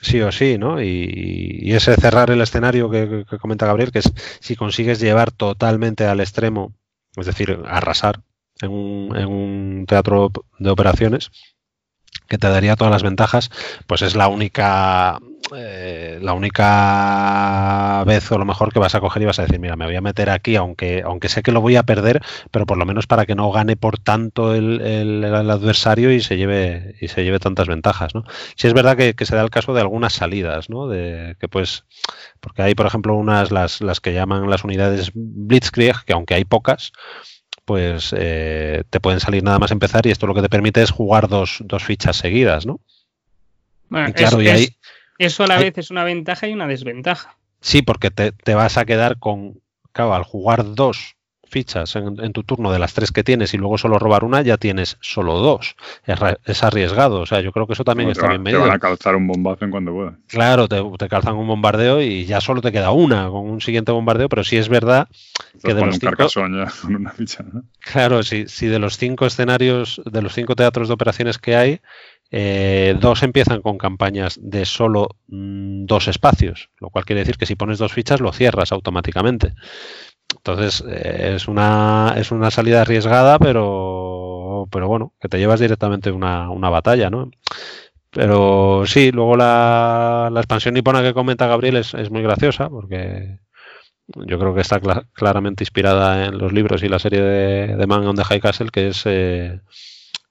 sí o sí, ¿no? Y, ese cerrar el escenario que, comenta Gabriel, que es si consigues llevar totalmente al extremo, es decir, arrasar en un, en un teatro de operaciones, que te daría todas las ventajas, pues es la única eh, la única vez o lo mejor que vas a coger y vas a decir, mira, me voy a meter aquí, aunque, aunque sé que lo voy a perder, pero por lo menos para que no gane por tanto el, el, adversario y se lleve y se lleve tantas ventajas, ¿no? Si es verdad que, que, se da el caso de algunas salidas, ¿no? De que pues, porque hay, por ejemplo, unas las, las que llaman las unidades Blitzkrieg, que aunque hay pocas, pues eh, te pueden salir nada más empezar y esto lo que te permite es jugar dos, dos fichas seguidas, ¿no? Bueno, claro, es, y ahí, eso a la vez es una ventaja y una desventaja. Sí, porque te, te, vas a quedar con, claro, al jugar dos fichas en, tu turno de las tres que tienes y luego solo robar una, ya tienes solo dos. Es, arriesgado. O sea, yo creo que eso también está bien medido. Te van a calzar un bombazo en cuando puedan. Claro, te, te, calzan un bombardeo y ya solo te queda una con un siguiente bombardeo, pero sí es verdad que de los un cinco... ya con una ficha, ¿no? Claro, si, si de los cinco escenarios, de los cinco teatros de operaciones que hay, eh, dos empiezan con campañas de solo mm, dos espacios, lo cual quiere decir que si pones dos fichas lo cierras automáticamente. Entonces eh, es, una, es una salida arriesgada, pero, pero bueno, que te llevas directamente una, una batalla, ¿no? Pero sí, luego la, la expansión nipona que comenta Gabriel es, es, muy graciosa porque yo creo que está cl claramente inspirada en los libros y la serie de, de Man on the High Castle, que es eh,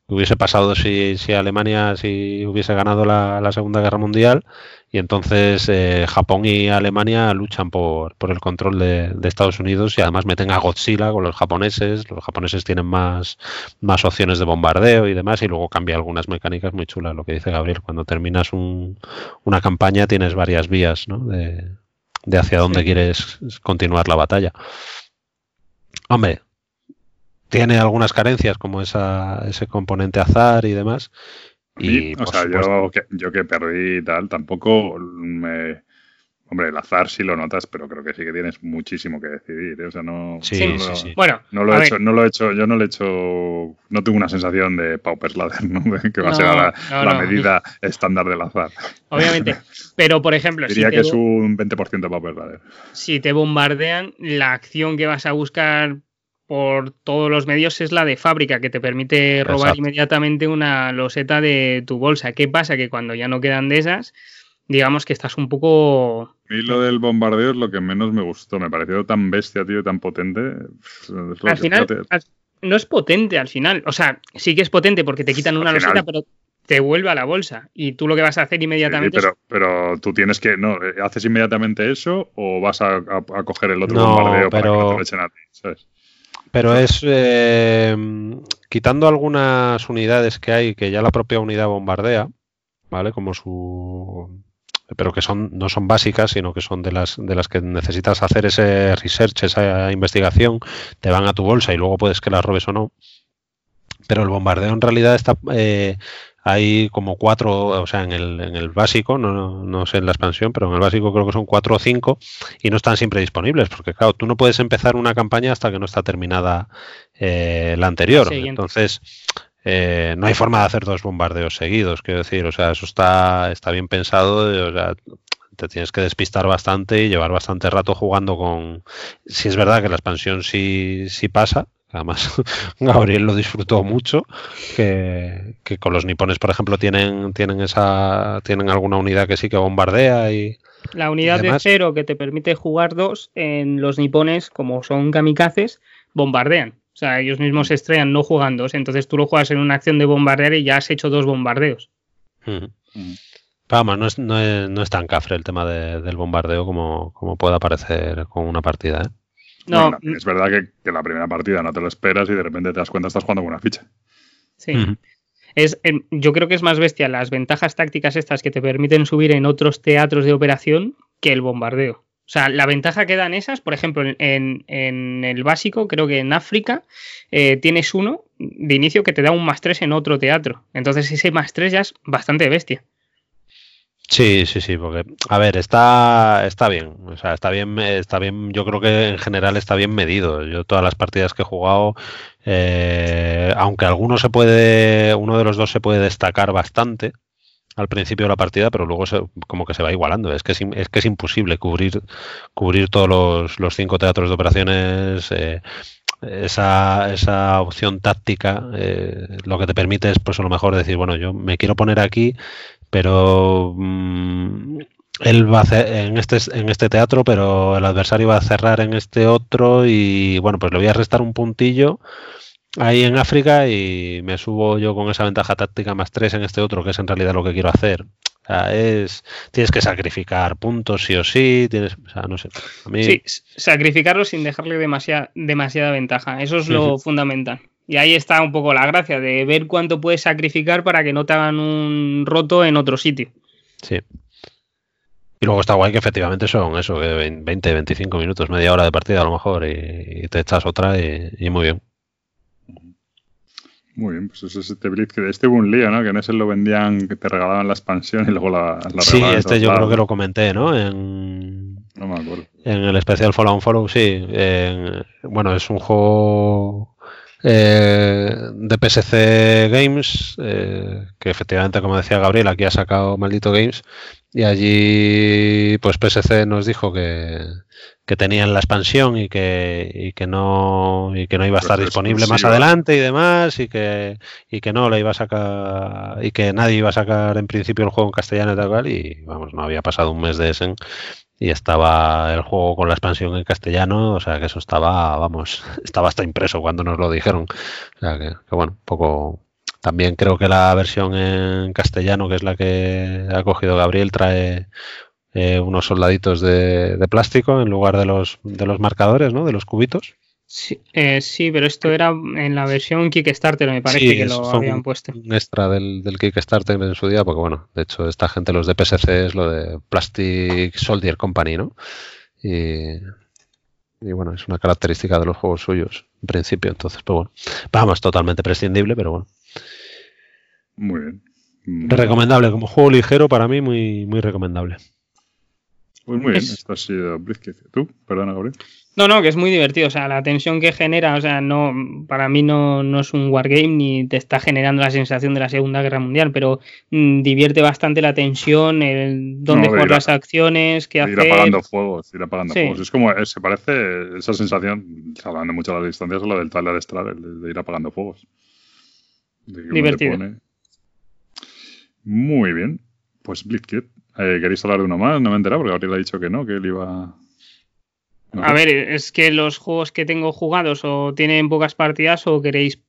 hubiese pasado si, si, Alemania si hubiese ganado la, la, Segunda Guerra Mundial y entonces eh, Japón y Alemania luchan por, por el control de, de, Estados Unidos y además meten a Godzilla con los japoneses. Los japoneses tienen más, más opciones de bombardeo y demás y luego cambia algunas mecánicas muy chulas lo que dice Gabriel. Cuando terminas un, una campaña tienes varias vías ¿no? de, de hacia dónde quieres continuar la batalla. Hombre tiene algunas carencias como esa, ese componente azar y demás. Y, o sea, yo que, yo que perdí y tal, tampoco me... Hombre, el azar sí lo notas, pero creo que sí que tienes muchísimo que decidir. ¿eh? O sea, no. Sí, no, sí, sí. Bueno, no lo he hecho, no lo he hecho, yo no le he hecho, no tengo una sensación de Pauper's Ladder, ¿no? que va a ser la, la medida estándar del azar. Obviamente. Pero, por ejemplo, diría si que es un 20% de Pauper's Ladder. Si te bombardean, la acción que vas a buscar por todos los medios es la de fábrica, que te permite robar Exacto. inmediatamente una loseta de tu bolsa. ¿Qué pasa? Que cuando ya no quedan de esas, digamos que estás un poco... A mí lo del bombardeo es lo que menos me gustó. Me pareció tan bestia, tío, tan potente. al final, al, no es potente al final. O sea, sí que es potente porque te quitan una loseta, pero te vuelve a la bolsa y tú lo que vas a hacer inmediatamente sí, pero, es... pero tú tienes que no haces inmediatamente eso o vas a, a, a coger el otro no, bombardeo pero... para que no te lo echen a ti ¿sabes? Pero es eh, quitando algunas unidades que hay que ya la propia unidad bombardea, ¿vale? Como su pero que son no son básicas, sino que son de las de las que necesitas hacer ese research, esa investigación, te van a tu bolsa y luego puedes que las robes o no. Pero el bombardeo en realidad está eh, hay como cuatro, o sea, en el, en el básico, no, no, sé en la expansión, pero en el básico creo que son cuatro o cinco y no están siempre disponibles, porque claro, tú no puedes empezar una campaña hasta que no está terminada eh, la anterior. Siguiente. Entonces, eh, no hay forma de hacer dos bombardeos seguidos, quiero decir, o sea, eso está, está bien pensado, o sea, te tienes que despistar bastante y llevar bastante rato jugando con... Si es verdad que la expansión sí, sí pasa, Además, Gabriel lo disfrutó mucho, que, que, con los nipones, por ejemplo, tienen, tienen esa tienen alguna unidad que sí que bombardea y... La unidad y de cero que te permite jugar dos, en los nipones, como son kamikazes, bombardean. O sea, ellos mismos se estrellan no jugando. Entonces tú lo juegas en una acción de bombardear y ya has hecho dos bombardeos. -huh. Vamos, no es, no, es, no es tan cafre el tema de, del bombardeo como, como pueda parecer con una partida, ¿eh? No, bueno, es verdad que, que, la primera partida no te lo esperas y de repente te das cuenta estás jugando con una ficha. Sí. Es, eh, yo creo que es más bestia las ventajas tácticas estas que te permiten subir en otros teatros de operación que el bombardeo. O sea, la ventaja que dan esas, por ejemplo, en, en el básico, creo que en África eh, tienes uno de inicio que te da un más 3 en otro teatro. Entonces ese más 3 ya es bastante bestia. Sí, sí, sí, porque a ver, está está bien, o sea, está bien, está bien, yo creo que en general está bien medido. Yo todas las partidas que he jugado, eh, aunque alguno se puede, uno de los dos se puede destacar bastante al principio de la partida, pero luego se, como que se va igualando. Es que es, que es imposible cubrir cubrir todos los, los cinco teatros de operaciones. Eh, esa, esa opción táctica eh, lo que te permite es pues a lo mejor decir, bueno, yo me quiero poner aquí, pero mm, él va a hacer en este, en este teatro, pero el adversario va a cerrar en este otro y bueno, pues le voy a restar un puntillo ahí en África y me subo yo con esa ventaja táctica más tres en este otro, que es en realidad lo que quiero hacer. O sea, es, tienes que sacrificar puntos sí o sí, tienes, o sea, no sé. A mí... Sí, sacrificarlo sin dejarle demasiada, demasiada ventaja, eso es lo fundamental. Y ahí está un poco la gracia de ver cuánto puedes sacrificar para que no te hagan un roto en otro sitio. Sí. Y luego está guay que efectivamente son eso, 20, 25 minutos, media hora de partida a lo mejor, y, te echas otra y muy bien. Muy bien, pues eso es este Blitz que este hubo un lío, ¿no? Que en ese lo vendían, que te regalaban la expansión y luego la, la Sí, este yo creo que lo comenté, ¿no? En, no me acuerdo. En el especial Fallout Follow, sí. bueno, es un juego eh, de PSC Games, eh, que efectivamente, como decía Gabriel, aquí ha sacado Maldito Games. Y allí, pues PSC nos dijo que, que tenían la expansión y que, y que no y que no iba a estar disponible más adelante y demás y que y que no le iba a sacar y que nadie iba a sacar en principio el juego en castellano y tal cual y vamos no había pasado un mes de ese y estaba el juego con la expansión en castellano o sea que eso estaba vamos estaba hasta impreso cuando nos lo dijeron o sea que, que bueno poco también creo que la versión en castellano que es la que ha cogido Gabriel trae eh, unos soldaditos de, plástico en lugar de los, de los marcadores, ¿no? De los cubitos. Sí, eh, sí, pero esto era en la versión Kickstarter, me parece que lo habían puesto. Un extra del, del, Kickstarter en su día, porque bueno, de hecho, esta gente, los de PSC, es lo de Plastic Soldier Company, ¿no? Y, y bueno, es una característica de los juegos suyos, en principio. Entonces, pues bueno, vamos, totalmente prescindible, pero bueno. Muy bien. Recomendable, como juego ligero, para mí, muy, muy recomendable. Pues muy bien, esto ha sido ¿Tú? Perdona, Gabriel. No, no, que es muy divertido. O sea, la tensión que genera, o sea, no, para mí no, no es un wargame ni te está generando la sensación de la Segunda Guerra Mundial, pero mm, divierte bastante la tensión, el dónde jugar las acciones, qué hacer. Ir apagando fuegos, ir apagando fuegos. Es como, se parece esa sensación, hablando mucho de las distancias, a lo del Tyler Strad, de ir apagando fuegos. Divertido. Muy bien. Pues Blitzkrieg, eh, ¿Queréis hablar de uno más? No me he enterado porque Gabriel ha dicho que no, que él iba. A ver, es que los juegos que tengo jugados o tienen pocas partidas o queréis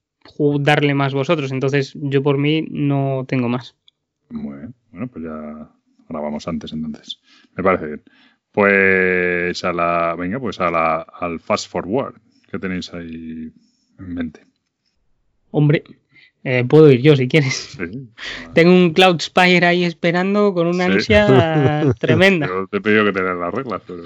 darle más vosotros. Entonces, yo por mí no tengo más. Muy bien. Bueno, pues ya ahora vamos antes entonces. Me parece bien. Pues a la. Venga, pues a la, al Fast Forward. ¿Qué tenéis ahí en mente? Hombre, eh, puedo ir yo si quieres. Tengo un Cloud Spire ahí esperando con una ansia tremenda. Yo te he pedido que te las reglas, pero.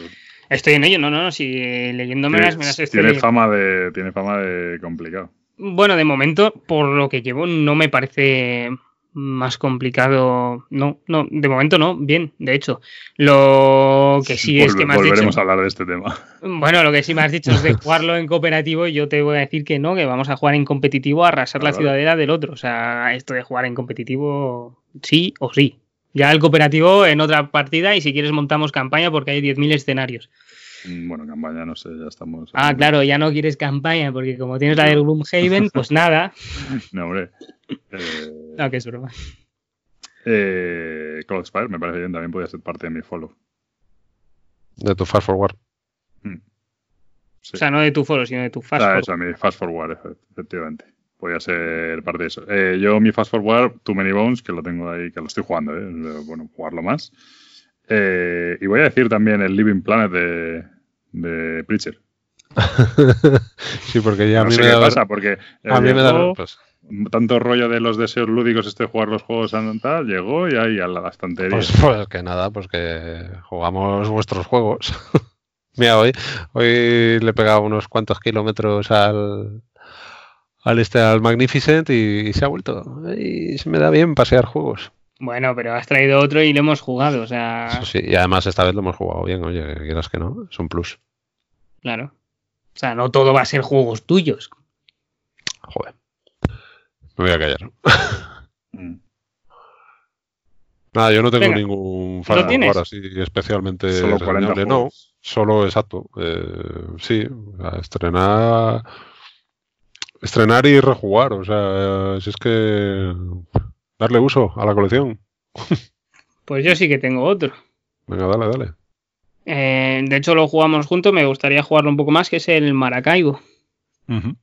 Estoy en ello, no, no, no, si leyéndome las me las estoy tiene fama de Tiene fama de complicado. Bueno, de momento, por lo que llevo, no me parece más complicado. No, no, de momento no, bien, de hecho. Lo que sí es que me has Volveremos a hablar de este tema. Bueno, lo que sí me has dicho es de jugarlo en cooperativo y yo te voy a decir que no, que vamos a jugar en competitivo a arrasar la ciudadela del otro. O sea, esto de jugar en competitivo, sí o sí. Ya el cooperativo en otra partida y si quieres montamos campaña porque hay 10.000 escenarios. Mm, bueno, campaña no sé, ya estamos. Ah, claro, ya no quieres campaña porque como tienes la del Gloomhaven, pues nada. no, hombre. Eh, no, que es broma. Eh, Spire me parece bien, también podría ser parte de mi follow. De tu fast forward. Hmm. O sea, no de tu follow, sino de tu fast ah, forward. Eso, mi fast forward, efectivamente. Podría ser parte de eso. Eh, yo, mi fast forward, Too Many Bones, que lo tengo ahí, que lo estoy jugando, ¿eh? bueno, jugarlo más. Eh, y voy a decir también el Living Planet de, de Preacher. sí, porque ya a mí me da pasa, porque a mí me da pues, tanto rollo de los deseos lúdicos este jugar los juegos tal, llegó y ahí a la estantería. Pues, pues, que nada, pues que jugamos vuestros juegos. Mira, hoy, hoy le he pegado unos cuantos kilómetros al, al este al Magnificent y, se ha vuelto. Y se me da bien pasear juegos. Bueno, pero has traído otro y lo hemos jugado, o sea. sí, y además esta vez lo hemos jugado bien, oye, que quieras que no, es un plus. Claro. O sea, no todo va a ser juegos tuyos. Joder. Me voy a callar. Mm. Nada, yo no tengo ningún fan ahora así especialmente solo 40 No, solo exacto. Eh, sí, a estrenar estrenar y rejugar, o sea, si es que darle uso a la colección. Pues yo sí que tengo otro. Venga, dale, dale. Eh, de hecho, lo jugamos juntos, me gustaría jugarlo un poco más, que es el Maracaibo. O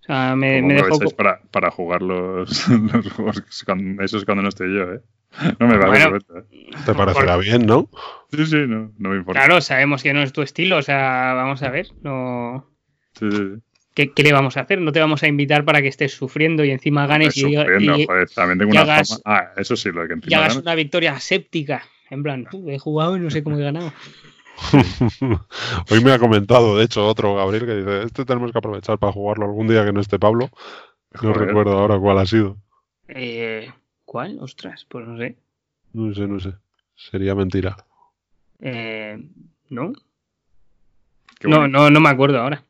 sea, me, me dejó... para, para jugar los, los juegos, eso es cuando no estoy yo, ¿eh? No me parece Bueno, ¿eh? Te parecerá bien, ¿no? Sí, sí, no, no me importa. Claro, sabemos que no es tu estilo, o sea, vamos a ver, no... Sí, sí, sí. ¿Qué, qué le vamos a hacer? No te vamos a invitar para que estés sufriendo y encima ganes y, Sufriendo, y- joder, también tengo y una hagas- fama. Ah, eso sí, lo que y encima hagas ganas. una victoria séptica. En plan, "Uh, he jugado y no sé cómo he ganado. Hoy me ha comentado, de hecho, otro Gabriel que dice, este tenemos que aprovechar para jugarlo algún día que no esté Pablo. No Joder. recuerdo ahora cuál ha sido. Eh, ¿Cuál? Ostras, pues no sé. No sé, no sé. Sería mentira. Eh, ¿No? No, no, no me acuerdo ahora.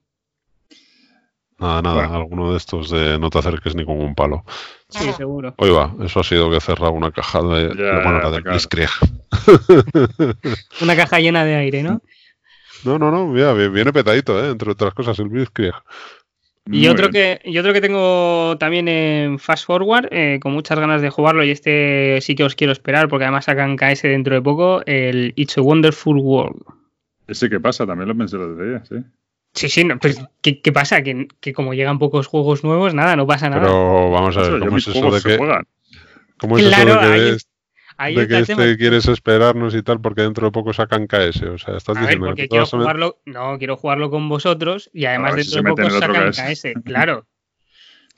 Nada, nada, Bueno. alguno de estos de no te acerques ni con un palo. Sí, seguro. Hoy va, eso ha sido que he cerrado una caja de, Ya, de- bueno, claro. Blitzkrieg. Una caja llena de aire, ¿no? No, no, no, mira, vi- viene petadito, ¿eh? entre otras cosas, el Blitzkrieg. Y otro, que, y otro que tengo también en Fast Forward, eh, con muchas ganas de jugarlo, y este sí que os quiero esperar, porque además sacan KS dentro de poco, el It's a Wonderful World. Ese que pasa, también lo pensé el otro día, sí. Sí, sí, no, pues, ¿qué, qué pasa? Que, que como llegan pocos juegos nuevos, nada, no pasa nada. Pero vamos a ver, ¿cómo es eso de se que, juegan. cómo es Claro, eso de ahí que, es- Ahí de que este quieres esperarnos y tal porque dentro de poco sacan KS? O sea, estás A ver, diciendo porque que quiero jugarlo, no, quiero jugarlo con vosotros y además ver dentro se de meten poco sacan KS. KS. Claro,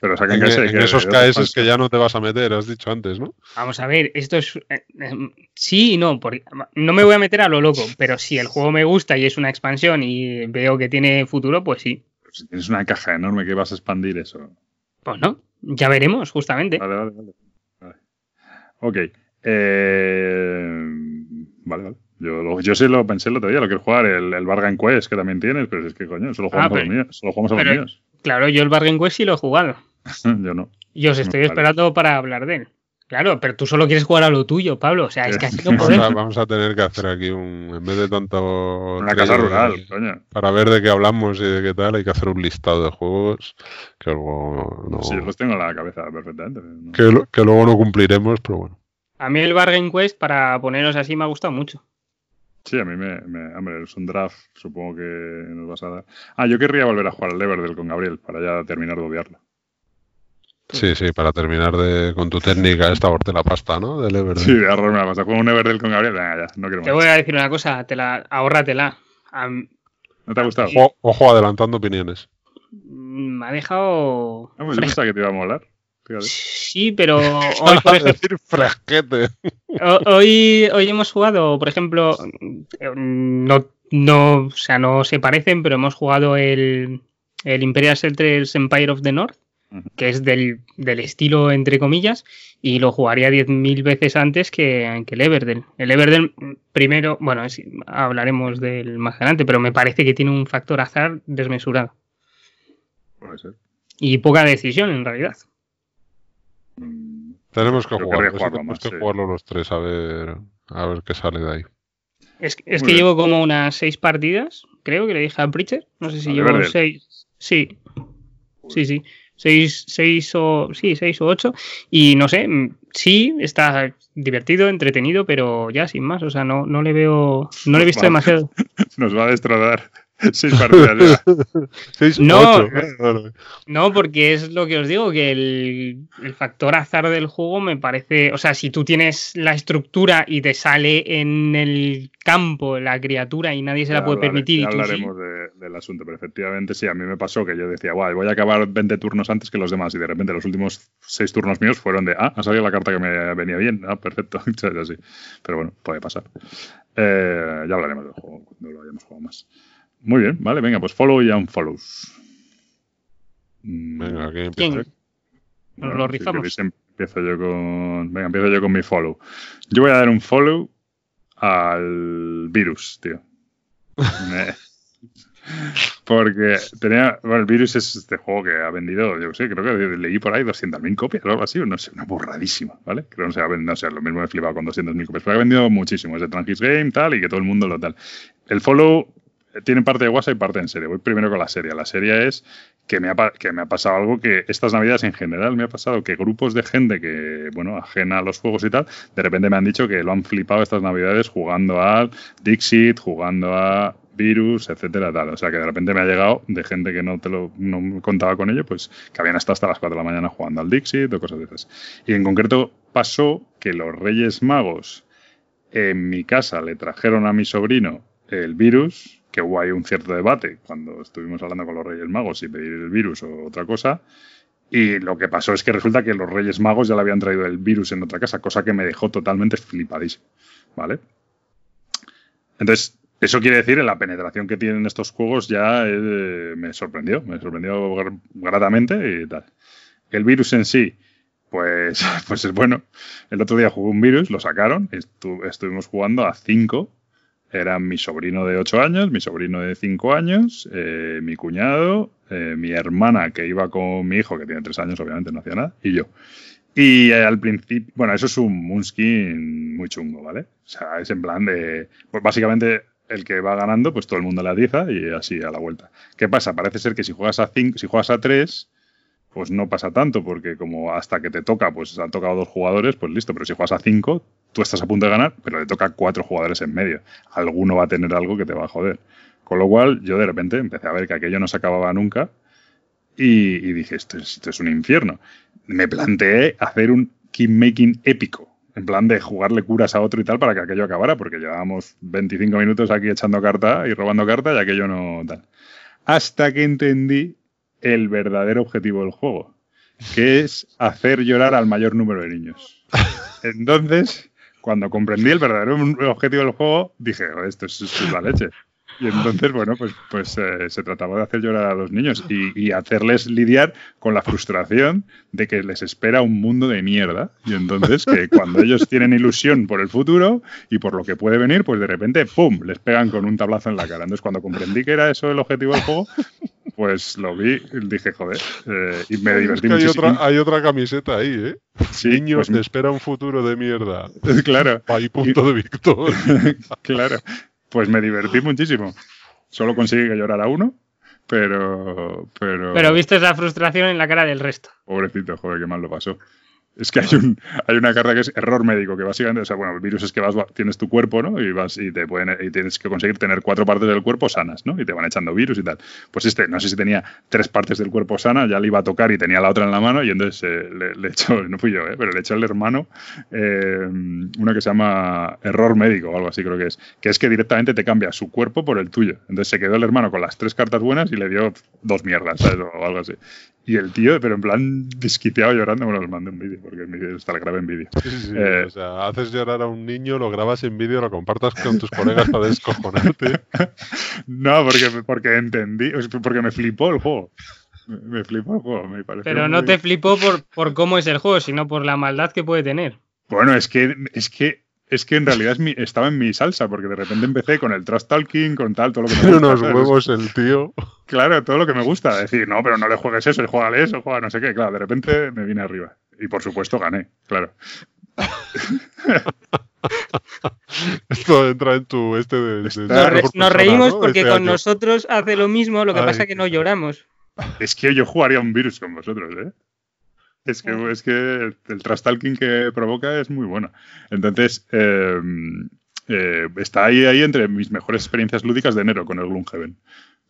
Pero sacan en, que ese en que- esos KS que ya no te vas a meter, has dicho antes, ¿no? vamos a ver, esto es eh, eh, sí y no, porque no me voy a meter a lo loco, pero si el juego me gusta y es una expansión y veo que tiene futuro, pues sí. Si tienes una caja enorme que vas a expandir eso. Pues no, ya veremos, justamente. Vale, vale, vale. vale. Ok. Eh, vale, vale. Yo, lo- yo sí lo pensé el otro día, lo quiero jugar, el, el Bargain Quest que también tienes, pero es que coño, solo jugamos Ah, a los míos. Solo jugamos a los pero- míos. Claro, yo el Bargain Quest sí lo he jugado. yo no. Y os estoy esperando para hablar de él. Claro, pero tú solo quieres jugar a lo tuyo, Pablo. O sea, es que así no Vamos a, podemos. vamos a tener que hacer aquí un, en vez de tanto... Una casa rural, coño. Para ver de qué hablamos y de qué tal, hay que hacer un listado de juegos que luego no, Sí, los tengo en la cabeza perfectamente. no. que, lo- que luego no cumpliremos, pero bueno. A mí el Bargain Quest, para poneros así, me ha gustado mucho. Sí, a mí me, me- Hombre, es un draft, supongo que nos vas a dar. Ah, yo querría volver a jugar al Everdell con Gabriel para ya terminar de odiarlo. Sí, sí, para terminar de, con tu técnica esta orte la pasta, ¿no? Del Everdell. Sí, de ahorrarme la pasta. Juego un Everdell con Gabriel, venga, ya, no quiero Te más. voy a decir una cosa, te la, ahórratela. Am- ¿No te ha gustado? Ojo, ojo, adelantando opiniones. mm, me ha dejado. Ah, pues yo que te iba a molar. Fíjate. Sí, pero hoy, por ejemplo, decir fresquete. ho- hoy, hoy hemos jugado, por ejemplo, eh, no, no, o sea, no se parecen, pero hemos jugado el, el Imperial Settlers Empire of the North. Que es del, del estilo, entre comillas, y lo jugaría 10.000 veces antes que, que el Everdell. El Everdell, mm, primero, bueno, es- hablaremos del más adelante, pero me parece que tiene un factor azar desmesurado Puede ser. y poca decisión en realidad. Mm, Tenemos que Yo jugarlo. más, que sí. jugarlo los tres a ver, a ver qué sale de ahí. Es, es que bien. llevo como unas seis partidas, creo que le dije a Preacher. No sé si Al llevo Everdell. seis. Sí, sí, sí. Seis, seis o sí, seis o ocho. Y no sé, mm, sí, está divertido, entretenido, pero ya sin más. O sea, no, no le veo. No le he visto demasiado. Nos va a destrozar seis partidas ya. Seis, No, ocho. no. ¿eh? No, porque es lo que os digo, que el, el factor azar del juego me parece. O sea, si tú tienes la estructura y te sale en el campo la criatura y nadie se la Ya puede hablare- permitir ya y tú sí. hablaremos de- del asunto, pero efectivamente sí, a mí me pasó que yo decía, guay, voy a acabar 20 turnos antes que los demás y de repente los últimos seis turnos míos fueron de, ah, ha salido la carta que me venía bien, ah, perfecto, así. Pero bueno, puede pasar. Eh, ya hablaremos del juego cuando lo hayamos jugado más. Muy bien, vale, venga, pues follow y unfollows. Mm, Venga, aquí ¿Quién? empieza. Nos lo si rifamos. queréis, empiezo yo con. Venga, empiezo yo con mi follow. Yo voy a dar un follow al virus, tío. Porque tenía. Bueno, el virus es este juego que ha vendido, yo sé, creo que leí por ahí 200.000 copias o algo así, no sé, una borradísima, ¿vale? Creo que no sé, no sé, lo mismo me he flipado con 200.000 copias, pero ha vendido muchísimo. Es de Transgis Game, tal, y que todo el mundo lo tal. El follow eh, tiene parte de WhatsApp y parte en serie. Voy primero con la serie. La serie es que me, ha, que me ha pasado algo que estas navidades en general me ha pasado que grupos de gente que, bueno, ajena a los juegos y tal, de repente me han dicho que lo han flipado estas navidades jugando a Dixit, jugando a Virus, etcétera, tal. O sea que de repente me ha llegado de gente que no te lo no contaba con ello, pues que habían estado hasta las 4 de la mañana jugando al Dixit o cosas de esas. Y en concreto pasó que los Reyes Magos en mi casa le trajeron a mi sobrino el virus, que hubo ahí un cierto debate cuando estuvimos hablando con los Reyes Magos si pedir el virus o otra cosa. Y lo que pasó es que resulta que los Reyes Magos ya le habían traído el virus en otra casa, cosa que me dejó totalmente flipadísimo. ¿Vale? Entonces, eso quiere decir que la penetración que tienen estos juegos ya eh, me sorprendió, me sorprendió gratamente y tal. El virus en sí, pues, pues es bueno. El otro día jugué un virus, lo sacaron, estuvimos jugando a 5 eran mi sobrino de 8 años, mi sobrino de 5 años, eh, mi cuñado, eh, mi hermana que iba con mi hijo, que tiene 3 años, obviamente no hacía nada, y yo. Y eh, al principio, bueno, eso es un Moonskin muy chungo, ¿vale? O sea, es en plan de, pues básicamente el que va ganando, pues todo el mundo le atiza y así a la vuelta. ¿Qué pasa? Parece ser que si juegas a 5, si juegas a 3, pues no pasa tanto, porque como hasta que te toca, pues han tocado dos jugadores, pues listo, pero si juegas a cinco, tú estás a punto de ganar, pero le toca cuatro jugadores en medio. Alguno va a tener algo que te va a joder. Con lo cual, yo de repente empecé a ver que aquello no se acababa nunca y, dije, esto es, esto es, un infierno. Me planteé hacer un making épico, en plan de jugarle curas a otro y tal para que aquello acabara, porque llevábamos 25 minutos aquí echando carta y robando carta y aquello no tal. Hasta que entendí el verdadero objetivo del juego, que es hacer llorar al mayor número de niños. Entonces, cuando comprendí el verdadero objetivo del juego, dije, esto es, la leche. Y entonces, bueno, pues, pues eh, se trataba de hacer llorar a los niños y, hacerles lidiar con la frustración de que les espera un mundo de mierda. Y entonces, que cuando ellos tienen ilusión por el futuro y por lo que puede venir, pues de repente, ¡pum!, les pegan con un tablazo en la cara. Entonces, cuando comprendí que era eso el objetivo del juego, pues lo vi y dije, joder, eh, y me divertí hay Otra, hay otra camiseta ahí, ¿eh? Sí, Niños, pues, espera un futuro de mierda. Claro. Hay punto de victoria. claro. Pues me divertí muchísimo. Solo conseguí que llorara uno, pero, pero. Pero viste esa frustración en la cara del resto. Pobrecito, joder, qué mal lo pasó. Es que hay, un, hay una carta que es error médico, que básicamente, o sea, bueno, el virus es que vas, tienes tu cuerpo, ¿no? Y vas y te pueden, y tienes que conseguir tener cuatro partes del cuerpo sanas, ¿no? Y te van echando virus y tal. Pues este, no sé si tenía tres partes del cuerpo sanas, ya le iba a tocar y tenía la otra en la mano, y entonces eh, le, echó, no fui yo, ¿eh? pero le echó el hermano eh, una que se llama error médico o algo así, creo que es, que es que directamente te cambia su cuerpo por el tuyo. Entonces se quedó el hermano con las tres cartas buenas y le dio dos mierdas, ¿sabes? O algo así. Y el tío, pero en plan disquiteado llorando, bueno, os mandé un vídeo, porque el vídeo está grabé en vídeo. Eh, o sea, haces llorar a un niño, lo grabas en vídeo, lo compartas con tus colegas para descojonarte. no, porque, porque entendí, porque me flipó el juego. Me flipó el juego, me parece. Pero no te flipó por, por cómo es el juego, sino por la maldad que puede tener. Bueno, es que, es que es que en realidad estaba en mi salsa, porque de repente empecé con el trust talking, con tal, todo lo que me gusta. unos huevos el tío. Claro, todo lo que me gusta. Decir, no, pero no le juegues eso, juega eso, juega no sé qué. Claro, de repente me vine arriba. Y por supuesto gané, claro. Esto entra en tu este de, nos, reímos porque este con nosotros hace lo mismo, lo que pasa es que no lloramos. Es que yo jugaría un virus con vosotros, ¿eh? Es que, es que el trash talking que provoca es muy bueno. Entonces, em, eh, está ahí, ahí entre mis mejores experiencias lúdicas de enero con el Gloomhaven.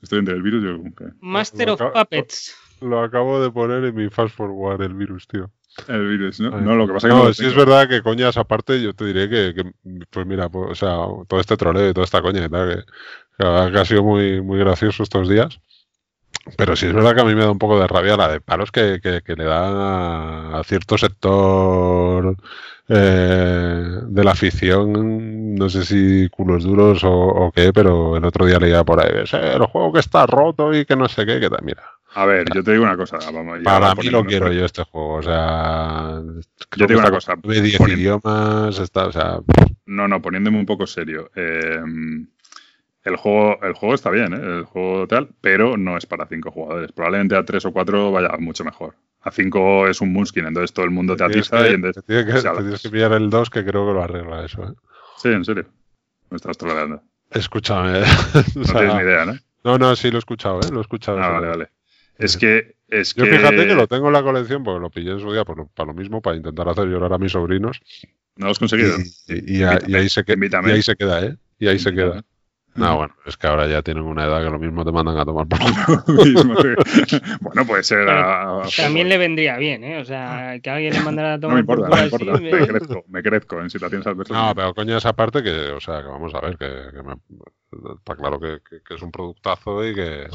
Estoy entre el virus y el Gloomhaven. Master of Puppets. Lo acabo de poner en mi fast forward, el virus, tío. El virus, ¿no? No, lo que pasa que no, si es verdad que coñas aparte, yo te diré que, pues mira, pues, o sea, todo este troleo y toda esta coña y tal, que, ha sido muy, muy gracioso estos días. Pero sí es verdad que a mí me da un poco de rabia la de palos que, que, le dan a, cierto sector eh, de la afición, no sé si culos duros o, qué, pero el otro día leía por ahí, el juego que está roto y que no sé qué, que tal, mira. A ver, yo te digo una cosa. Para mí lo quiero yo este juego, o sea... Yo te digo una cosa. De 10 idiomas, está, o sea... No, no, poniéndome un poco serio. Eh, el juego, el juego está bien, ¿eh? el juego tal, pero no es para cinco jugadores. Probablemente a tres o cuatro vaya mucho mejor. A cinco es un Munskin, entonces todo el mundo te atiza y entonces. Te tienes que, tienes que pillar el 2, que creo que lo arregla eso. ¿eh? Sí, en serio. Me estás troleando. Escúchame. no tienes ni idea, ¿no? No, no, sí lo he escuchado, ¿eh? Lo he escuchado. Ah, vale, vale. Es que. Es Yo que... fíjate que lo tengo en la colección porque lo pillé en su día por- para lo mismo, para intentar hacer llorar a mis sobrinos. No lo has conseguido. Y, y- y a- y ahí se que- Invítame. y ahí se queda, ¿eh? Y ahí se queda. No, bueno, es que ahora ya tienen una edad que lo mismo te mandan a tomar por bueno, puede ser. a- También le vendría bien, ¿eh? O sea, que alguien le mandara a No tomar me importa, por no me importa. así, Me me- crezco, me crezco en situaciones adversas. No, pero coño, esa parte que, o sea, que vamos a ver, que, que me- está claro que, que- que es un productazo y que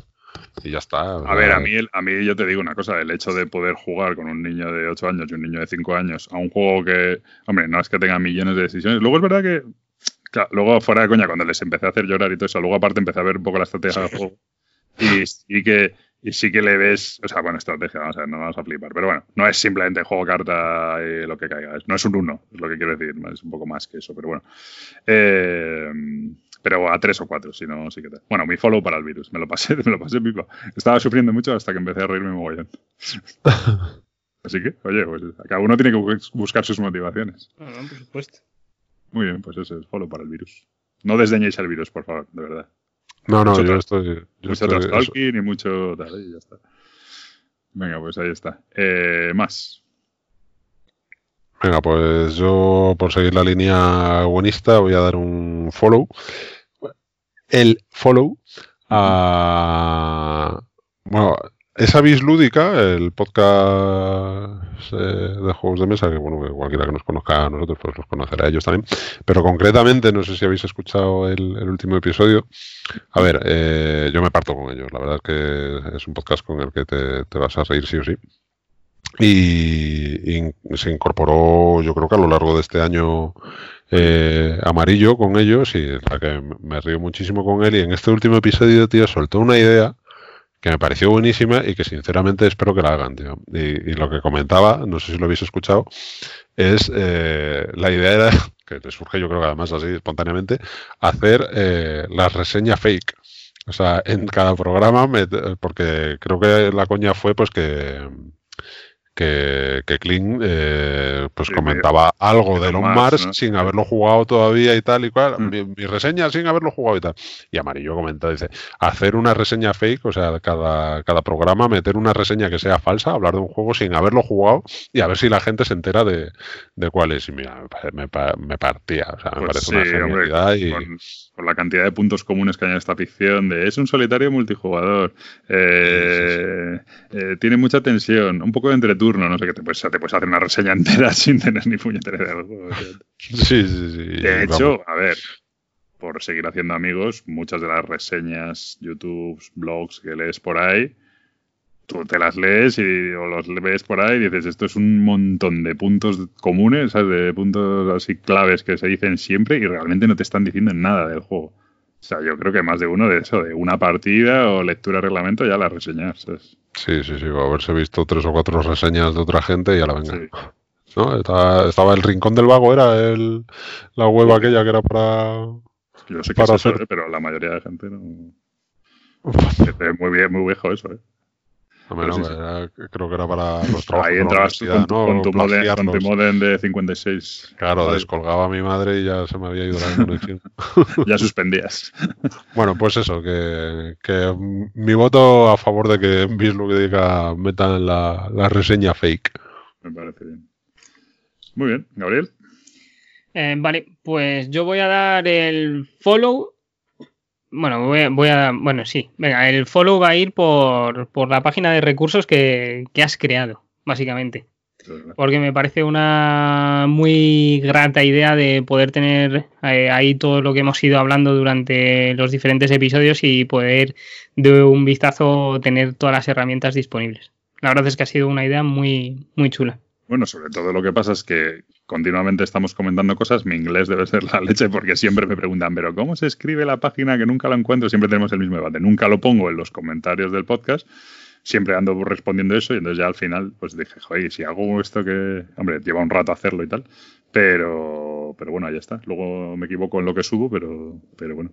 y ya está. A ver, a mí, el- a mí yo te digo una cosa, el hecho de poder jugar con un niño de 8 años y un niño de 5 años a un juego que, hombre, no es que tenga millones de decisiones. Luego es verdad que, claro, luego fuera de coña, cuando les empecé a hacer llorar y todo eso, luego aparte empecé a ver un poco la estrategia del juego. Y sí que, y sí que le ves, o sea, bueno, estrategia, vamos a ver, no vamos a flipar, pero bueno, no es simplemente juego carta y lo que caiga, es- no es un uno, es lo que quiero decir, es un poco más que eso, pero bueno. Eh, pero a tres o cuatro, si no, sí que tal. Bueno, mi follow para el virus, me lo pasé, me lo pasé pipa. Estaba sufriendo mucho hasta que empecé a reírme mogollón. Así que, oye, pues cada uno tiene que bu- buscar sus motivaciones. No, no, por supuesto. Muy bien, pues eso es follow para el virus. No desdeñéis el virus, por favor, de verdad. no, no, mucho yo estoy. Yo mucho estoy- y mucho tal, y ya está. Venga, pues ahí está. Eh, más. Venga, pues yo, por seguir la línea buenista, voy a dar un follow. El follow a. Bueno, esa bis lúdica, el podcast eh, de juegos de mesa, que bueno, cualquiera que nos conozca a nosotros, pues los conocerá a ellos también. Pero concretamente, no sé si habéis escuchado el, el último episodio. A ver, eh, yo me parto con ellos. La verdad es que es un podcast con el que te, te vas a reír sí o sí. Y, y se incorporó, yo creo que a lo largo de este año eh, amarillo con ellos y la que me río muchísimo con él. Y en este último episodio, tío, soltó una idea que me pareció buenísima y que sinceramente espero que la hagan, tío. Y, lo que comentaba, no sé si lo habéis escuchado, es eh, la idea era, que te surge yo creo que además así espontáneamente, hacer eh, la reseña fake. O sea, en cada programa, me- porque creo que la coña fue pues que que, que Kling eh, pues Sí, comentaba algo que de Elon más, ¿no? sin haberlo jugado todavía y tal y cual. Mm. Mi, mi reseña sin haberlo jugado y tal. Y Amarillo comenta, dice, hacer una reseña fake, o sea, cada, cada programa meter una reseña que sea falsa, hablar de un juego sin haberlo jugado y a ver si la gente se entera de, de cuál es. Y mira, me, me me partía, o sea, me Pues parece una hombre, genialidad y... con, con la cantidad de puntos comunes que hay en esta ficción de es un solitario multijugador, eh, eh, tiene mucha tensión, un poco de entreturno, no sé qué, te puedes, te puedes hacer una reseña entera sin tener ni puñetera idea del juego. o sea. Sí, sí, sí. De vamos. hecho, a ver, por seguir haciendo amigos, muchas de las reseñas, YouTube, blogs que lees por ahí, tú te las lees y, o los ves por ahí y dices, esto es un montón de puntos comunes, ¿sabes? de puntos así claves que se dicen siempre y realmente no te están diciendo nada del juego. O sea, yo creo que más de uno de eso, de una partida o lectura de reglamento, ya la reseñas. ¿sabes? Sí, sí, sí, o haberse visto tres o cuatro reseñas de otra gente y a la venga. Sí. ¿No? Estaba, estaba el Rincón del Vago, era el, la web aquella que era para... Yo sé que Para es eso, hacer- ¿eh? pero la mayoría de gente no... Es muy, bien, muy viejo eso, ¿eh? Hombre, Pero no, sí, sí. era- creo que era para los trabajos Ahí entrabas con, tu- ¿no? con tu modem, con tu modem de 56. Claro, Vale, descolgaba a mi madre y ya se me había ido la conexión. Ya suspendías. bueno, pues eso, que, que mi voto a favor de que en Bislúdica metan la, la reseña fake. Me parece bien. Muy bien, Gabriel. Eh, vale, pues yo voy a dar el follow. Bueno, voy a, voy a- Bueno, sí. Venga, el follow va a ir por, por la página de recursos que, que has creado, básicamente. Porque me parece una muy grata idea de poder tener eh, ahí todo lo que hemos ido hablando durante los diferentes episodios y poder de un vistazo tener todas las herramientas disponibles. La verdad es que ha sido una idea muy, muy chula. Bueno, sobre todo lo que pasa es que continuamente estamos comentando cosas. Mi inglés debe ser la leche porque siempre me preguntan, pero ¿cómo se escribe la página que nunca lo encuentro? Siempre tenemos el mismo debate. Nunca lo pongo en los comentarios del podcast. Siempre ando respondiendo eso y entonces ya al final pues dije, joder, ¿y si hago esto que... Hombre, lleva un rato hacerlo y tal. Pero, pero bueno, ya está. Luego me equivoco en lo que subo, pero, pero bueno.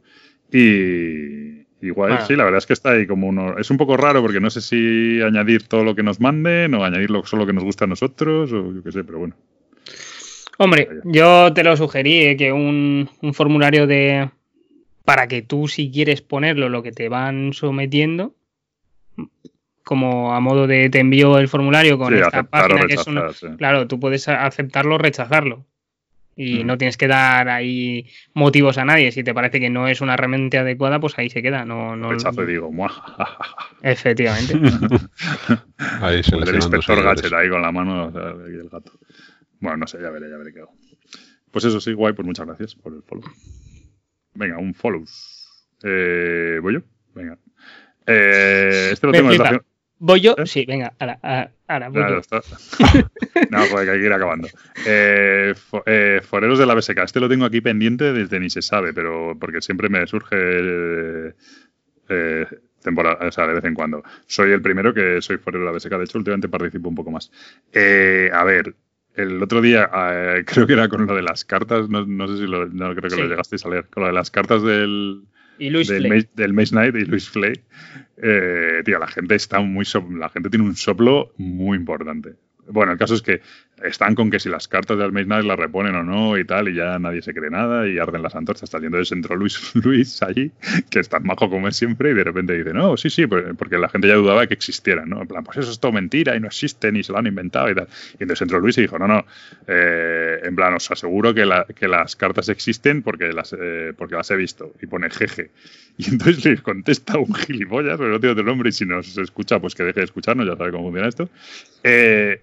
Y igual, sí, la verdad es que está ahí como uno... Es un poco raro porque no sé si añadir todo lo que nos manden o añadir lo- solo lo que nos gusta a nosotros o yo qué sé, pero bueno. Hombre, yo te lo sugerí, eh, que un, un formulario de para que tú si quieres ponerlo lo que te van sometiendo, como a modo de te envío el formulario con Sí, esta página que es una- rechazar, sí. Claro, tú puedes aceptarlo o rechazarlo. Y Mm. no tienes que dar ahí motivos a nadie. Si te parece que no es una herramienta adecuada, pues ahí se queda. No, no, Rechazo y digo, ¡muah! Efectivamente. Ahí el seleccionando inspector seguidores. Gadget ahí con la mano o sea, y el gato. Bueno, no sé, ya veré, ya veré qué hago. Pues eso sí, guay, pues muchas gracias por el follow. Venga, un follow. Eh, ¿Voy yo? Venga. Eh, este lo Me tengo flipa. ¿Voy yo? ¿Eh? Sí, venga, ahora, ahora, ahora, voy Ya, yo. no, joder, que hay que ir acabando. Eh, eh, foreros de la BSK. Este lo tengo aquí pendiente desde ni se sabe, pero porque siempre me surge temporada, o sea, de vez en cuando. Soy el primero que soy forero de la BSK. De hecho, últimamente participo un poco más. A ver, el otro día creo que era con lo de las cartas. No, no sé si lo, no creo que Sí. lo llegasteis a leer. Con lo de las cartas del, Y Luis del. Maze, del Maze Knight y Luis Flay, eh, tío, la gente está muy la gente tiene un soplo muy importante. Bueno, el caso es que están con que si las cartas Maze Knight las reponen o no y tal, y ya nadie se cree nada y arden las antorchas. Yendo entonces entró Luis, Luis allí, que es tan majo como es siempre, y de repente dice, no, sí, sí, porque la gente ya dudaba de que existieran, ¿no? En plan, pues eso es todo mentira y no existen y se lo han inventado y tal. Y entonces entró Luis y dijo, no, no, eh, en plan, os aseguro que, la- que las cartas existen porque las, eh, porque las he visto. Y pone jeje. Y entonces le contesta un gilipollas, pero no tiene otro nombre, y si nos escucha, pues que deje de escucharnos, ya sabe cómo funciona esto. Eh,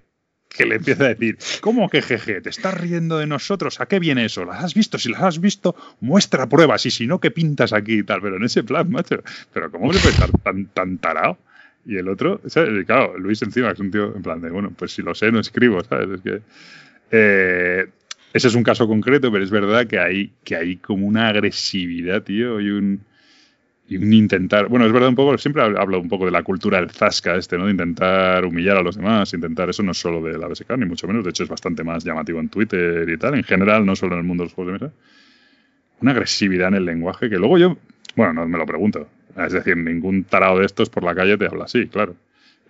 que le empieza a decir, ¿cómo que jeje? ¿Te estás riendo de nosotros? ¿A qué viene eso? ¿Las has visto? Si las has visto, muestra pruebas, y si no, ¿qué pintas aquí y tal? Pero en ese plan, macho. Pero ¿cómo se puede estar tan, tan tarado? Y el otro, claro, Luis encima es un tío en plan de, bueno, pues si lo sé, no escribo, ¿sabes? Es que... eh, ese es un caso concreto, pero es verdad que hay, que hay como una agresividad, tío, y un, intentar. Bueno, es verdad un poco, siempre hablo un poco de la cultura del zasca este, ¿no? De intentar humillar a los demás, intentar. Eso no es solo de la BSK, ni mucho menos. De hecho, es bastante más llamativo en Twitter y tal, en general, no solo en el mundo de los juegos de mesa. Una agresividad en el lenguaje que luego yo. Bueno, no me lo pregunto. Es decir, ningún tarado de estos por la calle te habla así, claro.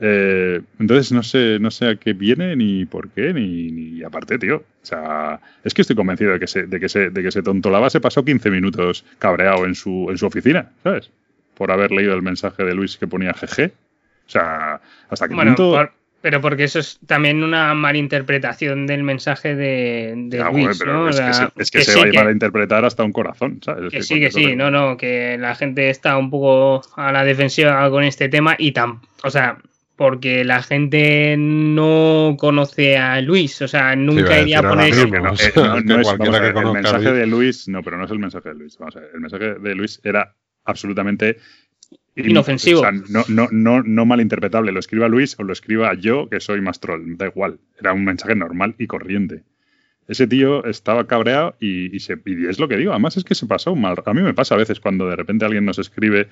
Eh, entonces no sé, no sé a qué viene, ni por qué, ni, ni aparte, tío. O sea, es que estoy convencido de que se, de que se, de que ese tonto lava se pasó 15 minutos cabreado en su, en su oficina, ¿sabes? Por haber leído el mensaje de Luis que ponía GG. O sea, hasta qué Bueno, punto. por- pero porque eso es también una malinterpretación del mensaje de, de Ah, Luis, pero ¿no? es, que se, es que que se sí, va a que- llevar a interpretar hasta un corazón, ¿sabes? Es Que sí, que sí, no, no, que la gente está un poco a la defensiva con este tema y tan, o sea, porque la gente no conoce a Luis, o sea, nunca iría a poner eso. No, eh, no, que no es, que ver, el mensaje Luis- de Luis, no, pero no es el mensaje de Luis. Vamos a ver, el mensaje de Luis era absolutamente in- Inofensivo. o sea, no, no, no, no malinterpretable. Lo escriba Luis o lo escriba yo, que soy más troll. Da igual. Era un mensaje normal y corriente. Ese tío estaba cabreado y, y se, y es lo que digo. Además, es que se pasó mal. A mí me pasa a veces cuando de repente alguien nos escribe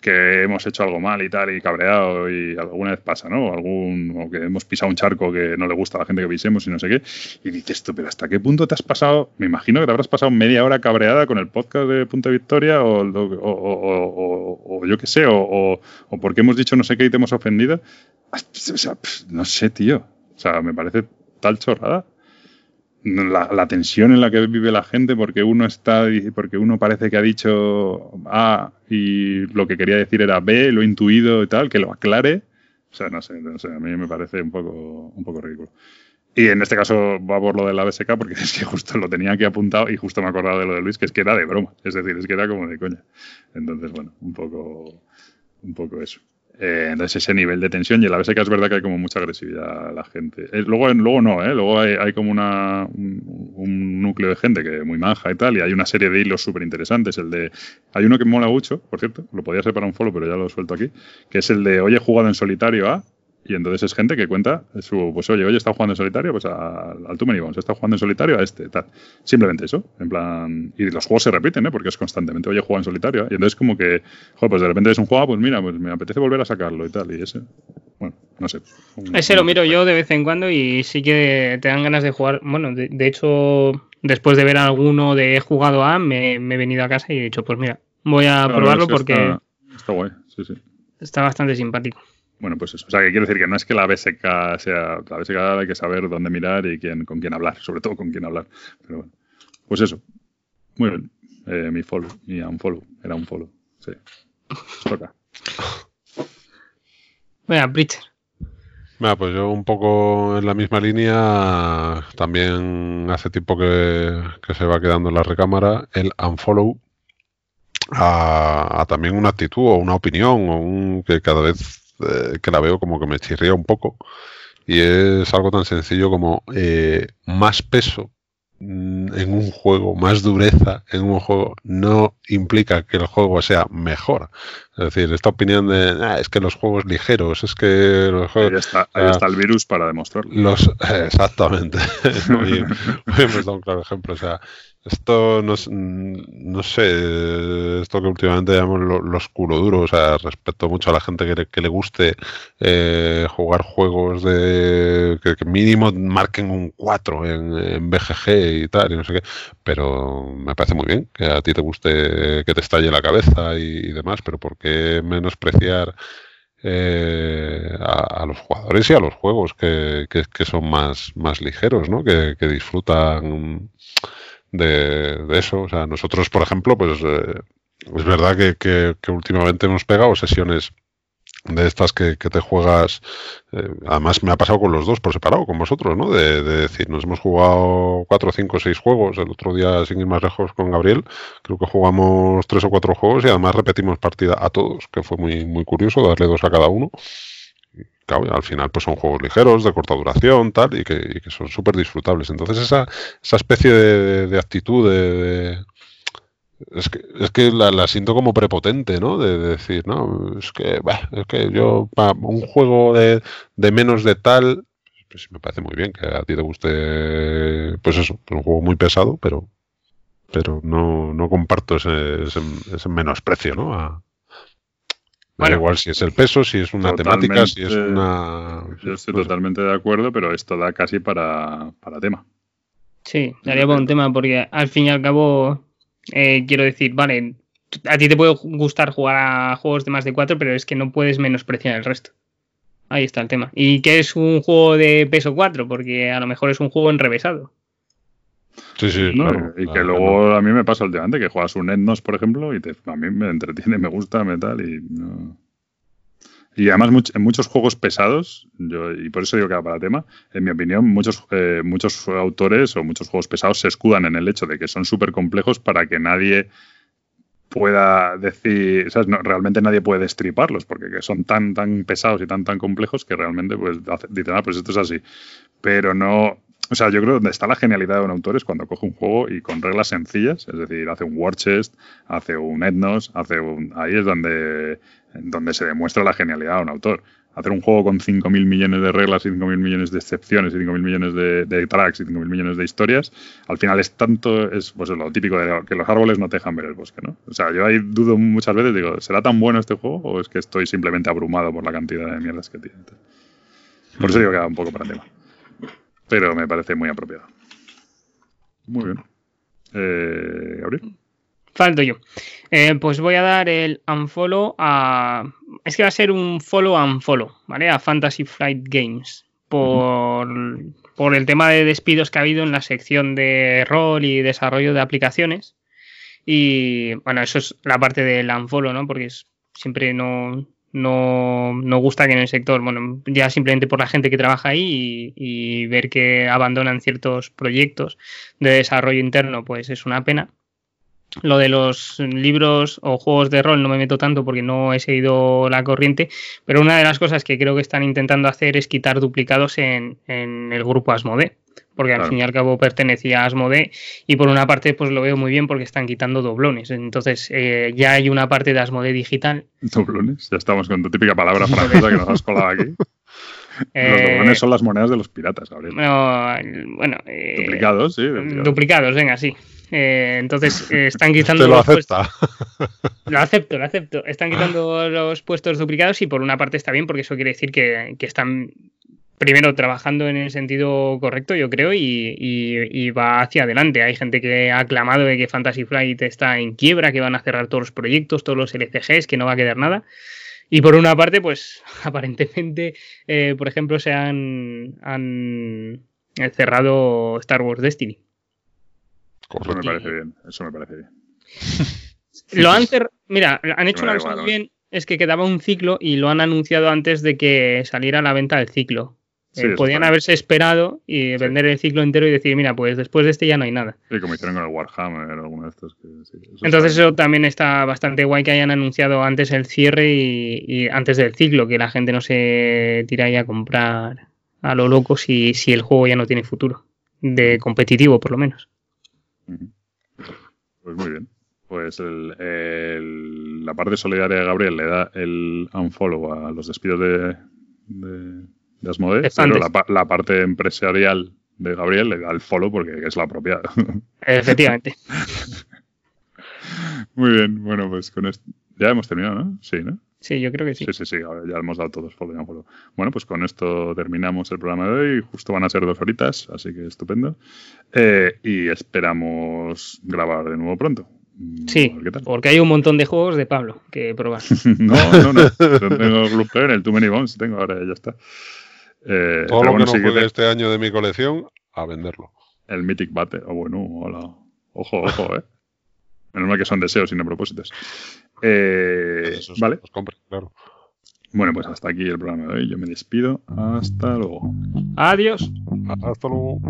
que hemos hecho algo mal y tal, y cabreado, y alguna vez pasa, ¿no? O, algún, o que hemos pisado un charco que no le gusta a la gente que pisemos y no sé qué. Y dices tú, pero ¿hasta qué punto te has pasado? Me imagino que te habrás pasado media hora cabreada con el podcast de Punto de Victoria, o, o, o- yo qué sé, o, porque hemos dicho no sé qué y te hemos ofendido. O sea, no sé, tío. O sea, me parece tal chorrada la, la tensión en la que vive la gente porque uno está porque uno parece que ha dicho A y lo que quería decir era B, lo intuido y tal, que lo aclare. O sea, no sé, no sé, a mí me parece un poco, un poco ridículo. Y en este caso va por lo de la BSK porque es que justo lo tenía aquí apuntado y justo me he acordado de lo de Luis, que es que era de broma. Es decir, es que era como de coña. Entonces, bueno, un poco, un poco eso. Eh, entonces ese nivel de tensión y en la BSK es verdad que hay como mucha agresividad a la gente. Eh, luego, luego no, ¿eh? luego hay, hay como una, un, núcleo de gente que muy manja y tal, y hay una serie de hilos súper interesantes. El de, hay uno que mola mucho, por cierto, lo podía ser para un follow, pero ya lo suelto aquí, que es el de, oye, he jugado en solitario a, y entonces es gente que cuenta su, pues oye, oye, está jugando en solitario, pues a- al Too Many Bones, está jugando en solitario a este, tal. Simplemente eso, en plan, y los juegos se repiten, ¿eh? Porque es constantemente, oye, juega en solitario, ¿eh? y entonces como que, joder, pues de repente es un juego, pues mira, pues me apetece volver a sacarlo y tal, y ese, bueno, no sé. Un- Ese lo miro yo de vez en cuando y sí que te dan ganas de jugar. Bueno, de, de hecho, después de ver alguno de he jugado a, me, me he venido a casa y he dicho, pues mira, voy a Claro, probarlo es que porque Está, está guay, sí, sí. está bastante simpático. Bueno, pues eso. O sea, que quiero decir que no es que la BSK sea. La BSK hay que saber dónde mirar y quién, con quién hablar, sobre todo con quién hablar. Pero bueno. Pues eso. Muy bien. Eh, mi follow, mi unfollow. Era un follow. Sí. Toca. Venga, Preacher. Mira, pues yo un poco en la misma línea, también hace tiempo que, que se va quedando en la recámara, el unfollow a, a también una actitud o una opinión o un que cada vez eh, que la veo como que me chirría un poco y es algo tan sencillo como eh, más peso mm, en un juego, más dureza en un juego, no implica que el juego sea mejor. Es decir, esta opinión de "Ah, es que los juegos ligeros, es que los juegos. Ahí está, ahí Ah. está el virus para demostrarlo. Los, exactamente. Muy- muy hemos dado un claro ejemplo. O sea, esto no, mm, no sé, esto que últimamente llamamos lo- los culo duros, o sea, respeto mucho a la gente que le, guste eh, jugar juegos de que, mínimo marquen un 4 en, en BGG y tal, y no sé qué, pero me parece muy bien que a ti te guste que te estalle la cabeza y, demás, pero ¿por qué menospreciar eh, a, a los jugadores y a los juegos que, que- son más, más ligeros, ¿no? Que disfrutan de, de eso. O sea, nosotros, por ejemplo, pues eh, es verdad que, que- que últimamente hemos pegado sesiones de estas que, que te juegas, eh, además me ha pasado con los dos por separado, con vosotros, ¿no? De, de decir, nos hemos jugado cuatro, cinco, seis juegos, el otro día sin ir más lejos con Gabriel, creo que jugamos tres o cuatro juegos y además repetimos partida a todos, que fue muy, muy curioso darle dos a cada uno. Claro, al final pues son juegos ligeros, de corta duración, tal, y que, y que son súper disfrutables. Entonces esa, esa especie de, actitud de, es que, es que la, siento como prepotente, ¿no? De, de decir, no, es que, bah, es que yo, pa, un juego de, de menos de tal, pues me parece muy bien que a ti te guste, pues eso, un juego muy pesado, pero, pero no, no comparto ese, ese, menosprecio, ¿no? Me da Bueno. igual si es el peso, si es una temática, si es una... Yo estoy totalmente de acuerdo, pero esto da casi para, para tema. Sí, daría por un tema porque al fin y al cabo, eh, quiero decir, vale, a ti te puede gustar jugar a juegos de más de 4, pero es que no puedes menospreciar el resto. Ahí está el tema. ¿Y qué es un juego de peso 4? Porque a lo mejor es un juego enrevesado. Sí, sí, ¿no? claro. y que Claro, luego a mí me pasa últimamente que juegas un Etnos, por ejemplo, y te- a mí me entretiene, me gusta, me tal, y no- Y además much- en muchos juegos pesados, yo, y por eso digo que va para tema, en mi opinión, muchos, eh, muchos autores o muchos juegos pesados se escudan en el hecho de que son súper complejos para que nadie pueda decir, ¿sabes? No, realmente nadie puede destriparlos, porque que son tan, tan pesados y tan, tan complejos que realmente pues dicen, ah, pues esto es así. Pero no, o sea, yo creo que donde está la genialidad de un autor es cuando coge un juego y con reglas sencillas, es decir, hace un war chest, hace un etnos, hace un... Ahí es donde, donde se demuestra la genialidad de un autor. Hacer un juego con 5.000 millones de reglas y 5.000 millones de excepciones y 5.000 millones de, de tracks y 5.000 millones de historias, al final es tanto, es pues es lo típico de que los árboles no te dejan ver el bosque, ¿no? O sea, yo ahí dudo muchas veces, digo, ¿será tan bueno este juego o es que estoy simplemente abrumado por la cantidad de mierdas que tiene? Por eso digo que va un poco para tema. Pero me parece muy apropiado. Muy bien. Eh, Gabriel. Falto yo. Eh, pues voy a dar el unfollow a. Es que va a ser un follow unfollow, ¿vale? A Fantasy Flight Games. Por, por el tema de despidos que ha habido en la sección de rol y desarrollo de aplicaciones. Y bueno, eso es la parte del unfollow, ¿no? Porque es- siempre no, no, no gusta que en el sector, bueno, ya simplemente por la gente que trabaja ahí y, ver que abandonan ciertos proyectos de desarrollo interno, pues es una pena. Lo de los libros o juegos de rol no me meto tanto porque no he seguido la corriente, pero una de las cosas que creo que están intentando hacer es quitar duplicados en, en el grupo Asmode, porque al fin y al cabo pertenecía a Asmode y por una parte pues lo veo muy bien porque están quitando doblones, entonces eh, ya hay una parte de Asmode digital. Doblones. Ya estamos con tu típica palabra francesa que nos has colado aquí. Los eh, doblones son las monedas de los piratas, Gabriel. no, bueno, eh, Duplicados, sí. duplicados. duplicados, venga, sí. Eh, entonces eh, están quitando Te lo los puestos- acepta. Lo acepto, lo acepto. Están quitando los puestos duplicados y por una parte está bien porque eso quiere decir que, que están primero trabajando en el sentido correcto, yo creo, y, y- y va hacia adelante. Hay gente que ha aclamado de que Fantasy Flight está en quiebra, que van a cerrar todos los proyectos, todos los LCGs, que no va a quedar nada. Y por una parte, pues aparentemente, eh, por ejemplo, se han, han cerrado Star Wars Destiny. Eso me parece bien. Eso me parece bien. Lo han Mira, han hecho una cosa muy bien. es que quedaba un ciclo y lo han anunciado antes de que saliera a la venta el ciclo. Sí, Eh, podían haberse esperado y vender el ciclo entero y decir, mira, pues después de este ya no hay nada. Sí, como hicieron con el Warhammer, alguno de estos. Que, sí, eso Entonces está eso también está bastante guay que hayan anunciado antes el cierre y, y antes del ciclo, que la gente no se tira ahí a comprar a lo loco si, si el juego ya no tiene futuro. De competitivo, por lo menos. Pues muy bien. Pues el- el- la parte solidaria de Gabriel le da el unfollow a los despidos de, de, de Asmodee, De pero la, pa- la parte empresarial de Gabriel le da el follow porque es la propia. Efectivamente. muy bien, bueno, pues con esto. Ya hemos terminado, ¿no? Sí, ¿no? Sí, yo creo que sí. Sí, sí, sí, ahora ya hemos dado todos follow y unfollow. Bueno, pues con esto terminamos el programa de hoy. Justo van a ser dos horitas, así que estupendo. Eh, y esperamos grabar de nuevo pronto. Mm, Sí, porque hay un montón de juegos de Pablo que probar. No, no, no. Yo tengo Gloop Player, el Too Many Bones tengo ahora, ya está. Eh, Todo lo bueno, que sí no juegue te- este año de mi colección, a venderlo. el Mythic Battle. Oh, bueno, hola. Ojo, ojo, eh. Menos mal que son deseos y no propósitos. Eh, Esos vale. los compre, claro. Bueno, pues hasta aquí el programa de hoy. Yo me despido. Hasta luego. Adiós. Hasta luego.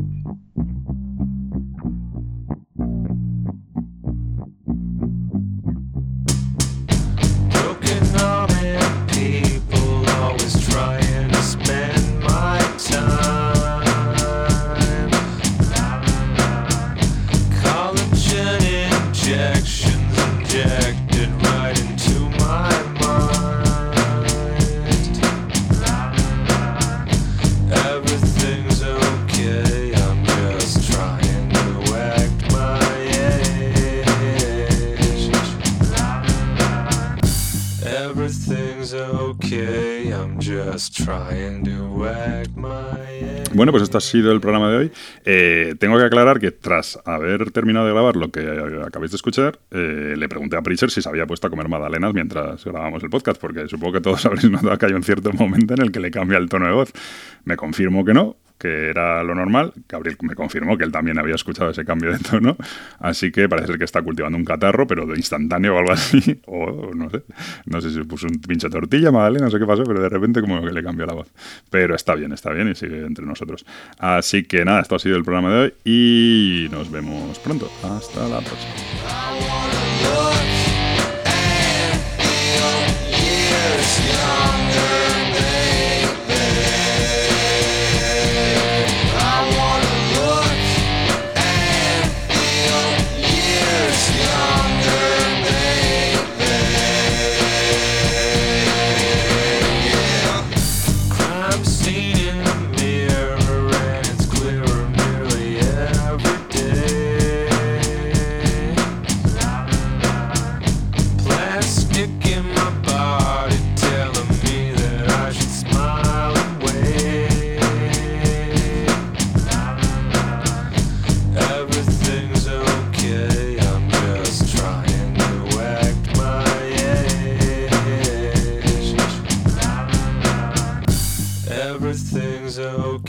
Bueno, pues esto ha sido el programa de hoy. Eh, tengo que aclarar que tras haber terminado de grabar lo que acabáis de escuchar, eh, le pregunté a Preacher si se había puesto a comer magdalenas mientras grabábamos el podcast, porque supongo que todos habréis notado que hay un cierto momento en el que le cambia el tono de voz. Me confirmó que no, que era lo normal. Gabriel me confirmó que él también había escuchado ese cambio de tono. Así que parece ser que está cultivando un catarro, pero de instantáneo o algo así. O no sé. No sé si puso un pinche tortilla, Magdalena, no sé qué pasó, pero de repente como que le cambió la voz. Pero está bien, está bien y sigue entre nosotros. Así que nada, esto ha sido el programa de hoy y nos vemos pronto. Hasta la próxima.